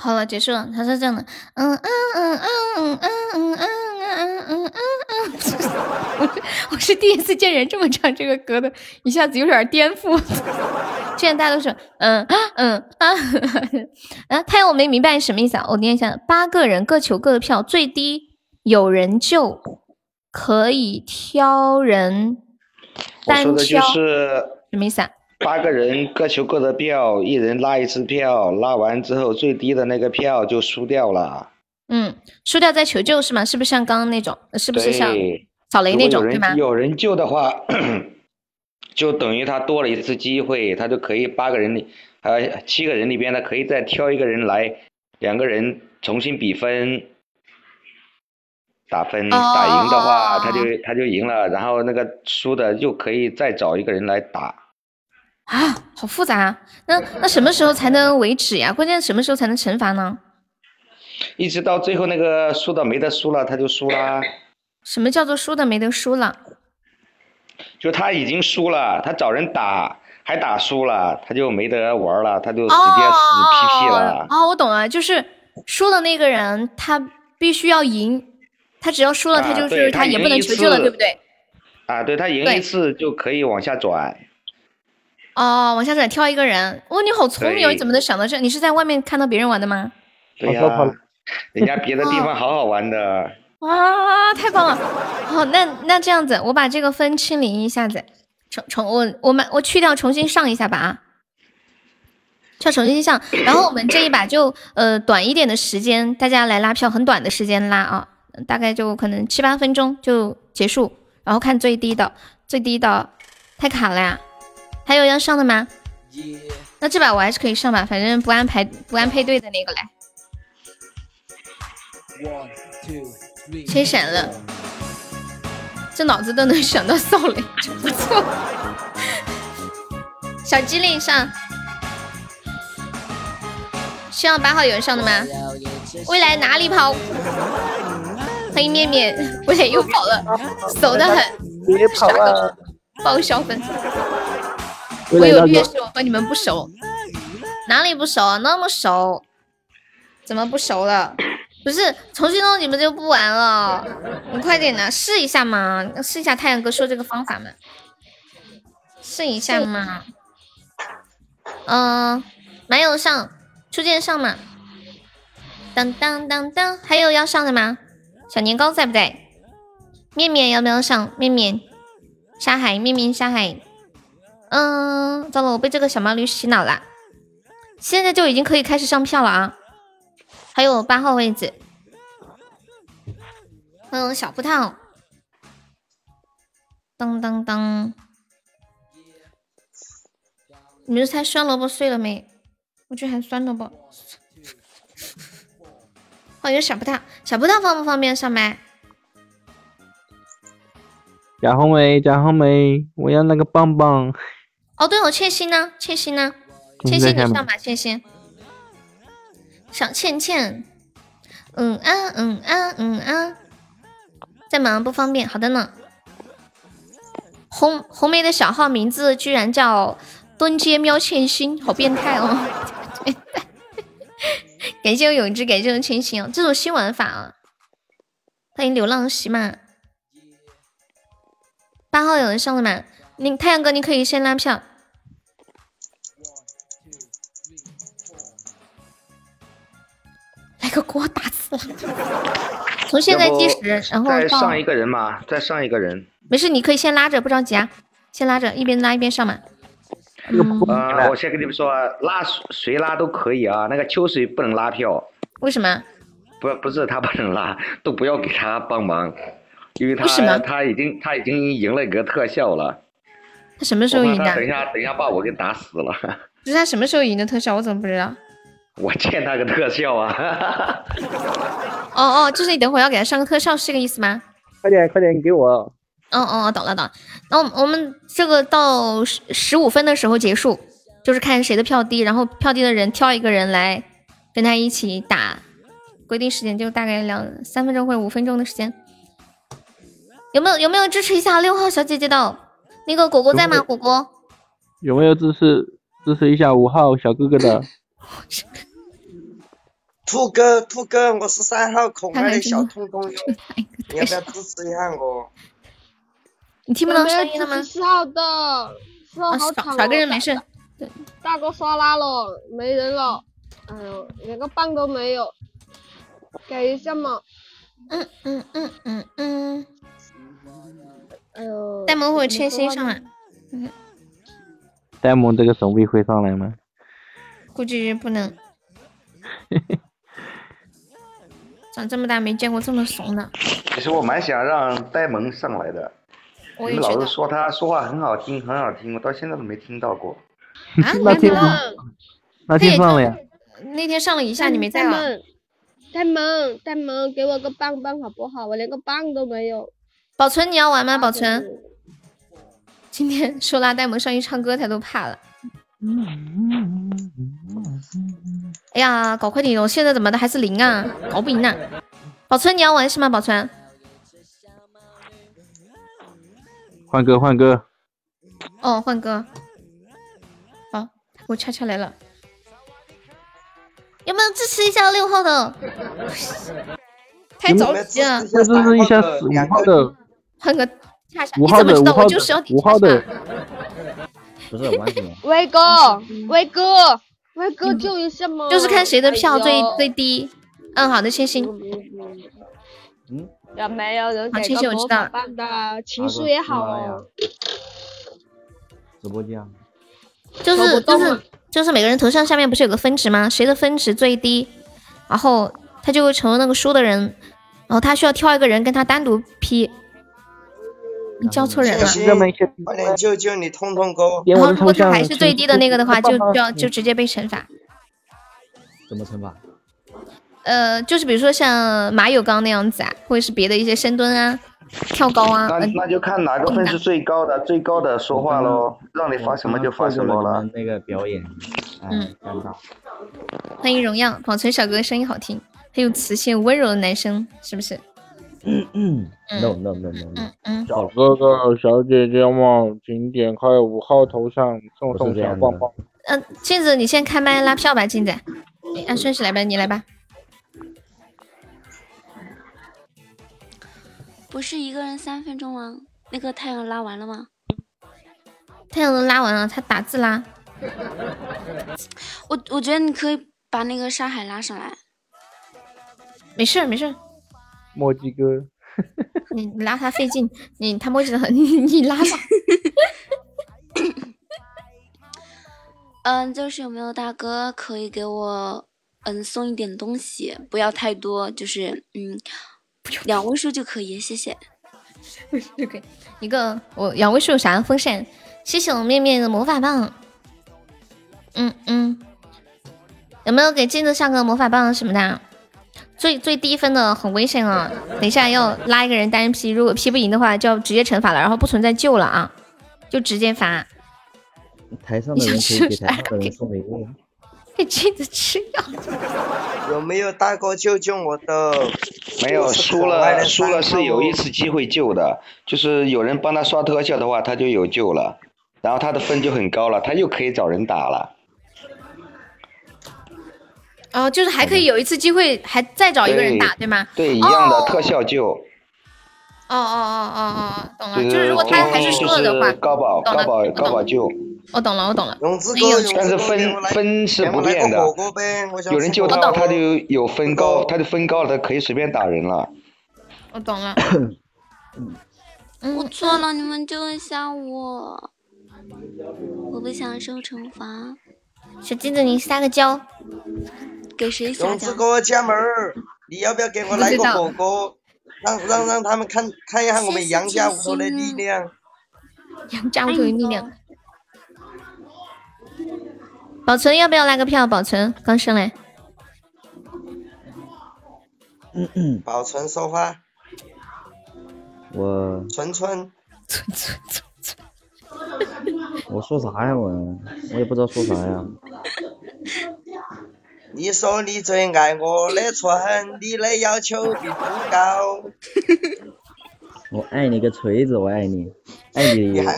好了，结束了。他是这样的，嗯嗯嗯嗯嗯嗯嗯嗯嗯嗯嗯，我是我是第一次见人这么唱这个歌的，一下子有点颠覆。<laughs> 现在大家都是嗯嗯啊啊，太阳我没明白什么意思啊，我念一下：八个人各求各的票，最低有人就可以挑人单挑，是什么意思啊？八个人各求各的票，一人拉一次票，拉完之后最低的那个票就输掉了。嗯，输掉再求救是吗？是不是像刚刚那种？呃是不是像扫雷那种对吗？有人救的话，就等于他多了一次机会，他就可以八个人里，呃，七个人里边呢可以再挑一个人来，两个人重新比分。打分哦打赢的话，他就他就赢了，然后那个输的又可以再找一个人来打。啊，好复杂啊！那那什么时候才能为止呀？关键什么时候才能惩罚呢？一直到最后那个输的没得输了，他就输啦。什么叫做输的没得输了？就他已经输了，他找人打还打输了，他就没得玩了，他就直接死 PP 了。哦，我懂了，就是输的那个人他必须要赢，他只要输了，啊他就是对他也不赢一能求救了，对不对？啊，对他赢一次就可以往下转。哦，往下转挑一个人，哇，你好聪明哦！你怎么能想到这？你是在外面看到别人玩的吗？对呀、人家别的地方好好玩的。哇，太棒了！好，那那这样子，我把这个分清零一下子，重重我我们我去掉，重新上一下吧啊，要重新上。然后我们这一把就呃短一点的时间，大家来拉票，很短的时间拉啊，大概就可能七八分钟就结束，然后看最低的，最低的太卡了呀。还有要上的吗？那这把我还是可以上吧，反正不按排不按配对的那个来。谁闪了？这脑子都能想到扫雷，真不错。小机灵上，希望八号有人上的吗？未来哪里跑？欢迎面面，未来又跑了，<laughs> 怂的很，别跑啊！报销分。我有劣势，我和你们不熟，哪里不熟啊？那么熟，怎么不熟了？不是重新弄你们就不玩了，你快点的试一下嘛，试一下太阳哥说这个方法嘛，试一下嘛。嗯、没有上，初见上嘛。当当当当，还有要上的吗？小年糕在不在？面面要不要上？面面，沙海，面面沙海。嗯，糟了，我被这个小毛驴洗脑了。现在就已经可以开始上票了啊！还有八号位置，嗯，小葡萄，当当当，你们猜酸萝卜碎了没？我觉得还酸萝卜。欢迎小葡萄，小葡萄方不方便上麦？贾红梅，贾红梅，我要那个棒棒。哦，对哦，倩欣呢？倩欣呢？倩倩欣在下面欣你上吧，倩欣。小倩倩，嗯啊嗯啊嗯啊，在忙不方便。好的呢。红红梅的小号名字居然叫蹲街喵倩欣，好变态哦！感谢我永志，感谢我千心哦，这种新玩法啊！欢迎流浪喜马。八号有人上了吗？你太阳哥，你可以先拉票。个给我打死了！从现在计时，然后再上一个人嘛，再上一个人。没事，你可以先拉着，不着急啊，先拉着，一边拉一边上嘛。呃，我先跟你们说，拉谁拉都可以啊，那个秋水不能拉票，为什么？不不是他不能拉，都不要给他帮忙，因为他为什么他已经他已经赢了一个特效了。他什么时候赢的？等一下等一下把我给打死了，不是他什么时候赢的特效？我怎么不知道？我欠他个特效啊！哦哦，就是你等会儿要给他上个特效，是这个意思吗？快点快点你给我！哦哦，懂了懂了。那我们我们这个到十十五分的时候结束，就是看谁的票低，然后票低的人挑一个人来跟他一起打，规定时间就大概两三分钟或者五分钟的时间。有没有有没有支持一下六号小姐姐的？那个果果在吗？果果，有没有支持支持一下五号小哥哥的？兔哥，兔哥，我是三号可爱的小痛痛哟，你要不要支持一下我？你听不到声音了吗？四号的，四号啊好吵、哦少少个人没事。大哥刷拉了，没人了，哎呦，连个棒都没有，给一下嘛。嗯嗯嗯嗯嗯。哎呦，戴萌会切心上来，嗯，呆萌这个手臂会上来吗？估计不能。<laughs> 长这么大没见过这么怂的，其实我蛮想让呆萌上来的，你们老是。说他说话很好听，很好听，我到现在都没听到过。啊，<laughs> 那 <laughs> 那天上了呀。那天上了一下，你没在啊？呆萌，呆萌，给我个棒棒好不好？我连个棒都没有。保存你要玩吗？保存。今天说拉呆萌上去唱歌，他都怕了。哎呀，搞快点我！现在怎么的还是零啊？搞不赢啊！保存你要玩是吗？保存。换歌换歌，哦，换歌。好，我恰恰来了。有没有支持一下六号的？太着急了。再支持一下十五号的，换个恰恰，五号的，你怎么知道五号我就是要的，五号的。不是玩什么？威哥，威哥，威哥救一下吗！就是看谁的票最哎最低。嗯，好的，谢谢。有没有人好给个魔谢谢我知道法棒的？情书也好哦。直播间啊，就是就是就是每个人头像下面不是有个分值吗？谁的分值最低，然后他就会成为那个输的人，然后他需要挑一个人跟他单独 P。你叫错人了。星快点救救你痛痛哥！然后如果他还是最低的那个的话，就就要就直接被惩罚。怎么惩罚？呃，就是比如说像马友刚那样子啊，或者是别的一些深蹲啊、跳高啊。那那就看哪个分是最高的，最高的说话喽，让你发什么就发什么了。那个表演，哎嗯，尴尬。欢迎荣耀，保存小哥声音好听，很有磁性、温柔的男生，是不是？嗯嗯，no no no no 小哥哥、小姐姐们，请点开五号头像送送小棒棒。嗯、镜子，你先开麦拉票吧，镜子。哎按顺序来吧，你来吧。不是一个人三分钟吗？那个太阳拉完了吗？太阳都拉完了，他打字拉。我我觉得你可以把那个沙海拉上来。没事儿没事儿，墨迹哥，你你拉他费劲，你他墨迹的很，你你拉吧。嗯，就是有没有大哥可以给我嗯送一点东西，不要太多，就是嗯两位数就可以，谢谢。这个一个我两位数有啥风扇？谢谢我面面的魔法棒。嗯嗯，有没有给镜子上个魔法棒什么的？最最低分的很危险啊！等一下要拉一个人单 P，如果 P 不赢的话，就要直接惩罚了，然后不存在救了啊，就直接罚。台上的人可以给台下的人送礼物。给镜子吃药。有没有大哥救救我的？没有输了，输了是有一次机会救的，就是有人帮他刷特效的话，他就有救了，然后他的分就很高了，他又可以找人打了。哦，就是还可以有一次机会，还再找一个人打，对吗？对，一样的哦特效救，哦哦哦哦哦，懂了。就就是如果他还是输了的话，高保高保高保救，我懂了，我懂了。但是分分是不变的有人救他他就有分高，他就分高了，他可以随便打人了。我懂了。我错了，你们救一下我，我不想受惩罚。小金子，你撒个娇。给谁子哥家门儿，你要不要给我来个火锅？让让让他们看看一下我们杨家屋 <laughs> 头的力量。杨家屋头的力量。保存要不要来个票？保存刚上来。嗯嗯保存说话，我纯纯我说啥呀我？我也不知道说啥呀。<laughs> 你说你最爱我的唇，你的要求并不高。<laughs> 我爱你个锤子，我爱你，爱你。你还，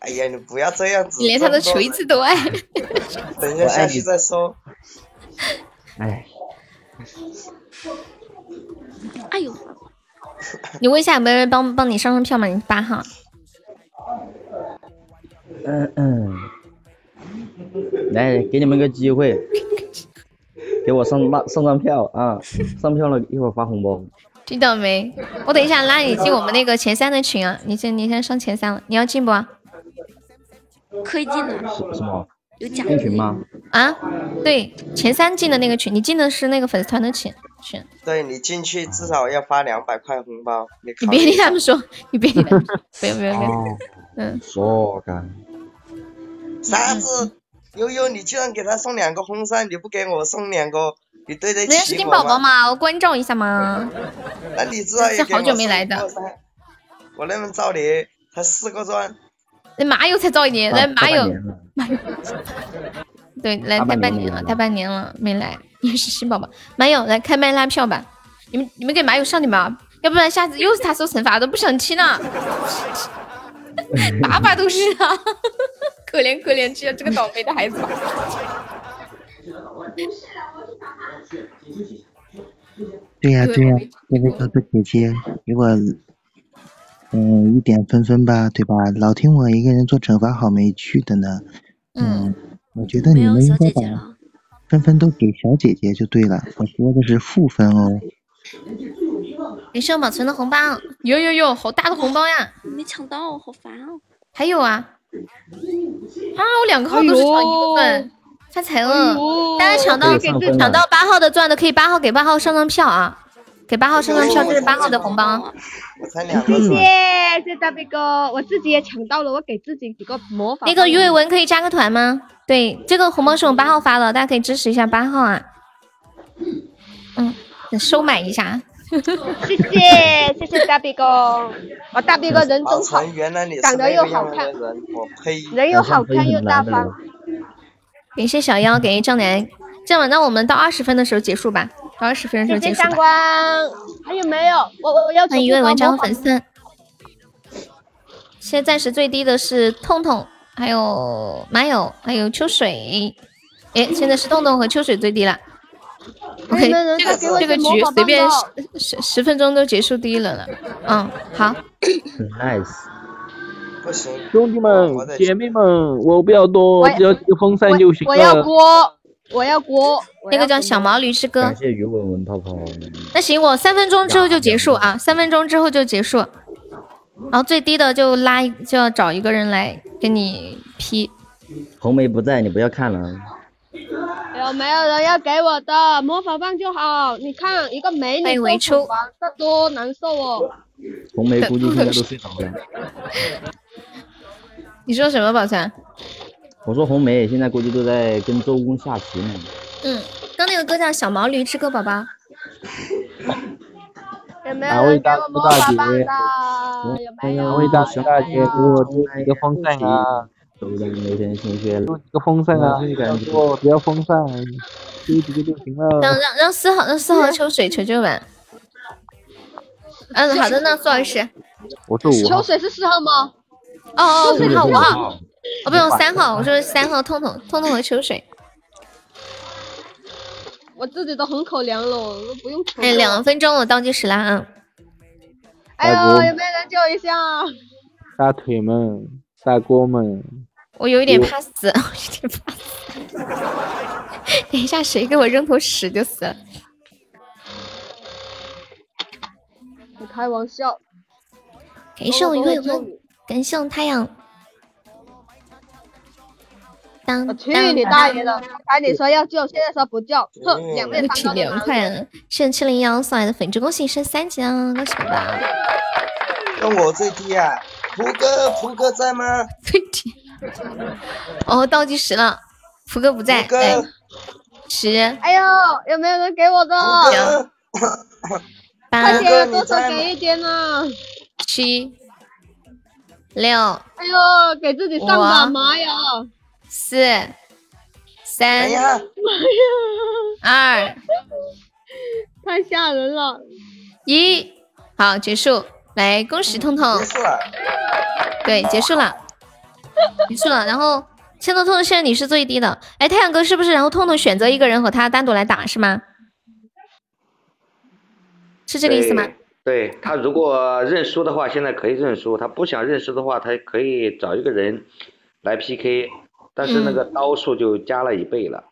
哎呀，你不要这样子。你连他的锤子都爱。<laughs> 等一下下去再说。哎，哎呦，你问一下有没有人帮帮你上上票嘛？你八号。嗯嗯。来，给你们个机会，<laughs> <laughs> 给我上上上张票啊！上票了一会儿发红包。听到没？我等一下拉你进我们那个前三的群啊！你先你先上前三了，你要进不？可以进的。什么？有奖进群吗？啊，对，前三进的那个群，你进的是那个粉丝团的群群。对你进去至少要发两百块红包。你你别听他们说，你别听他们说，<laughs> 不要不要不要。嗯。说干。啥子？悠悠，你居然给他送两个风扇，你不给我送两个，你对得起我吗？人家是金宝宝嘛，我关照一下嘛。<laughs> 那你知道也好久没来的。我那么造孽才四个钻。那马友才造一点，那马友，马友，对，来大半年了，大半年了没来，也是新宝宝。马友来开麦拉票吧，你们你们给马友上点吧，要不然下次又是他受惩罚都不想听了。<laughs> 把把都是啊，<laughs> 可怜可怜，只有这个倒霉的孩子。对呀对呀，这位哥哥姐姐，给我嗯一点分分吧，对吧？老听我一个人做惩罚，好没趣的呢。嗯，我觉得你们应该把分分都给小姐姐就对了。我说的是负分哦。感谢我宝存的红包，有有有，好大的红包呀！没抢到，好烦哦。还有啊，啊，我两个号都是抢一个钻，发财了！大家抢到抢到八号的钻的，可以八号给八号上张票啊，给八号上张票，这是八号的红包。谢谢谢谢大飞哥，我自己也抢到了，我给自己几个魔法。那个鱼尾纹可以加个团吗？对，这个红包是我八号发的，大家可以支持一下八号啊。嗯，收买一下。谢谢谢谢大逼哥，我大逼哥人真好，长得又好看，人又好看又大方。感谢小妖给正南，这样吧，那我们到二十分的时候结束吧，到二十分的时候结束吧。谢谢上官，还有没有？我我要。欢迎文章粉丝。现在暂时最低的是痛痛，还有马友，还有秋水。哎，现在是痛痛和秋水最低了。OK，这个这个局随便十十十分钟都结束第一轮了。嗯，好。Nice。不行，兄弟们、姐妹们，我不要多，只要几个风扇就行了。我要锅，我要锅。那个叫小毛驴之歌。感谢鱼文文泡泡。那行，我三分钟之后就结束啊，三分钟之后就结束。然后最低的就拉，就要找一个人来给你 P。红梅不在，你不要看了。有没有人要给我的魔法棒就好？你看一个美女魔法棒，这多难受哦！红梅估计现在都睡着了。你说什么，宝川？我说红梅现在估计都在跟周公下棋呢。嗯，刚那个歌叫《小毛驴之歌》，宝宝。有没有人给我魔法棒的？有没有？哪位大大姐给我一个风扇啊？都在每天心血了。个风扇啊！我不要风扇，丢几个就行了。让让让四号让四号秋水求救吧。嗯，好的呢，苏老师。我是五号。秋水是四号吗？哦哦，五号五号。哦，不用三号，我说三号，痛痛痛痛和秋水。<laughs> 我自己都很可怜了，都不用求。哎，两分钟了，倒计时了啊！哎呦，有没有人救一下？大腿们，大哥们。我有一点怕死，<laughs> 我有点怕死。等一下，谁给我扔坨屎就死了。你开玩笑。感谢我月温，感谢我太阳。我去你大爷的！才你说要救，现在说不救，哼，两面挺凉快的。谢谢七零幺送来的粉猪，恭喜升三级啊！恭喜吧。那我最低啊，胡哥，胡哥在吗？<laughs> 最低。<laughs> 哦，倒计时了，福哥不在，十。哎呦，有没有人给我的？<laughs> 快点，多少给一点呢？七、六哎呦，给自己上把麻呀！四三哎呀，二 <laughs> 太吓人了。一，好，结束。来，恭喜痛痛。结束了。对，结束了，结束了。然后，现在痛痛现在你是最低的。哎，太阳哥是不是？然后痛痛选择一个人和他单独来打是吗？是这个意思吗？对？他如果认输的话，现在可以认输；他不想认输的话，他可以找一个人来 PK，但是那个刀数就加了一倍了。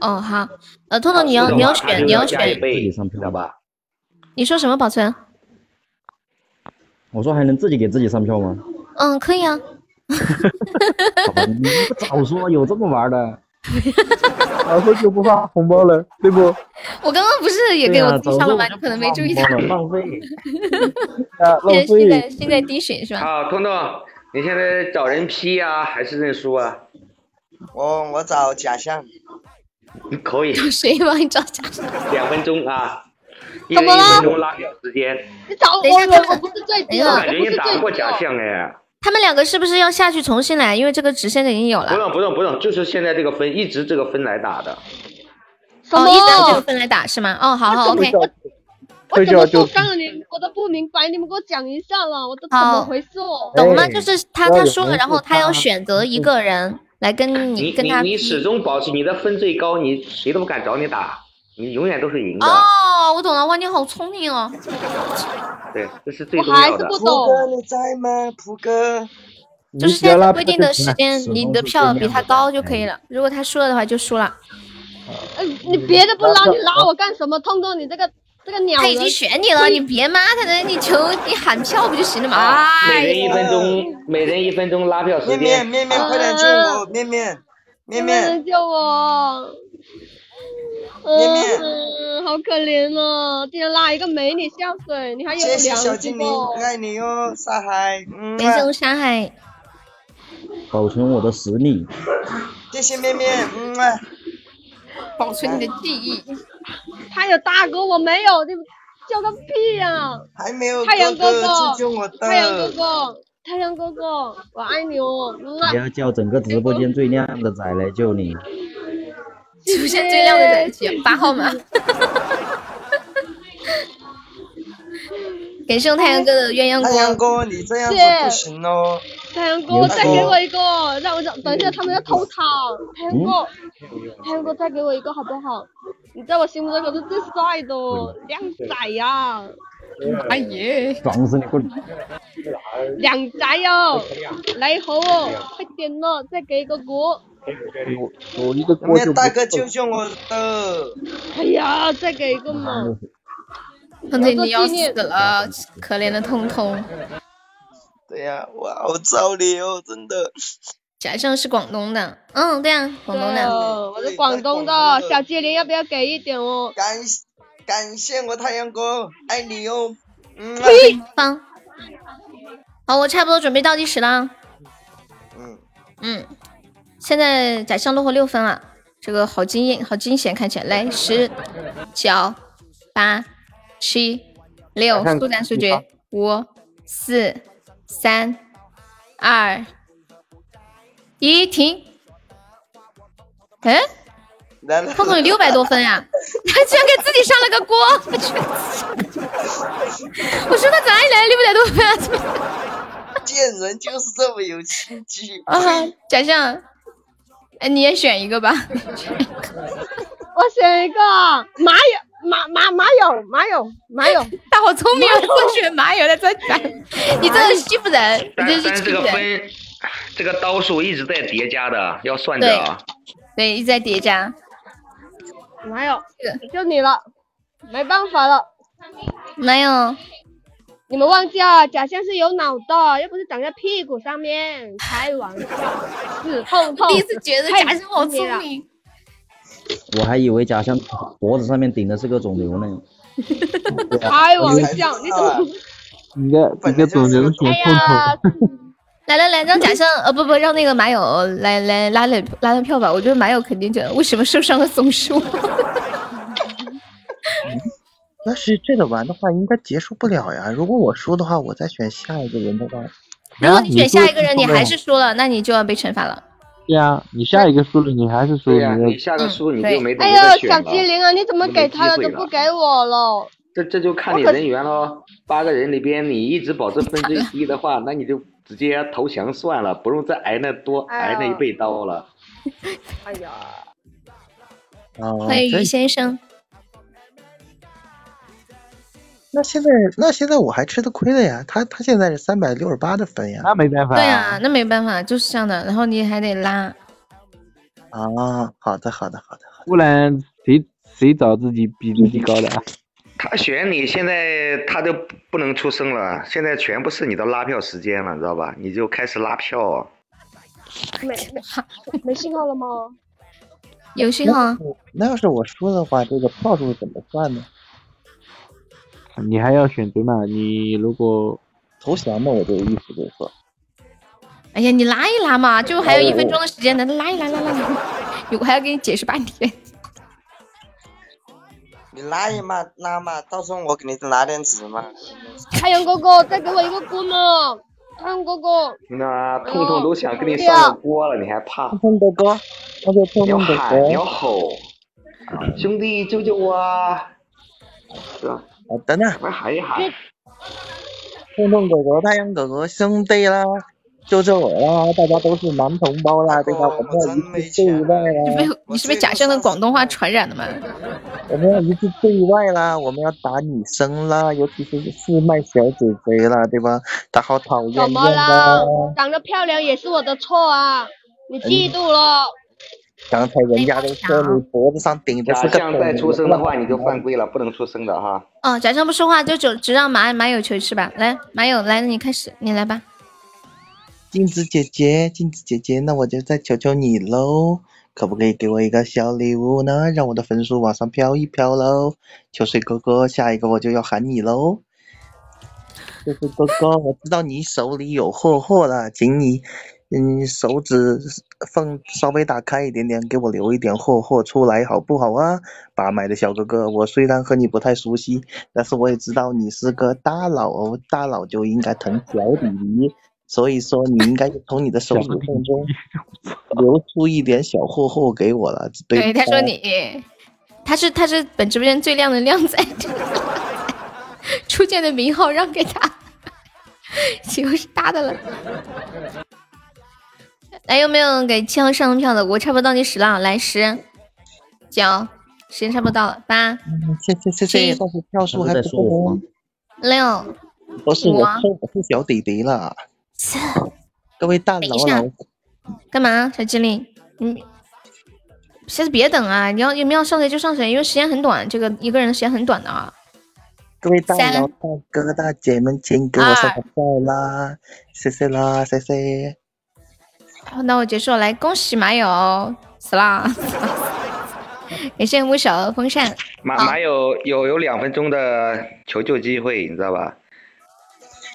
哦，好。呃，痛痛你要你要选你要选，加一倍，知道吧？你说什么？保存？我说还能自己给自己上票吗？嗯，可以啊。<laughs> 好吧，你不早说有这么玩的？<laughs> 然后就不发红包了，对不？我刚刚不是也给我自己上了吗？你可能没注意到。浪费。<laughs> 啊，浪现在现。在现在滴血是吧？好，痛痛，你现在找人 P 呀、还是认输啊？我我找假象。可以，谁帮你找假象？两分钟啊，怎么了分钟拉票时间。你找我，我我不是最低的，我感觉你打不过。假象哎。他们两个是不是要下去重新来？因为这个值现在已经有了不。用不用不用，就是现在这个分，一直这个分来打的。哦，一直按这个分来打是吗？哦，好好，OK。我怎么受伤了？你我都不明白，你们给我讲一下了，我都怎么回事哦？懂吗，就是他他说了，然后他要选择一个人来跟你你跟他你你始终保持你的分最高，你谁都不敢找你打，你永远都是赢的。哦，我懂了，哇，你好聪明哦。<laughs> 对，这是最重要的。普哥你在吗？普哥。就是现在规定的时间，你的票比他高就可以了。如果他输了的话，就输了。哎，你别的不拉，你拉我干什么？痛痛，你这个这个鸟。他已经选你了，你别骂他了，你求你喊票不就行了吗？哎每人一分钟，每人一分钟拉票时面间。面面面面，快点救我！面面面面，能救我？面面嗯，好可怜哦，竟然拉一个美女下水，你还有谢谢小良心精灵，不？爱你哟，沙海。嗯感谢我沙海，保存我的实力。谢谢面面，嗯啊。保存你的记忆。他有大哥，我没有，你叫个屁呀、还没有太阳哥哥哥，救救我的太阳哥哥，太阳哥哥，我爱你哦。嗯啊不要叫整个直播间最靓的仔来救你。出现最亮的在一起，八号码。感谢我太阳哥的鸳鸯锅太阳锅。哥，你这样子不行哦。太阳哥，再给我一个，让我等一下他们要偷塔。太阳哥，太阳哥，再给我一个好不好？你在我心目中可是最帅的靓仔呀！哎耶！撞死你个！靓仔哟，来好哦，快点了，再给一个锅。我我一个锅就大哥救救我的？哎呀，再给一个嘛！痛痛你要死了，可怜的彤彤。对呀、我好造孽哦，真的。假象是广东的，嗯，对啊，广东的。哦，我是广东的，小精灵要不要给一点哦？感感谢我太阳哥，爱你哟。嗯。好，我差不多准备倒计时了。嗯嗯，现在宰相落后六分了，这个好惊艳，好惊险，看起来。来，十、九、八、七、六，速战速决，五、四、三、二、一，停。哎，来了。痛痛有六百多分呀、<laughs> 他居然给自己上了个锅！我去，我说他哪里来六百多分啊？怎么见人就是这么有心机。啊，假象，哎，你也选一个吧。我选一个马友，马马马友，马友，马友。他好聪明啊，都选马友在这选。你真的是欺负人，你这个欺负人。分，这个刀数一直在叠加的，要算着啊。对，一直在叠加。马友，就你了，没办法了。没有，你们忘记了，假象是有脑的，又不是长在屁股上面，开玩笑。死痛痛！第一次觉得假象好聪明。我还以为假象脖子上面顶的是个肿瘤呢。开玩笑，你怎么？你个你个肿瘤选哎痛痛。，来来来，让假象呃不不，让那个马友来来拉了拉了票吧。我觉得马友肯定觉得为什么受伤的总是我。<laughs> 要是这个玩的话，应该结束不了呀。如果我输的话，我再选下一个人的话，如果你选下一个人，你还是输了，那你就要被惩罚了。对呀，你下一个输了，你还是输，对呀、你你下个输你就没得哎呦，小再选了。机灵啊，你怎么给他了都不给我了？这这就看你人缘喽。八个人里边你一直保持分最低的话，那你就直接投降算了，不用再挨那多挨那一倍刀了。<laughs> 哎呀，哦，欢迎于先生。那现在那现在我还吃的亏了呀，他他现在是三百六十八的分呀。那没办法。对啊，那没办法，就是这样的。然后你还得拉，啊，好的好的好的。不然谁谁找自己比自己高的啊？<laughs> 他选你，现在他都不能出声了，现在全部是你的拉票时间了，知道吧？你就开始拉票。没没没信号了吗？有信号。那要是我输的话，这个票数怎么算呢？你还要选择嘛？你如果投降嘛，我这个意思就是说，哎呀，你拉一拉嘛，就还有一分钟的时间呢，拉一拉，拉拉拉。我 <laughs> 还要给你解释半天。<laughs> 你拉一嘛拉嘛，到时候我给你拿点纸嘛。太阳哥哥，再给我一个锅嘛！太阳哥哥，那痛痛都想给你上个锅了，你还怕？痛哥哥，那就痛你要喊，你要哥。吼，兄弟救救我啊！是吧？好的呢，我喊一喊。痛痛狗狗、太阳狗狗兄弟啦，救救我啦！大家都是男同胞啦，对吧？我们要一致对外你啦，被你是被假象的广东话传染的吗？我们要一致对外啦，我们要打女生啦，尤其是四麦小姐姐啦，对吧？她好讨厌怎么厌啊！了？长得漂亮也是我的错啊！你嫉妒了？刚才人家都说你脖子上顶的假是个象再出声的话，你就犯规了，不能出声的哈。哦，假装不说话就只只让马马友求是吧？来，马友来，你开始，你来吧。镜子姐姐，镜子姐姐，那我就再求求你喽，可不可以给我一个小礼物呢？让我的分数往上飘一飘喽！秋水哥哥，下一个我就要喊你喽。<laughs> 秋水哥哥，我知道你手里有货货了，请你，嗯，手指缝稍微打开一点点，给我留一点货货出来，好不好啊？把麦的小哥哥，我虽然和你不太熟悉，但是我也知道你是个大佬哦，大佬就应该疼小弟弟。所以说，你应该从你的手指缝中留出一点小货货给我了，对对，他说你，他是他是本直播间最靓的靓仔，初见的名号让给他，<laughs> 岂不是大的了。来，有没有给七号上票的？我差不多倒计时了，来十、九，时间差不多到了，八、嗯谢谢谢谢，票数还不够哦。六、不是我五错，我是小弟弟了。各位大佬，干嘛？小机灵，你下次别等啊！你要你们要上谁就上谁，因为时间很短，这个一个人的时间很短的啊。各位大佬大哥大姐们，请给我上个票啦！谢谢啦，谢谢。好，那我结束了，来恭喜马友死啦！<laughs> 感谢木手风扇，马马友有有两分钟的求救机会，你知道吧？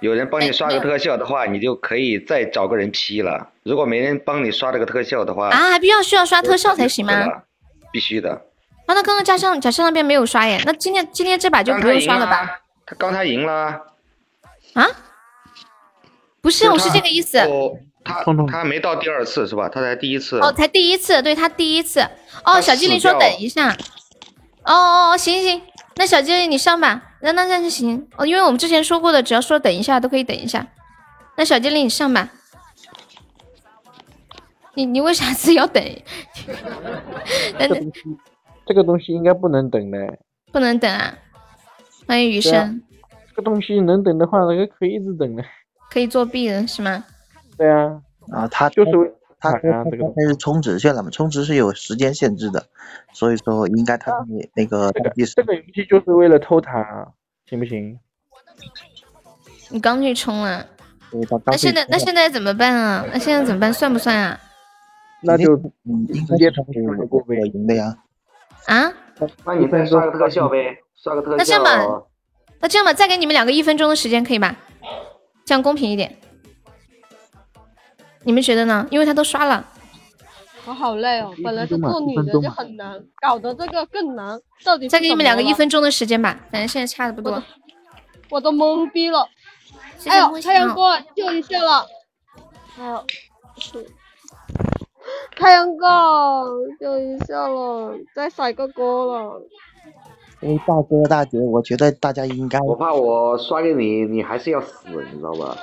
有人帮你刷个特效的话，你就可以再找个人 P 了。如果没人帮你刷这个特效的话，啊，还必须要需要刷特效才行吗？啊，必须的。啊那刚刚假象假象那边没有刷耶，那今天今天这把就不用刷了吧？他刚才赢了，啊？不是，我是这个意思。哦，他他没到第二次是吧？他才第一次。哦，才第一次，对他第一次。哦，小精灵说等一下。哦哦哦，行行行，那小精灵你上吧。那那那就行。哦，因为我们之前说过的，只要说等一下都可以等一下。那小精灵你上吧。你你为啥子要等？这个东西，这个东西应该不能等的。不能等啊！欢迎余生，这个东西能等的话，那个可以一直等的。可以作弊的是吗？对啊，啊，他就是为他这个他他是充值去了嘛？充值是有时间限制的，所以说应该他那那个倒计时这个游戏就是为了偷塔，行不行？你刚去充了，那现在那现在怎么办啊？那现在怎么办？算不算啊？那就嗯，应直接从我赢的呀。啊？那你再刷个特效呗，刷个特效。那这样吧，那这样吧，再给你们两个一分钟的时间，可以吧？这样公平一点。你们觉得呢？因为他都刷了。我好累哦，本来是做女的就很难，搞得这个更难。到底再给你们两个一分钟的时间吧，反正现在差的不多。我都懵逼了。哎呦，太阳哥救一下了！哎呦是太阳哥，救一下了，再甩个锅了。各位大哥大姐，我觉得大家应该我怕我刷给你，你还是要死，你知道吧？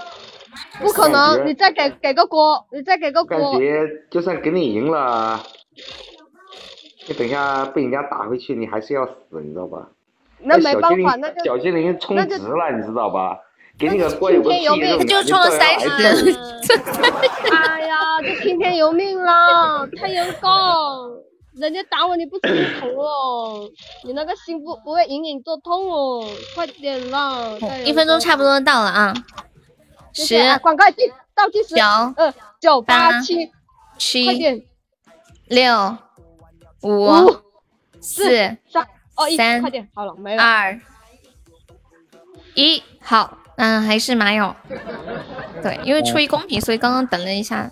不可能，你再给给个锅，你再给个感锅。觉就算给你赢了，你等一下被人家打回去，你还是要死，你知道吧？那没办法那就小精灵充值了，你知道吧？给你个锅有个屁用，他就充了三十哎呀，这听天由命了！太阳哥，人家打我你不心疼哦，你那个心不不会隐隐作痛哦，快点啦！一分钟差不多到了啊，十谢谢啊广告进倒计时，九呃九八八七，快七点六五五四三哦一，快点好了没了。二一，好，嗯，还是马友。<laughs> 对，因为出于公平，所以刚刚等了一下。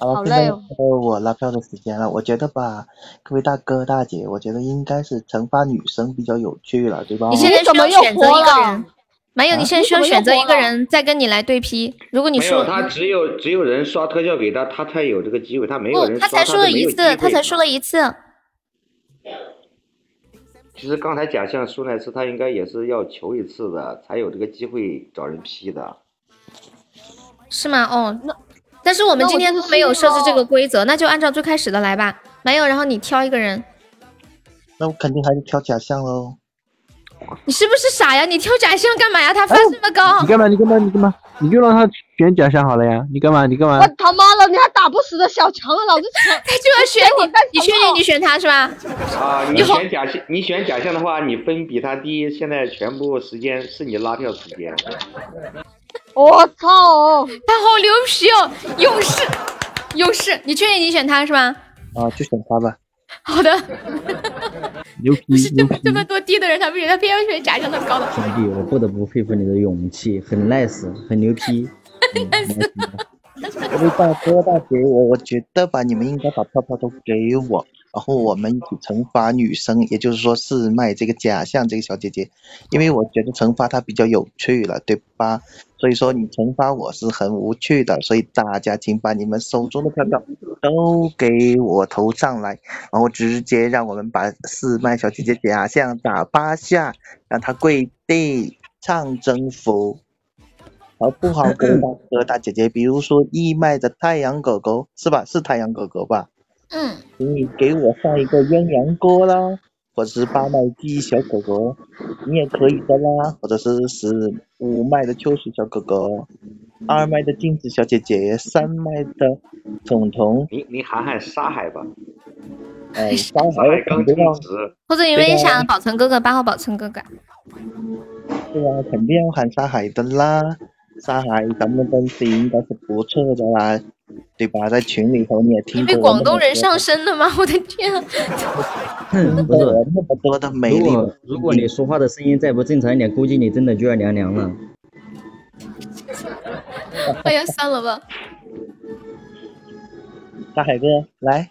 好了，好现在到我拉票的时间了。我觉得吧，各位大哥大姐，我觉得应该是惩罚女生比较有趣了，对吧？你现在需要选择一个人，马友，啊你现在需要选择一个人，再跟你来对批。如果你没有，输，他只有只有人刷特效给他，他才有这个机会，他没有，人刷他才输了一次，他才输了。一次。其实刚才假象输那次，他应该也是要求一次的，才有这个机会找人批的。是吗？哦，那但是我们今天就都没有设置这个规则，那就按照最开始的来吧。没有，然后你挑一个人，那我肯定还是挑假象喽。你是不是傻呀？你跳假象干嘛呀？他分这么高你，干嘛？你干嘛？你干嘛？你就让他选假象好了呀！你干嘛？你干嘛我？他妈的，你还打不死的小强，老子抢，<laughs> 他就要选你，<laughs> 你确定你选他是吧？啊，你选假象，你选假象的话，你分比他低，现在全部时间是你拉票时间。我操！他好牛皮哦，勇士，勇士，你确定你选他是吧？啊，就选他吧。<laughs> 好的，<laughs> 牛皮牛皮！这么多低的人，他不选，他偏要选假象那么高的。兄弟，我不得不佩服你的勇气，很 nice，很牛批。<laughs> 各位大哥大姐，我我觉得吧，你们应该把票票都给我，然后我们一起惩罚女生，也就是说是卖这个假象这个小姐姐，因为我觉得惩罚她比较有趣了，对吧？所以说你惩罚我是很无趣的，所以大家请把你们手中的票票都给我投上来，然后直接让我们把四麦小姐姐假象打八下，让她跪地唱征服。好不好，各位大哥大姐姐？比如说义卖的太阳狗狗是吧？是太阳狗狗吧？嗯，请你给我上一个鸳鸯锅啦，或者是八麦鸡小狗狗，你也可以的啦，或者是十五麦的秋实小哥哥，二麦的镜子小姐姐，三麦的彤彤，你你喊喊沙海吧，哎，沙沙海海刚充肯定要，值。或者你们也想宝存哥哥，八号宝存哥哥。对啊，肯定要喊沙海的啦。沙海，咱们东西应该是不错的啦，对吧？在群里头你也听你被广东人上身了吗？我的天 <laughs> 那么多的美丽如果你说话的声音再不正常一点，估计你真的就要凉凉了。<laughs> 哎呀，算了吧。大海哥，来，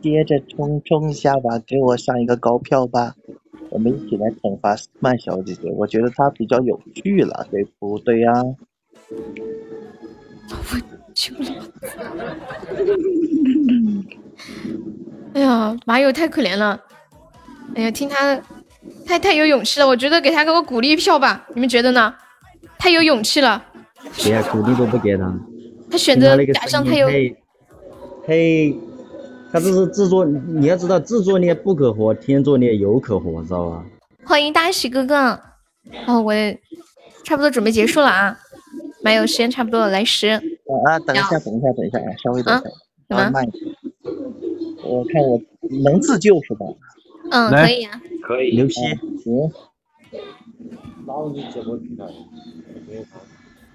接着冲冲一下吧，给我上一个高票吧。我们一起来惩罚曼小姐姐，我觉得她比较有趣了，对不对呀、求了。哎呀，马友太可怜了。哎呀，听他太太有勇气了，我觉得给他个鼓励票吧，你们觉得呢？太有勇气了，给啊，鼓励都不给他。他选择听他那个假象太有声音太太，他这是自作，你要知道自作孽不可活，天作孽犹可活，知道吧？欢迎大喜哥哥。哦，我也差不多准备结束了啊，马友时间差不多了，来十。啊啊，等一下，等一下，等一下，啊，稍微等一下，什么稍微慢一点。我看我能自救是吧？嗯，可以啊。可以。牛批。行。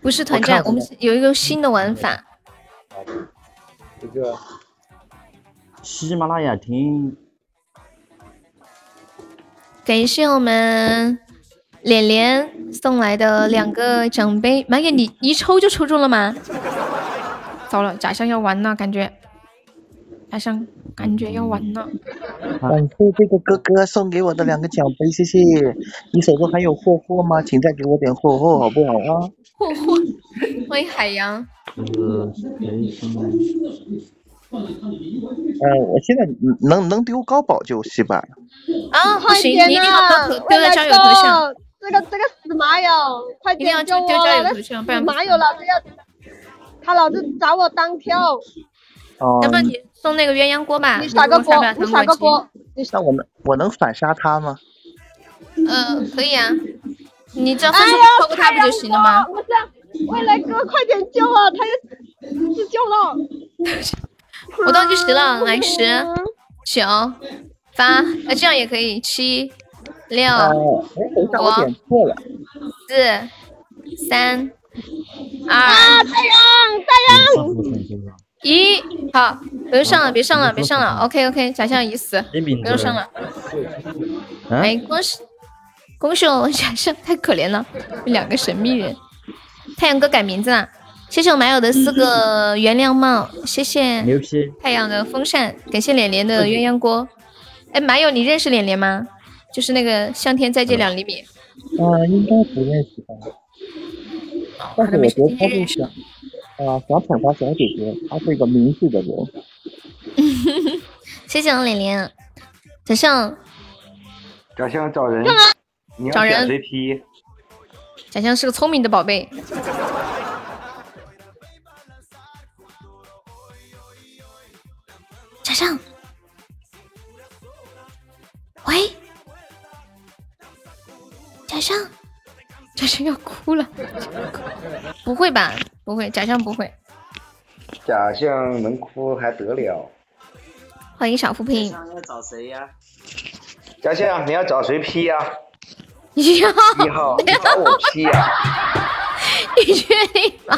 不是团战，我们有一个新的玩法。这个喜马拉雅听，感谢我们脸脸送来的两个奖杯，马爷你一抽就抽中了吗？糟了，假象要完了，感觉假象感觉要完了。感谢这个哥哥送给我的两个奖杯，谢谢。你手中还有货货吗？请再给我点货货好不好啊？嚯嚯，欢迎海洋。就是呃，我现在能能丢高保就是吧。啊，不行，你一定要呐！丢丢了交友头像。这个这个死马友，快一定要点救我！那马友老子要，他老子找我单挑。哦要不然你送那个鸳鸯锅吧？你耍个锅你耍糖果机个锅。那我们我能反杀他吗？呃，可以啊，你只要分哎呀数超过他不就行了吗？不是，未来哥，快点救啊！他要自救了。我倒计时了，来 <laughs> 十、九、八，呃，这样也可以，七、六、呃，哎，等一下，我点错了。四、三、啊，二、太阳，太阳！一，好，不用上了，别上了，别上了，OK OK，假象已死，不用上了。啊？哎，恭喜恭喜我们假象太可怜了，两个神秘人。太阳哥改名字了，谢谢我马友的四个原谅帽，谢谢牛批！太阳的风扇，感谢脸脸的鸳鸯锅。哎，马友，你认识脸脸吗？就是那个向天再借两厘米。呃，应该不认识吧？但是我觉得他是想，啊，小惩罚小姐姐，她是一个明智的人。<laughs> 谢谢我脸脸，假象假象找人，你要找人选谁批？假象是个聪明的宝贝。<laughs> 假象，喂，假象，假象要哭了，不会吧？不会，假象不会。假象能哭还得了？欢迎小扶贫。要找谁呀？假象你要找谁 P 呀、一号，一号，你找我批呀、<laughs> 你确定吗？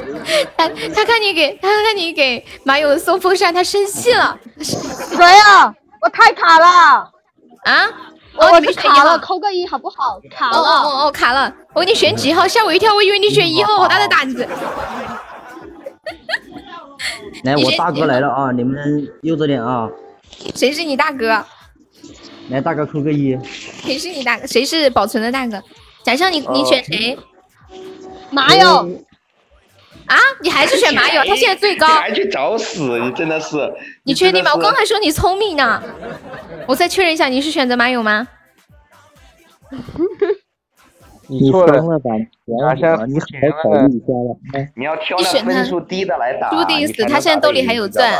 他他看你给他看你给马友送风扇，他生气了。谁啊？我太卡了啊！我哦，你们选一号是卡了，扣个一好不好？卡哦了。哦哦哦，卡了！我给你选几号？吓我一跳，我以为你选一号，好大的胆子！<laughs> 来，我大哥来了啊！你们悠着点啊！谁是你大哥？来，大哥扣个一。谁是你大哥？谁是保存的大哥？假象你你选谁？马友。啊！你还是选马友？他现在最高你。还去找死！你真的是，你确定吗？我刚还说你聪明呢。我再确认一下，你是选择马友吗？<laughs> 你错了吧？好像你好好考虑一下了。哎你要挑分数低的来打，注定死他现在兜里还有钻哎，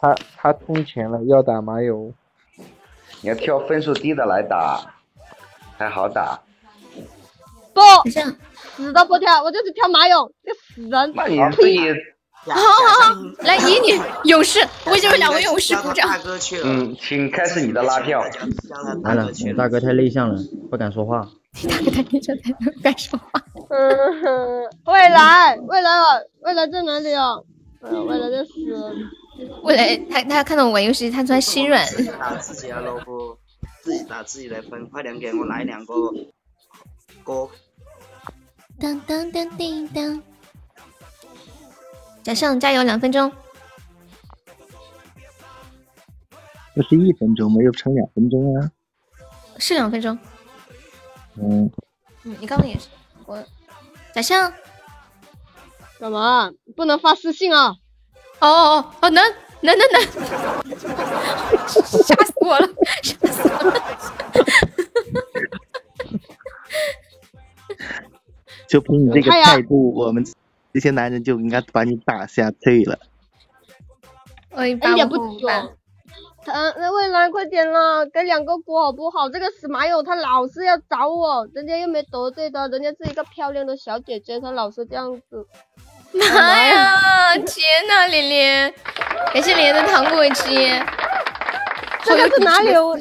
他他充钱了，要打麻友。你要挑分数低的来打，还好打。不，死都不跳，我就是跳马勇，这死人。那你自己，好好好，来以你勇士，为这位两位勇士鼓掌。嗯，请开始你的拉票。来了，你大哥太内向了，不敢说话。大哥太内向，太不敢说话。嗯，未来，未来啊，未来在哪里啊？嗯，未来在死。未来他他看到我玩游戏，他突然心软。打自己啊，老婆，自己打自己的分，快点给我来两个歌。当当当叮当，假象加油两分钟。不是一分钟，没有成两分钟啊。是两分钟。嗯，嗯，你刚刚也是我。假象，干嘛？不能发私信啊！哦哦哦哦，能能能能！<laughs> 吓死我了，吓死我了！就凭你这个态度，我们这些男人就应该把你打下退了。哎一一点不久。他那未来快点了，给两个锅好不好？这个死马友他老是要找我，人家又没得罪他，人家是一个漂亮的小姐姐，他老是这样子。妈呀！天呐，连连，感谢连连的糖果机。这个是哪里有？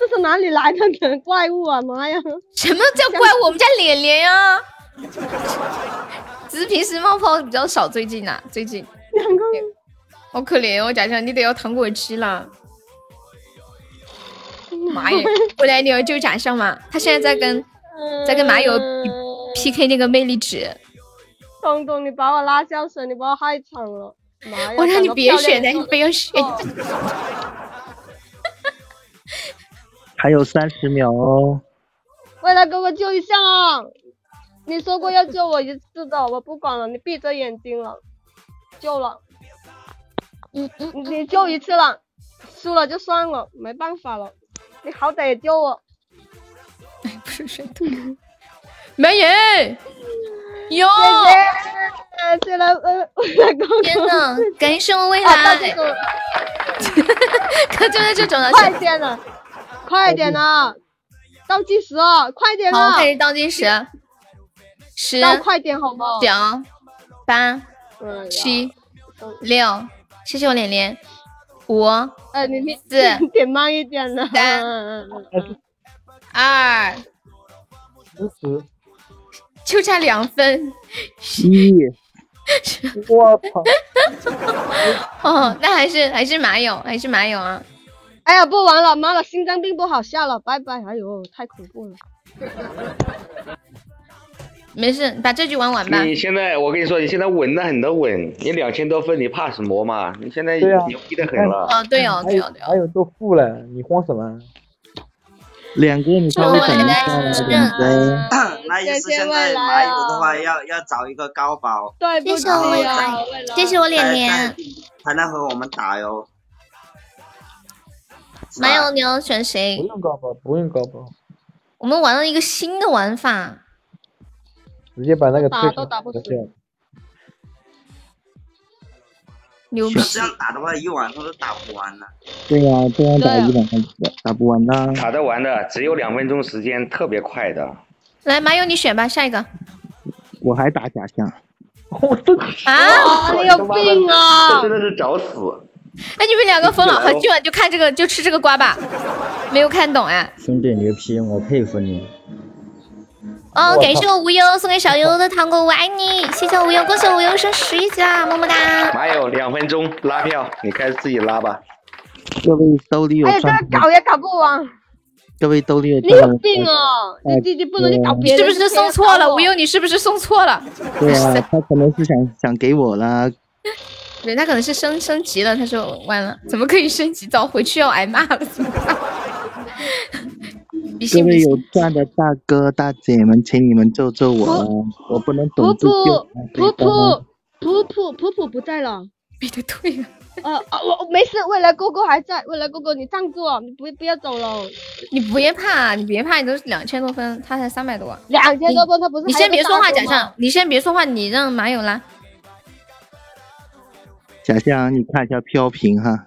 这是哪里来的怪物啊！妈呀！什么叫怪物？我们家脸脸呀，<laughs> 只是平时冒泡比较少，最近啊，最近。两个。好可怜哦，假象你得要糖果吃了。<laughs> 妈呀！我来你要救假象吗？他现在在跟在跟马友 PK 那个魅力值。东东，你把我拉下水，你把我害惨了。妈呀！我让你别选的，的，你不要选。<laughs> 还有三十秒哦。未来哥哥救一下。啊！你说过要救我一次的，我不管了，你闭着眼睛了，救了，嗯嗯，你你救一次了，输了就算了，没办法了，你好歹也救我。<laughs> 不是谁的，<laughs> 美女，哟，谢谢了，呃，天呐，感谢我未来。<laughs> 可就是这种的，快点了，快点了，倒计时哦，快点好，了，开始倒计时，十，倒快点好吗？九，八，七，六，谢谢我脸脸，五，呃，你你四 <laughs> 点慢一点呢。三二，十十就差两分，一，<laughs> 我操！哦，那还是还是马友，还是马友啊，哎呀，不玩了，妈的，心脏病不好，下了，拜拜。哎呦，太恐怖了。没事，把这局玩完吧。你现在我跟你说，你现在稳的很的稳，你两千多分，你怕什么嘛？你现在牛逼的很了。哦，对哦，对哦，对哦。还有都负了，你慌什么？两个你稍微等一下？那意思谢谢现在未来马友啊的话要要找一个高保，对谢谢我呀，谢谢我脸脸，才能和我们打哟。马友你要选谁不？用高保，不用高保，我们玩了一个新的玩法，直接把那个打都打不死掉。牛逼！这样打的话，一晚上都打不完了。对呀、这样打一晚上打不完呢。打得完的，只有两分钟时间，特别快的。来，马友你选吧，下一个我还打假象，啊！啊，你有病这啊！真的是找死！<laughs> 哎，你们两个疯了，来哦今晚就看这个，就吃这个瓜吧，<laughs> 没有看懂啊。兄弟牛批，我佩服你。哦，感谢我无忧送给小优的糖果，我爱你，谢谢我无忧，恭喜我无忧升十一级啦，么么哒。还有两分钟拉票，你开始自己拉吧。各位兜里有哎呀，这搞也搞不完，各位兜里有你有病哦！你弟弟不能去搞别人，是不是送错了？无忧，你是不是送错了？对啊，他可能是想想给我啦。对他可能是升升级了，他说完了，怎么可以升级？早回去要挨骂了，怎么办？比各位有钻的大哥大姐们，请你们救救我啊！我不能普懂自救普。普普普普普普不在了。<laughs> 比的退了，呃啊，我我没事，未来哥哥还在，未来哥哥你站住，你不不要走了。你别怕，你别怕，你都是两千多分，他才三百多。两千多分，他不是你还有个先别说话，假象，你先别说话，你让马友拉。假象，你看一下飘屏哈。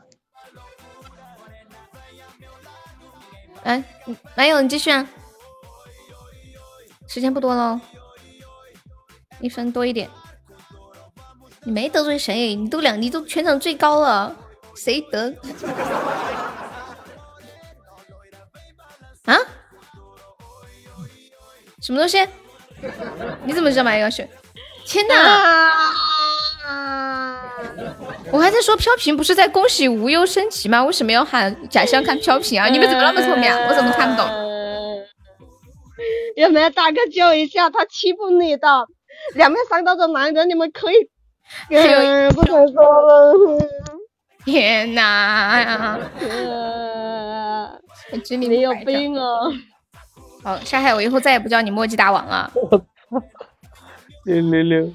来，马友你继续啊，时间不多喽，一分多一点。你没得罪谁，你都两，你都全场最高了，谁得？<laughs> 啊？什么东西？你怎么知道马友要选？天哪！<laughs> 我还在说飘屏不是在恭喜无忧升级吗？为什么要喊假象看飘屏啊？你们怎么那么聪明啊？我怎么看不懂？有没有大哥救一下？他欺负你的，两面三刀的男人，你们可以。<laughs> 呃，不想说了。天哪！啊我知你你有病啊！好，沙海，我以后再也不叫你墨迹大王了。<laughs> 六六六，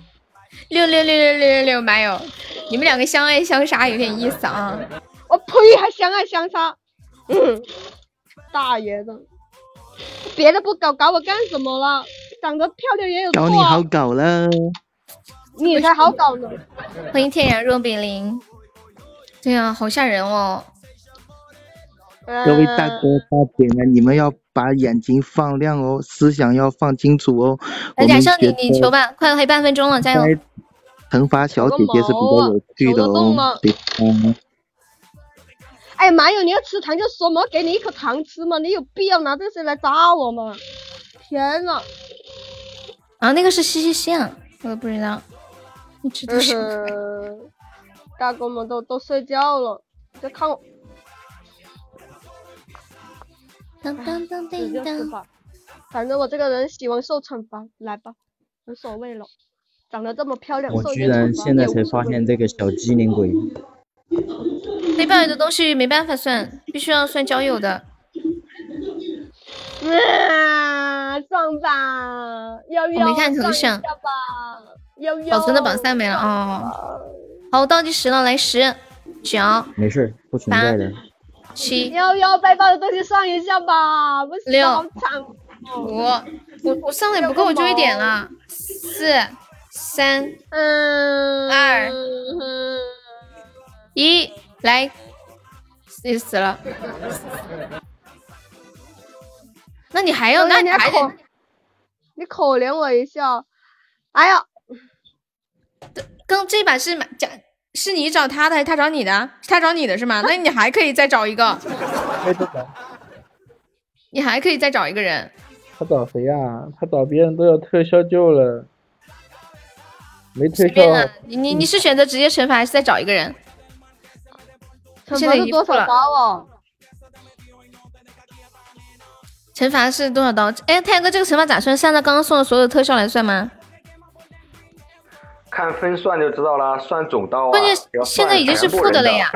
六六六六六六六，没有，你们两个相爱相杀有点意思啊。我呸！还相爱相杀，嗯，大爷的，别的不搞，搞我干什么了？长得漂亮也有错搞，你好搞了，你才好搞呢。欢迎天然若比邻。对啊，好吓人哦。各位大哥大姐们，你们要把眼睛放亮哦，思想要放清楚哦。来假象，你你求吧，快还有半分钟了，加油！惩罚小姐姐是比较有趣的哦。对吧？哎，马友，你要吃糖就说嘛，给你一颗糖吃嘛，你有必要拿这些来扎我吗？天呐！啊，那个是西西西啊，我都不知道。你知道嗯什么？大哥们都都睡觉了，在看我。当当当当当。反正我这个人喜欢受惩罚，来吧，无所谓了。长得这么漂亮，我居受点惩罚然现在才发现这个小机灵鬼。非伴侣的东西没办法算，必须要算交友的。啊！上吧，悠悠，我没看头像下吧，悠悠。保存的榜三没了哦。好，我倒计时了，来十、九、没事，不存在的。七、幺幺背包的东西上一下吧，不行六好惨哦。五，我我上的也不够，我就一点了。四、三、嗯，二、一，来，你死了。那你还要，那你还得，你可怜我一下。哎呀，刚这把是买假，是你找他的还是他找你的？是他找你的是吗？那你还可以再找一个，<laughs> 你还可以再找一个人。他找谁呀、他找别人都要特效救了，没特效你你你是选择直接惩罚还是再找一个人？惩罚是多少刀哦？惩罚是多少刀？哎，太阳哥，这个惩罚咋算？是按照刚刚送的所有特效来算吗？看分算就知道了，算总刀啊。关键现在已经是负的了呀，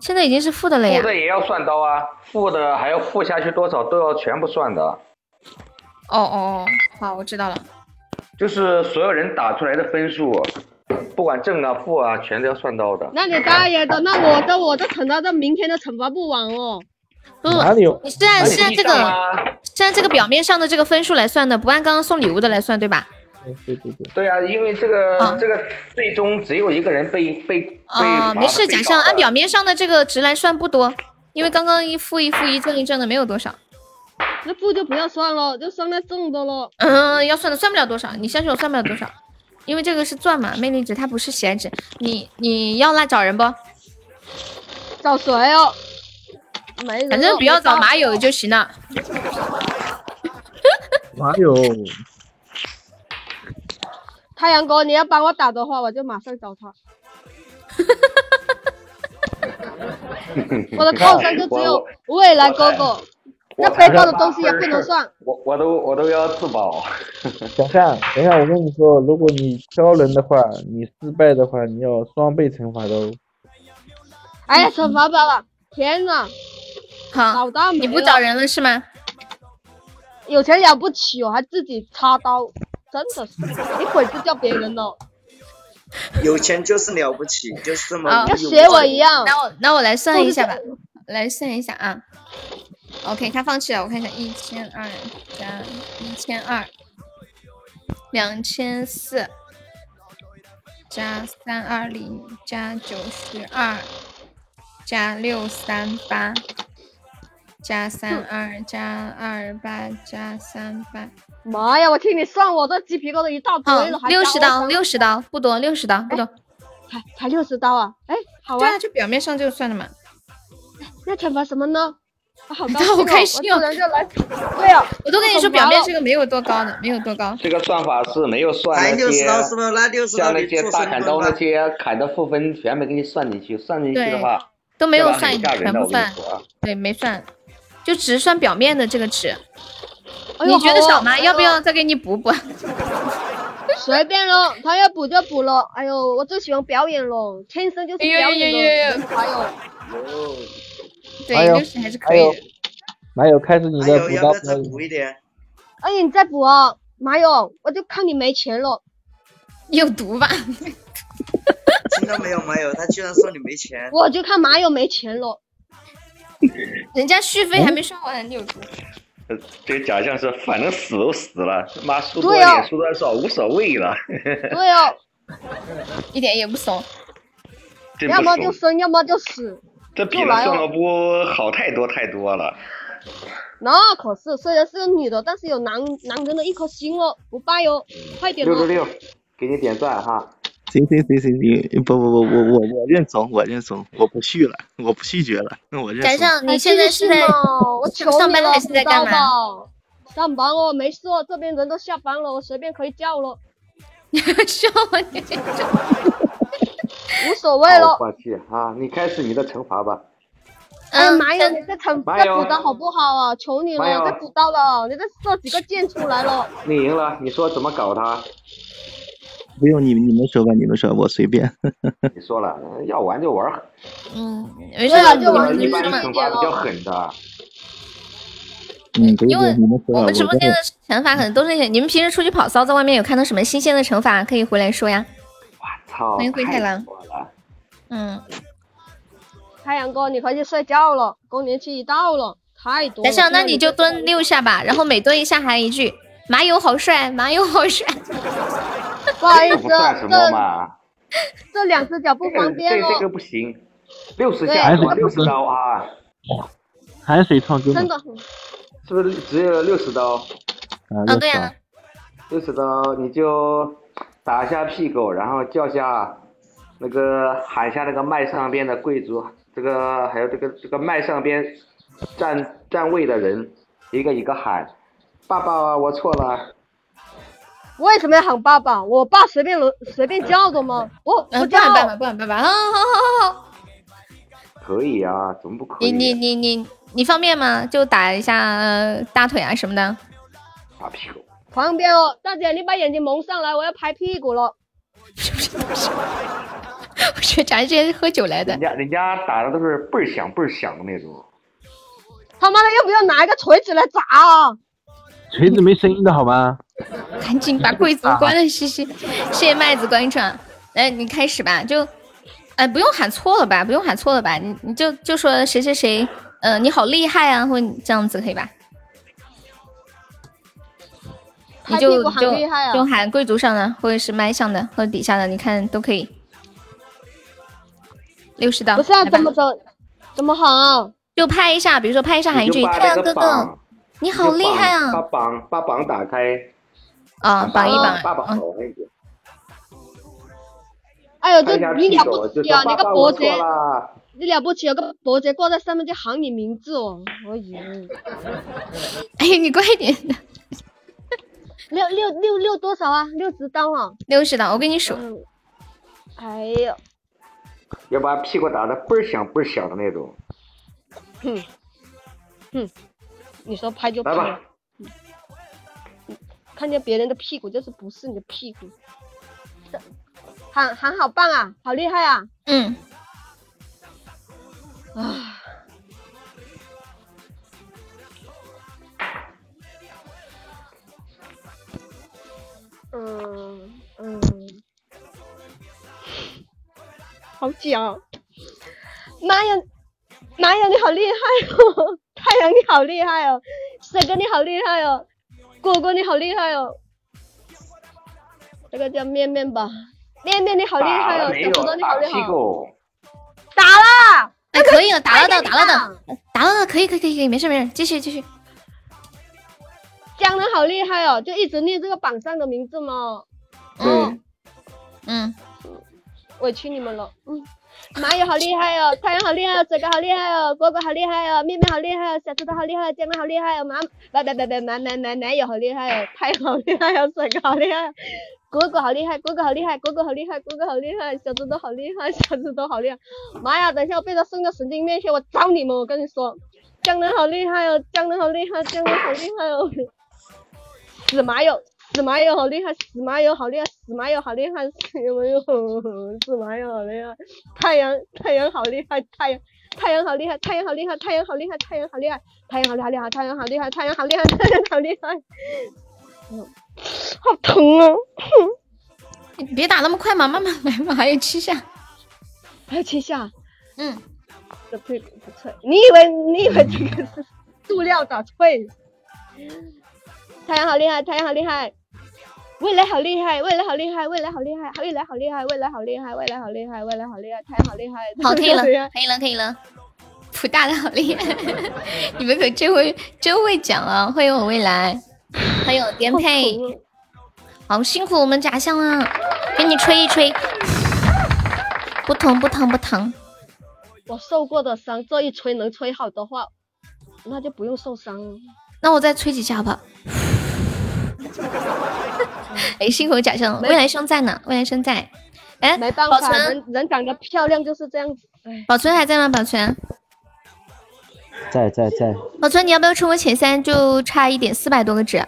现在已经是负的了呀负。的也要算刀啊，负的还要负下去多少都要全部算的，哦哦哦，好，我知道了。就是所有人打出来的分数，不管正啊负啊，全都要算到的。那你大爷的，那我的我的惩罚到明天都惩罚不完哦。不哪里有？你是按是按这个是按这个表面上的这个分数来算的，不按刚刚送礼物的来算，对吧？对对对。对啊，因为这个、这个最终只有一个人被被被啊、罚没事，被假象按表面上的这个值来算不多，因为刚刚一负一负一正一正的没有多少。那负就不要算了，就算那正的了。嗯，要算的算不了多少，你相信我算不了多少，因为这个是钻嘛，魅力值它不是喜爱值。你你要来找人不？找谁哦？没人哦。反正不要找马友。就行了。哪有？太阳哥，你要帮我打的话，我就马上找他。<laughs> 我的靠山就只有未来哥哥，那背包的东西也不能算。我我都我都要自保。<laughs> 小象，等一下，我跟你说，如果你挑人的话，你失败的话，你要双倍惩罚的哦。哎呀，惩罚吧了！天呐，好，找到没你不找人了是吗？有钱了不起哦，还自己插刀，真的是一会儿就叫别人了。有钱就是了不起，就是这么啊，有劲那我那我来算一下吧，来算一下啊。OK，他放弃了，我看一下，一千二加一千二，两千四加三二零加九十二加六三八加三二加二八加三八。妈呀！我听你算，我这鸡皮疙瘩一大堆了，六十刀，六十刀，不多，六十刀，不多。才才六十刀啊！哎，好啊，对啊，就表面上就算了嘛。那惩罚什么呢？我好！开心哦对啊，<laughs> 我都跟你说，表面这个没有多高的，没有多高。这个算法是没有算才那些60刀是吧那60刀像那些大砍刀那些砍的负分全部给你算进去，算进去的话都没有算全部算。对，没算，就只算表面的这个值。哎你觉得少吗？要不要再给你补补？<laughs> 随便喽，他要补就补了。哎呦，我最喜欢表演了，天生就是表演的人才有。对，还是可以的。哪有开始你还的补刀补一点？哎呀，你再补啊，马勇，我就看你没钱了。有毒吧？听到没有，马友？他居然说你没钱。我就看马友没钱了。<laughs> 人家续费还没刷完，你有毒。呃这个假象是反正死都死了，妈输多点输多少无所谓了。<laughs> 对哦，一点也不怂。真要，么就生，要么就死。这比又来好太多太多了。那可是，虽然是个女的，但是有男男人的一颗心哦，不败哦，快点哦。六六六，给你点赞哈。行行行行行，不不不，我我我认怂，我认怂，我不续了，我不拒绝了，那我认怂。展上，你现在是在哎继续嘛我求你了上班还是在干嘛？上班哦，没事哦，这边人都下班了，我随便可以叫了，<laughs> 笑你！无所谓好了。放弃啊！你开始你的惩罚吧。哎呀，嗯马友，你再惩再马友补刀好不好啊？求你了，再补刀了，你再射几个箭出来了。你赢了，你说怎么搞他？不用你你们说吧，你们说，我随便。<laughs> 你说了，要玩就玩。嗯，没事就玩你一般。惩罚比较狠的。嗯，因为我们直播间的惩罚可能都是那些，你们平时出去跑骚，在外面有看到什么新鲜的惩罚，可以回来说呀。我操，欢迎灰太狼。嗯，太阳哥，你快去睡觉了，更年期一到了，太多了。等下，那你就蹲六下吧，然后每蹲一下喊一句“麻友好帅，麻友好帅 <laughs> 不好意思这不算什，么这嘛，这两只脚不方便这这个哦，不行，六十下这个六十刀啊，喊谁唱歌嘛？真的很。是不是只有六十刀？啊，嗯，对呀、六十刀你就打一下屁股，然后叫下那个喊下那个麦上边的贵族，这个还有这个这个麦上边站站位的人，一个一个喊，爸爸，我错了。为什么要喊爸爸？我爸随便轮随便叫的吗？我嗯，不叫不喊。爸爸，不喊爸爸，好好好好好。可以啊，怎么不可以？你你你你你方便吗？就打一下呃大腿啊什么的。打屁股。旁边哦，大姐，你把眼睛蒙上来，我要拍屁股了。<laughs> 我觉得咱这些是喝酒来的人。家人家打的都是倍儿响倍儿响的那种。他妈的，要不要拿一个锤子来砸啊？锤子没声音的好吗？<laughs> 赶紧把贵族关了，谢谢，谢谢麦子关注。啊。来，你开始吧，就，哎，不用喊错了吧，不用喊错了吧，你你就就说谁谁谁，呃，你好厉害啊，或者这样子可以吧？你就就就喊贵族上的，或者是麦上的，或者底下的，你看都可以。六十刀，不是啊，怎么走？怎么喊啊？就拍一下，比如说拍一下喊一句“你就把太阳哥哥你好厉害啊把啊榜把榜打开，”，啊，榜一榜，爸爸好嗯，那个。哎呦，这你了不起啊！那个说爸爸脖子我错，了。你了不起，有个伯爵挂在上面就喊你名字哦。哎呦，哎，你快点的，六六六六多少啊？六十刀啊！六十刀，我给你数。嗯。哎呦，要把屁股打得倍儿响倍儿响的那种。哼，哼，你说拍就拍。嗯看见别人的屁股就是不是你的屁股。这喊喊好棒啊，好厉害啊！嗯，啊，嗯嗯，好假！妈呀，妈呀，你好厉害哦！<laughs> 太阳你好厉害哦！帅哥你好厉害哦！果果你好厉害哦！这个叫面面吧，面面你好厉害哦！小土豆？你好厉害哦！打了，哎，可以了，打了的，打了的，打了的，可以，可以，可以，可以，没事没事，继续继续。江人好厉害哦，就一直念这个榜上的名字嘛。嗯嗯，委屈你们了，嗯。马友好厉害哦，<laughs> 太阳好厉害哦，帅哥好厉害哦，果果好厉害哦，面面好厉害哦，小石头好厉害哦，江人好厉害哦，马拜拜拜拜马马马马友好厉害哦，太阳好厉害哦，帅哥好厉害哦，果果好厉害，果果好厉害，果果好厉害，果果好厉害，小石头好厉害，小石头好厉害。妈呀，等一下我被他送到神经病去，我找你们，我跟你说，江南好厉害哦，江南好厉害，江南好厉害哦。死麻友，死马友好厉害，死马友好厉害，死马友好厉害，死马友，死麻友好厉害，太阳太阳好厉害，太阳太阳好厉害，太阳好厉害，太阳好厉害，太阳好厉害，太阳好厉害，太阳好厉害，太阳好厉害，太阳好厉害，嗯，好疼啊！你别打那么快嘛，慢慢来嘛，还有七下。还有七下，嗯，这屁股不脆，你以为你以为这个是塑料的脆？太阳好厉害，太阳好厉害，未来好厉害，未来好厉害，未来好厉害，未来好厉害，未来好厉害，未来好厉害，未来好厉害，太好厉害，好，可以了，<laughs> 可以了，可以了。普大的好厉害，<laughs> 你们可真会真会讲啊！欢迎我未来，欢迎我颠沛，好辛苦我们假象啊！给你吹一吹，不疼不疼不疼。我受过的伤，这一吹能吹好的话，那就不用受伤了。那我再吹几下吧。<laughs> 哎，辛苦假象，未来生在呢，未来生在。哎，没办法，保存人人长得漂亮就是这样子。哎，保存还在吗？保存，在在在，保存，你要不要冲我前三？就差一点四百多个纸，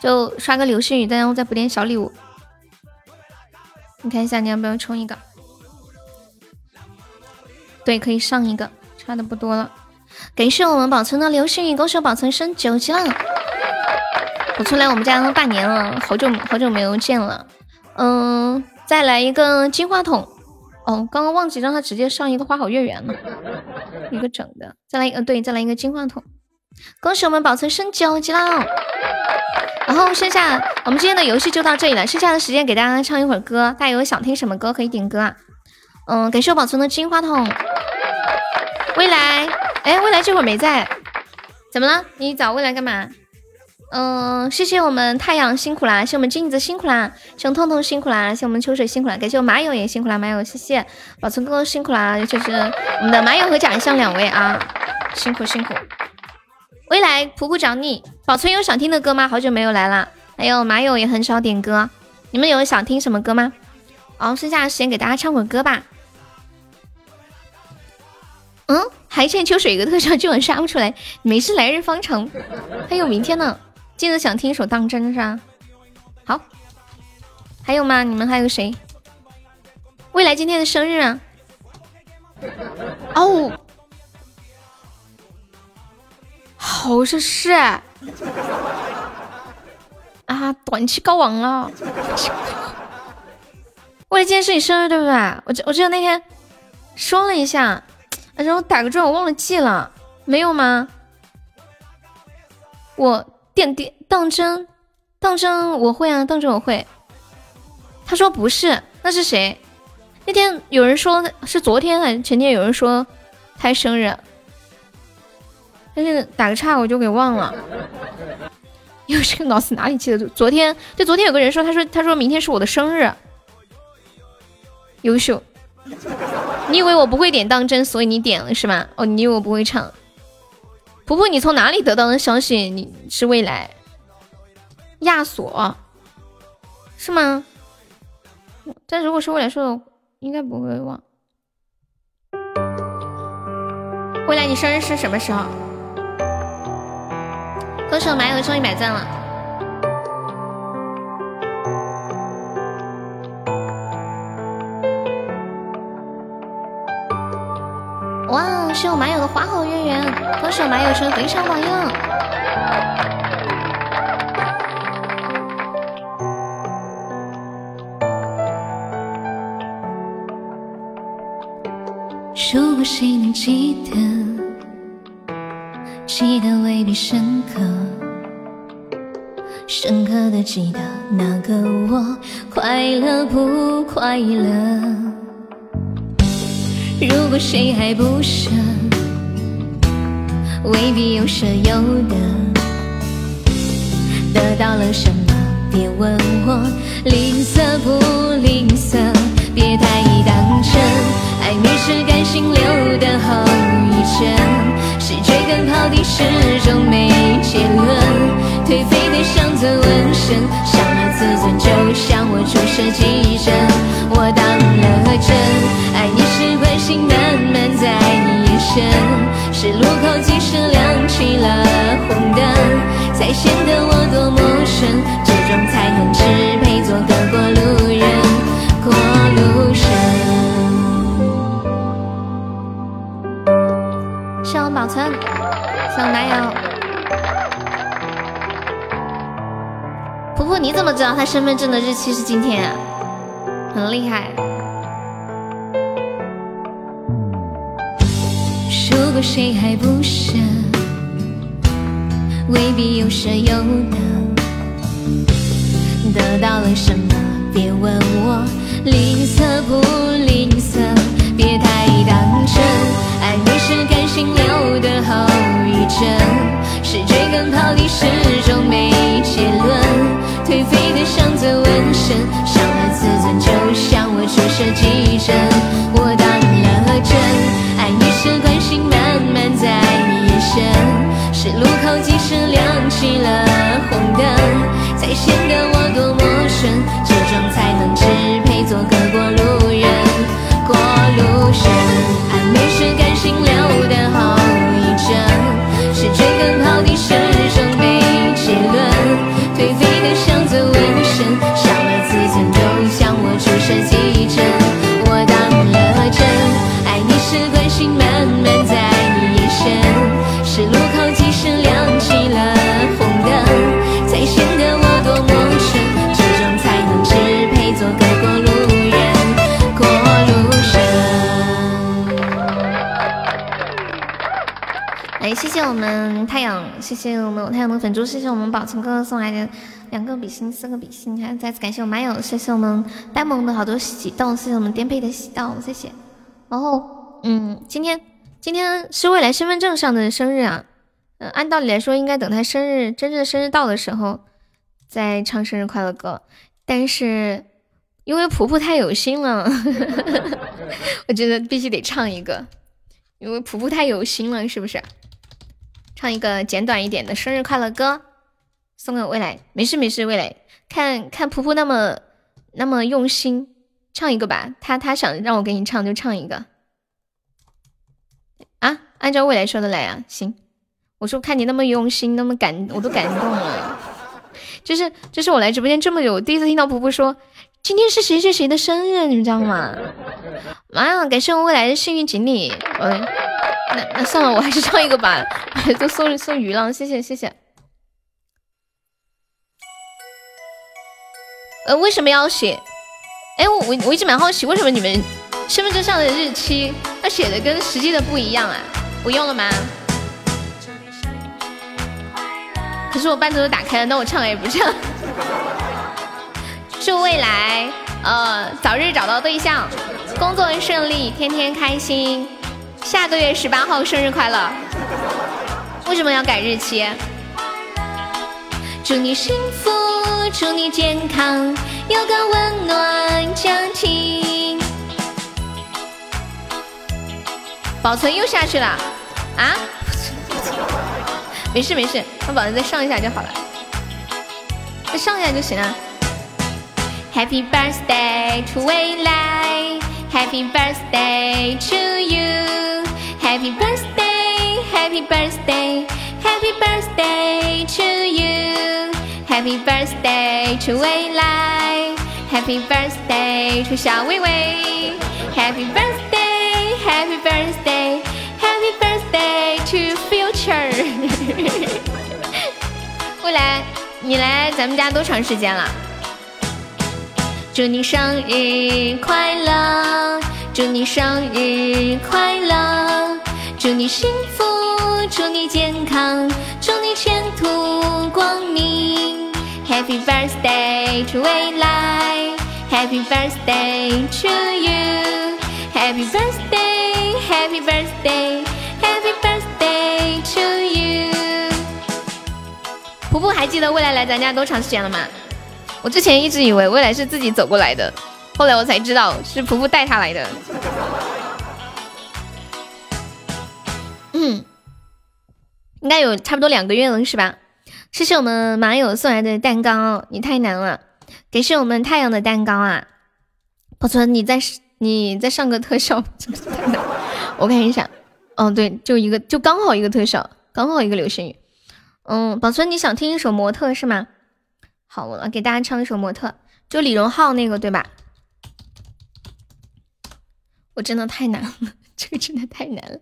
就刷个流星雨，然后再补点小礼物。你看一下，你要不要冲一个？对，可以上一个，差的不多了。感谢我们宝存的流星雨，恭喜我宝存升九级了。宝存来我们家都半年了，好久好久没有见了。嗯，再来一个金话筒。哦，刚刚忘记让他直接上一个花好月圆了，一个整的。再来一个，对，再来一个金话筒。恭喜我们保存升九级了。然后剩下我们今天的游戏就到这里了，剩下的时间给大家唱一会儿歌，大家有想听什么歌可以点歌啊。嗯，感谢我保存的金话筒。未来，哎，未来这会儿没在，怎么了？你找未来干嘛？嗯，谢谢我们太阳辛苦啦，谢我们镜子辛苦啦，谢我们痛痛辛苦啦，谢我们秋水辛苦啦，感谢我马友也辛苦啦，马友谢谢宝存哥哥辛苦啦，就是我们的马友和假象两位啊，辛苦辛苦。未来普普找你，宝存有想听的歌吗？好久没有来了。还有马友也很少点歌，你们有想听什么歌吗？好，剩下的时间给大家唱会歌吧。嗯，还欠秋水一个特效，今晚杀不出来，没事，来日方长，还有明天呢。记得想听一首当真，是吧？好，还有吗？你们还有谁？未来今天的生日啊？哦。好像是啊，短期高王了。未来今天是你生日对不对？我记我记得那天说了一下，然后打个转我忘了记了，没有吗？我点点当真，当真我会啊，当真我会。他说不是，那是谁？那天有人说是昨天还是前天有人说他生日。但是打个岔，我就给忘了。<laughs> 又是个脑子哪里记得住？昨天就昨天有个人说，他说他说明天是我的生日。优秀，你以为我不会点当真，所以你点了是吗？哦，你以为我不会唱？婆婆，你从哪里得到的消息？你是未来亚索是吗？但如果是未来说的，应该不会忘。未来，你生日是什么时候？歌手马友送一百赞了，哇！是我马友的花好月圆，歌手马友冲非常榜样。如果谁能记得？记得未必深刻，深刻的记得那个我快乐不快乐。如果谁还不舍，未必有舍有得。得到了什么，别问。我吝啬不吝啬，别太当真。暧昧是感性留的后遗症。是追根刨底，始终没结论。颓废的像尊纹身，伤了自尊，就像我注射几针。我当了真，爱你是关心慢慢在眼神。是路口及时亮起了红灯，才显得我多么纯。这种才能支配做个过路人，过路人。谢我宝存，谢我男友。婆婆，你怎么知道他身份证的日期是今天？啊？很厉害。谁还不舍，未必有舍有得。得到了什么？别问我吝啬不吝啬，别太当真。爱你是感性流的后遗症，是追根刨底，始终没结论。颓废的像尊纹身，伤了自尊，就像我注射几针。我们太阳，谢谢我们太阳的粉猪，谢谢我们宝存哥哥送来的两个比心，四个比心，还再次感谢我马友，谢谢我们呆萌的好多喜豆，谢谢我们颠沛的喜豆，谢谢。然后，嗯，今天今天是未来身份证上的生日啊，嗯，按道理来说应该等他生日真正的生日到的时候再唱生日快乐歌，但是因为婆婆太有心了，<laughs> 我觉得必须得唱一个，因为婆婆太有心了，是不是？唱一个简短一点的生日快乐歌，送给未来。没事没事，未来看看噗噗那么那么用心，唱一个吧。他他想让我给你唱就唱一个。啊，按照未来说的来啊，行。我说看你那么用心，那么感，我都感动了。就是就是我来直播间这么久，我第一次听到噗噗说今天是谁谁谁的生日，你们知道吗？妈呀，感谢我未来的幸运锦鲤。嗯。那那算了，我还是唱一个吧，都送送鱼了，谢谢谢谢。呃，为什么要写？哎，我我我一直蛮好奇，为什么你们身份证上的日期要写的跟实际的不一样啊？不用了吗？可是我伴奏都打开了，那我唱也不唱。祝未来呃早日找到对象，工作顺利，天天开心。下个月十八号生日快乐！为什么要改日期？祝你幸福，祝你健康，有个温暖家庭。保存又下去了啊？<laughs> 没事没事，让保存再上一下就好了，再上一下就行了。Happy birthday to 未来。Happy birthday to you. Happy birthday, happy birthday, happy birthday to you. Happy birthday to 未来 Happy birthday to 小薇薇 Happy birthday, happy birthday, happy birthday to future. <laughs> 未来，你来咱们家多长时间了？祝你生日快乐， 祝你生日快乐，祝你幸福，祝你健康，祝你前途光明。Happy birthday to 未来，Happy birthday to you，Happy birthday，Happy birthday，Happy birthday to you。婆婆还记得未来来咱家多长时间了吗？我之前一直以为未来是自己走过来的，后来我才知道是婆婆带他来的。嗯，应该有差不多两个月了，是吧？谢谢我们马友送来的蛋糕，你太难了。感谢我们太阳的蛋糕啊，宝存，你再你再上个特效，我看一下。哦，对，就一个，就刚好一个特效，刚好一个流星雨。嗯，宝存，你想听一首模特是吗？好，我给大家唱一首《模特》，就李荣浩那个，对吧？我真的太难了，这个真的太难了。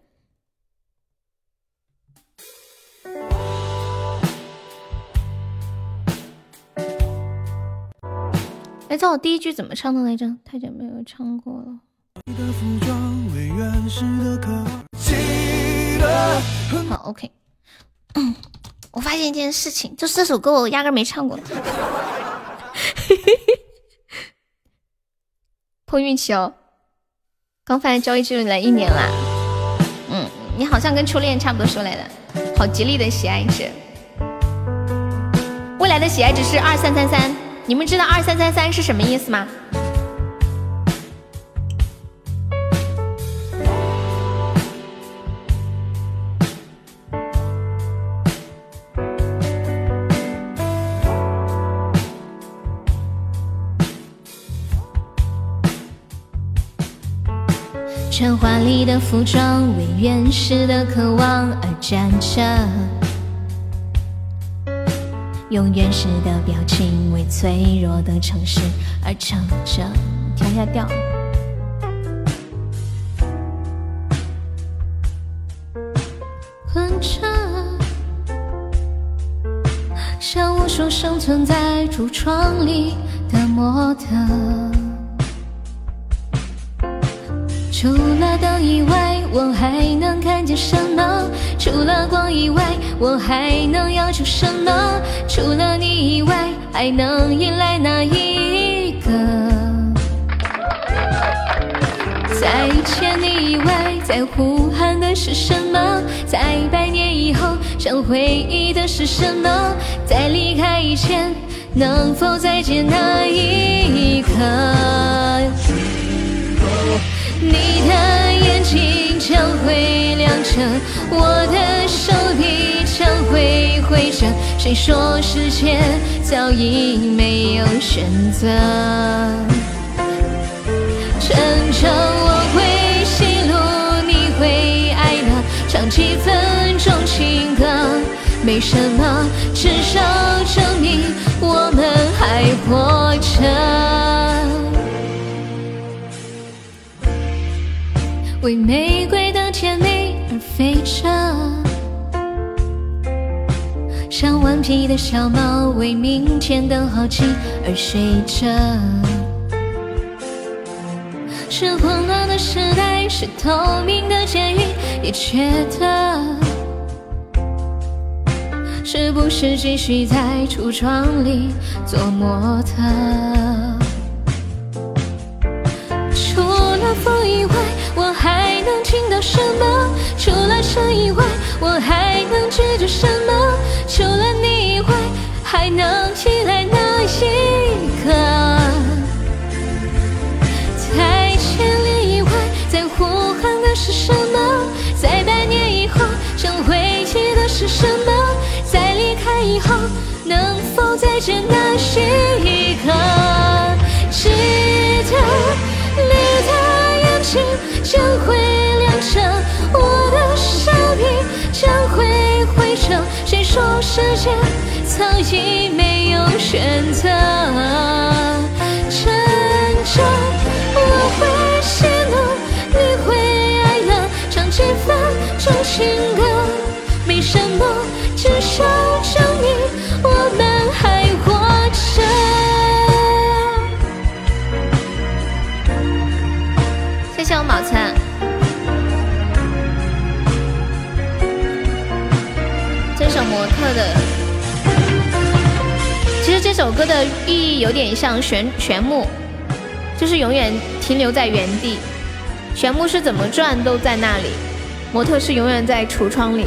哎，知道我第一句怎么唱的来着？太久没有唱过了。好，OK。嗯我发现一件事情，就是这首歌我压根没唱过。<laughs> 碰运气哦，刚发现交易记录来一年啦。嗯，你好像跟初恋差不多说来的，好吉利的喜爱值。未来的喜爱值是二三三三，你们知道二三三三是什么意思吗？穿华丽的服装，为原始的渴望而站着，用原始的表情为脆弱的城市而撑着。调下调。混着，像无数生存在橱窗里的模特。除了灯以外，我还能看见什么？除了光以外，我还能要求什么？除了你以外，还能依赖哪一个？在千里以外，在呼喊的是什么？在百年以后，想回忆的是什么？在离开以前，能否再见那一刻？你的眼睛将会亮着，我的手臂将会挥着。谁说世界早已没有选择？成长我会喜怒，你会哀乐，唱几分钟情歌，没什么，至少证明我们还活着。为玫瑰的甜蜜而飞着，像顽皮的小猫为明天的好奇而睡着。是混乱的时代，是透明的监狱，也觉得是不是继续在橱窗里做模特？除了风以外，我还能听到什么？除了声以外，我还能记住什么？除了你以外，还能依赖哪一个？在千里以外，在呼喊的是什么？在百年以后，想回忆的是什么？在离开以后，能否再见那一刻？记将会亮着，我的手臂将会挥着。谁说世界早已没有选择？真正我会喜怒，你会哀乐，唱几分钟情歌，没什么，至少证的，其实这首歌的寓意有点像旋旋木，就是永远停留在原地。旋木是怎么转都在那里，模特是永远在橱窗里。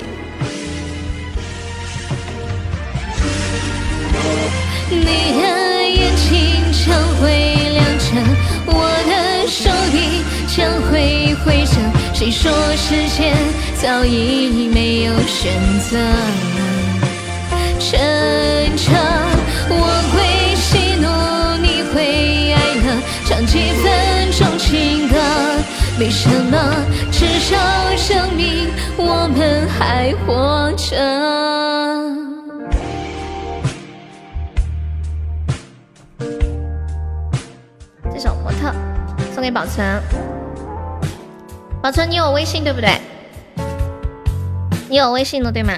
你的眼睛将会亮着，我的手臂将会挥着。谁说世界早已没有选择？趁着我会喜怒，你会哀乐，唱几分钟情歌，没什么，至少证明我们还活着。这首模特送给宝存，宝存你有微信对不对？你有微信了对吗？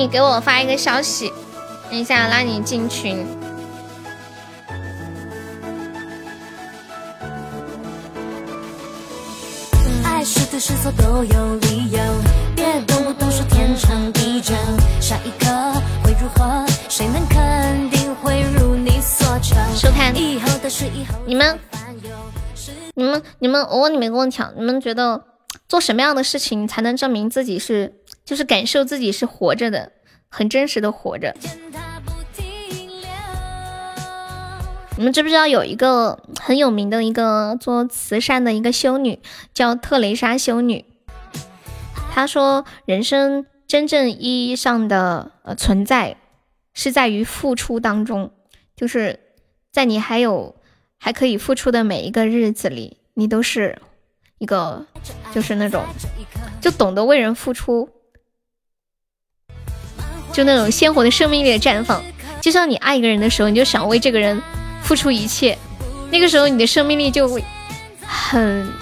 你给我发一个消息，等一下拉你进群。爱是对是错都有理由，别动不动说天长地久。下一刻会如何？谁能肯定会如你所求？收看以后的事以后你们，你们，你们，我问你们一个问题啊，你们觉得做什么样的事情才能证明自己是，就是感受自己是活着的，很真实的活着？你们知不知道有一个很有名的一个做慈善的一个修女，叫特蕾莎修女？她说，人生真正意义上的呃存在，是在于付出当中，就是在你还有还可以付出的每一个日子里，你都是一个就是那种就懂得为人付出，就那种鲜活的生命力的绽放。就像你爱一个人的时候，你就想为这个人付出一切，那个时候你的生命力就会很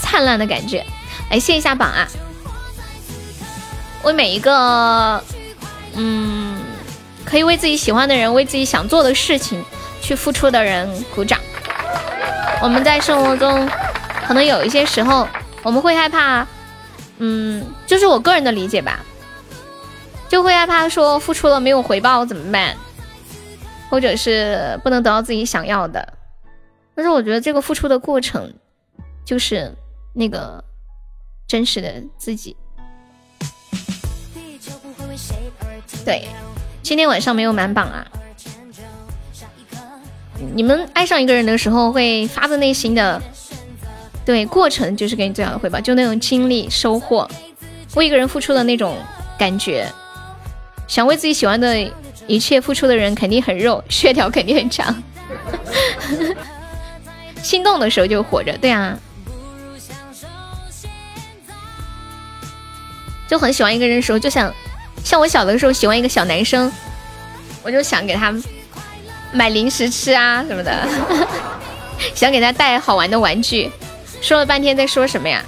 灿烂的感觉。来谢一下榜啊！为每一个嗯可以为自己喜欢的人，为自己想做的事情去付出的人鼓掌。我们在生活中，可能有一些时候我们会害怕，嗯，就是我个人的理解吧，就会害怕说付出了没有回报怎么办，或者是不能得到自己想要的。但是我觉得这个付出的过程，就是那个真实的自己。对，今天晚上没有满榜啊。你们爱上一个人的时候，会发自内心的，对过程就是给你最好的回报，就那种经历收获，为一个人付出的那种感觉。想为自己喜欢的一切付出的人，肯定很肉，<laughs> 血条肯定很长。<laughs> 心动的时候就活着，对啊，就很喜欢一个人的时候，就想像我小的时候喜欢一个小男生，我就想给他买零食吃啊什么的，<laughs> 想给他带好玩的玩具。说了半天在说什么呀？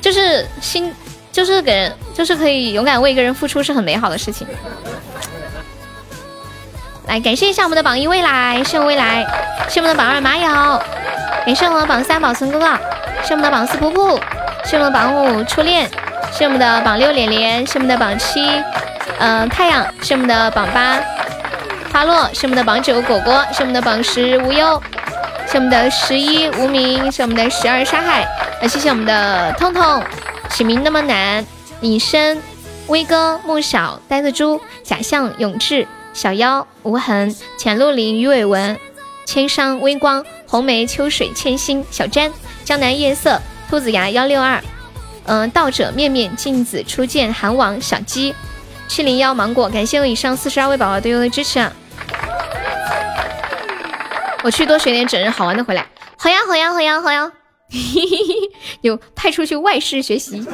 就是心，就是给人，就是可以勇敢为一个人付出，是很美好的事情。来感谢一下我们的榜一未来，谢我未来，谢我们的榜二马友，感谢我们的榜三宝存哥哥，谢我们的榜四噗噗，谢我们的榜五初恋，谢我们的榜六连连，谢我们的榜七，嗯太阳，谢我们的榜八花落，谢我们的榜九果果，谢我们的榜十无忧，谢我们的十一无名，谢我们的十二沙海，来谢谢我们的痛痛，起名那么难，隐身，威哥，木小，呆子猪，假象，永志。小妖无痕，浅露林鱼尾纹，千山微光，红梅秋水千心，小詹江南夜色，兔子牙幺六二，嗯，道者面面镜子初见，韩王小鸡七零幺芒果，感谢我以上四十二位宝宝对我的支持啊！我去多学点整人好玩的回来，好呀好呀好呀好呀，<laughs> 有派出去外事学习，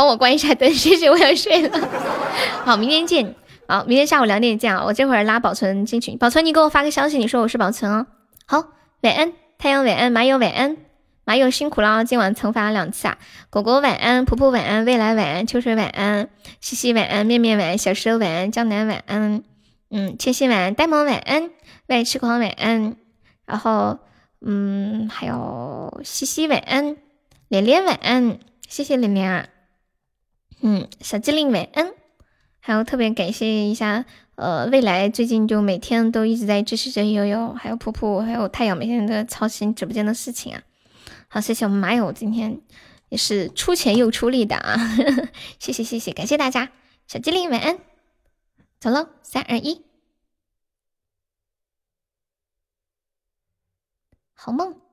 帮我关一下灯，谢谢，我要睡了，<laughs> 好，明天见。好，明天下午两点见啊！我这会儿拉保存进群，保存你给我发个消息，你说我是保存哦。好，晚安，太阳晚安，马友晚安，马友辛苦了，今晚惩罚了两次啊。果果晚安，婆婆晚安，未来晚安，秋水晚安，西西晚安，面面晚安，小蛇晚安，江南晚安，嗯，千玺晚安，呆萌晚安，外痴狂晚安，然后嗯，还有西西晚安，连连晚安，谢谢连连啊，嗯，小机灵晚安。还有特别感谢一下，呃，未来最近就每天都一直在支持着悠悠，还有噗噗，还有太阳，每天都在操心直播间的事情啊。好，谢谢我们马友今天也是出钱又出力的啊，<laughs> 谢谢谢谢，感谢大家，小机灵晚安，走喽，三二一，好梦。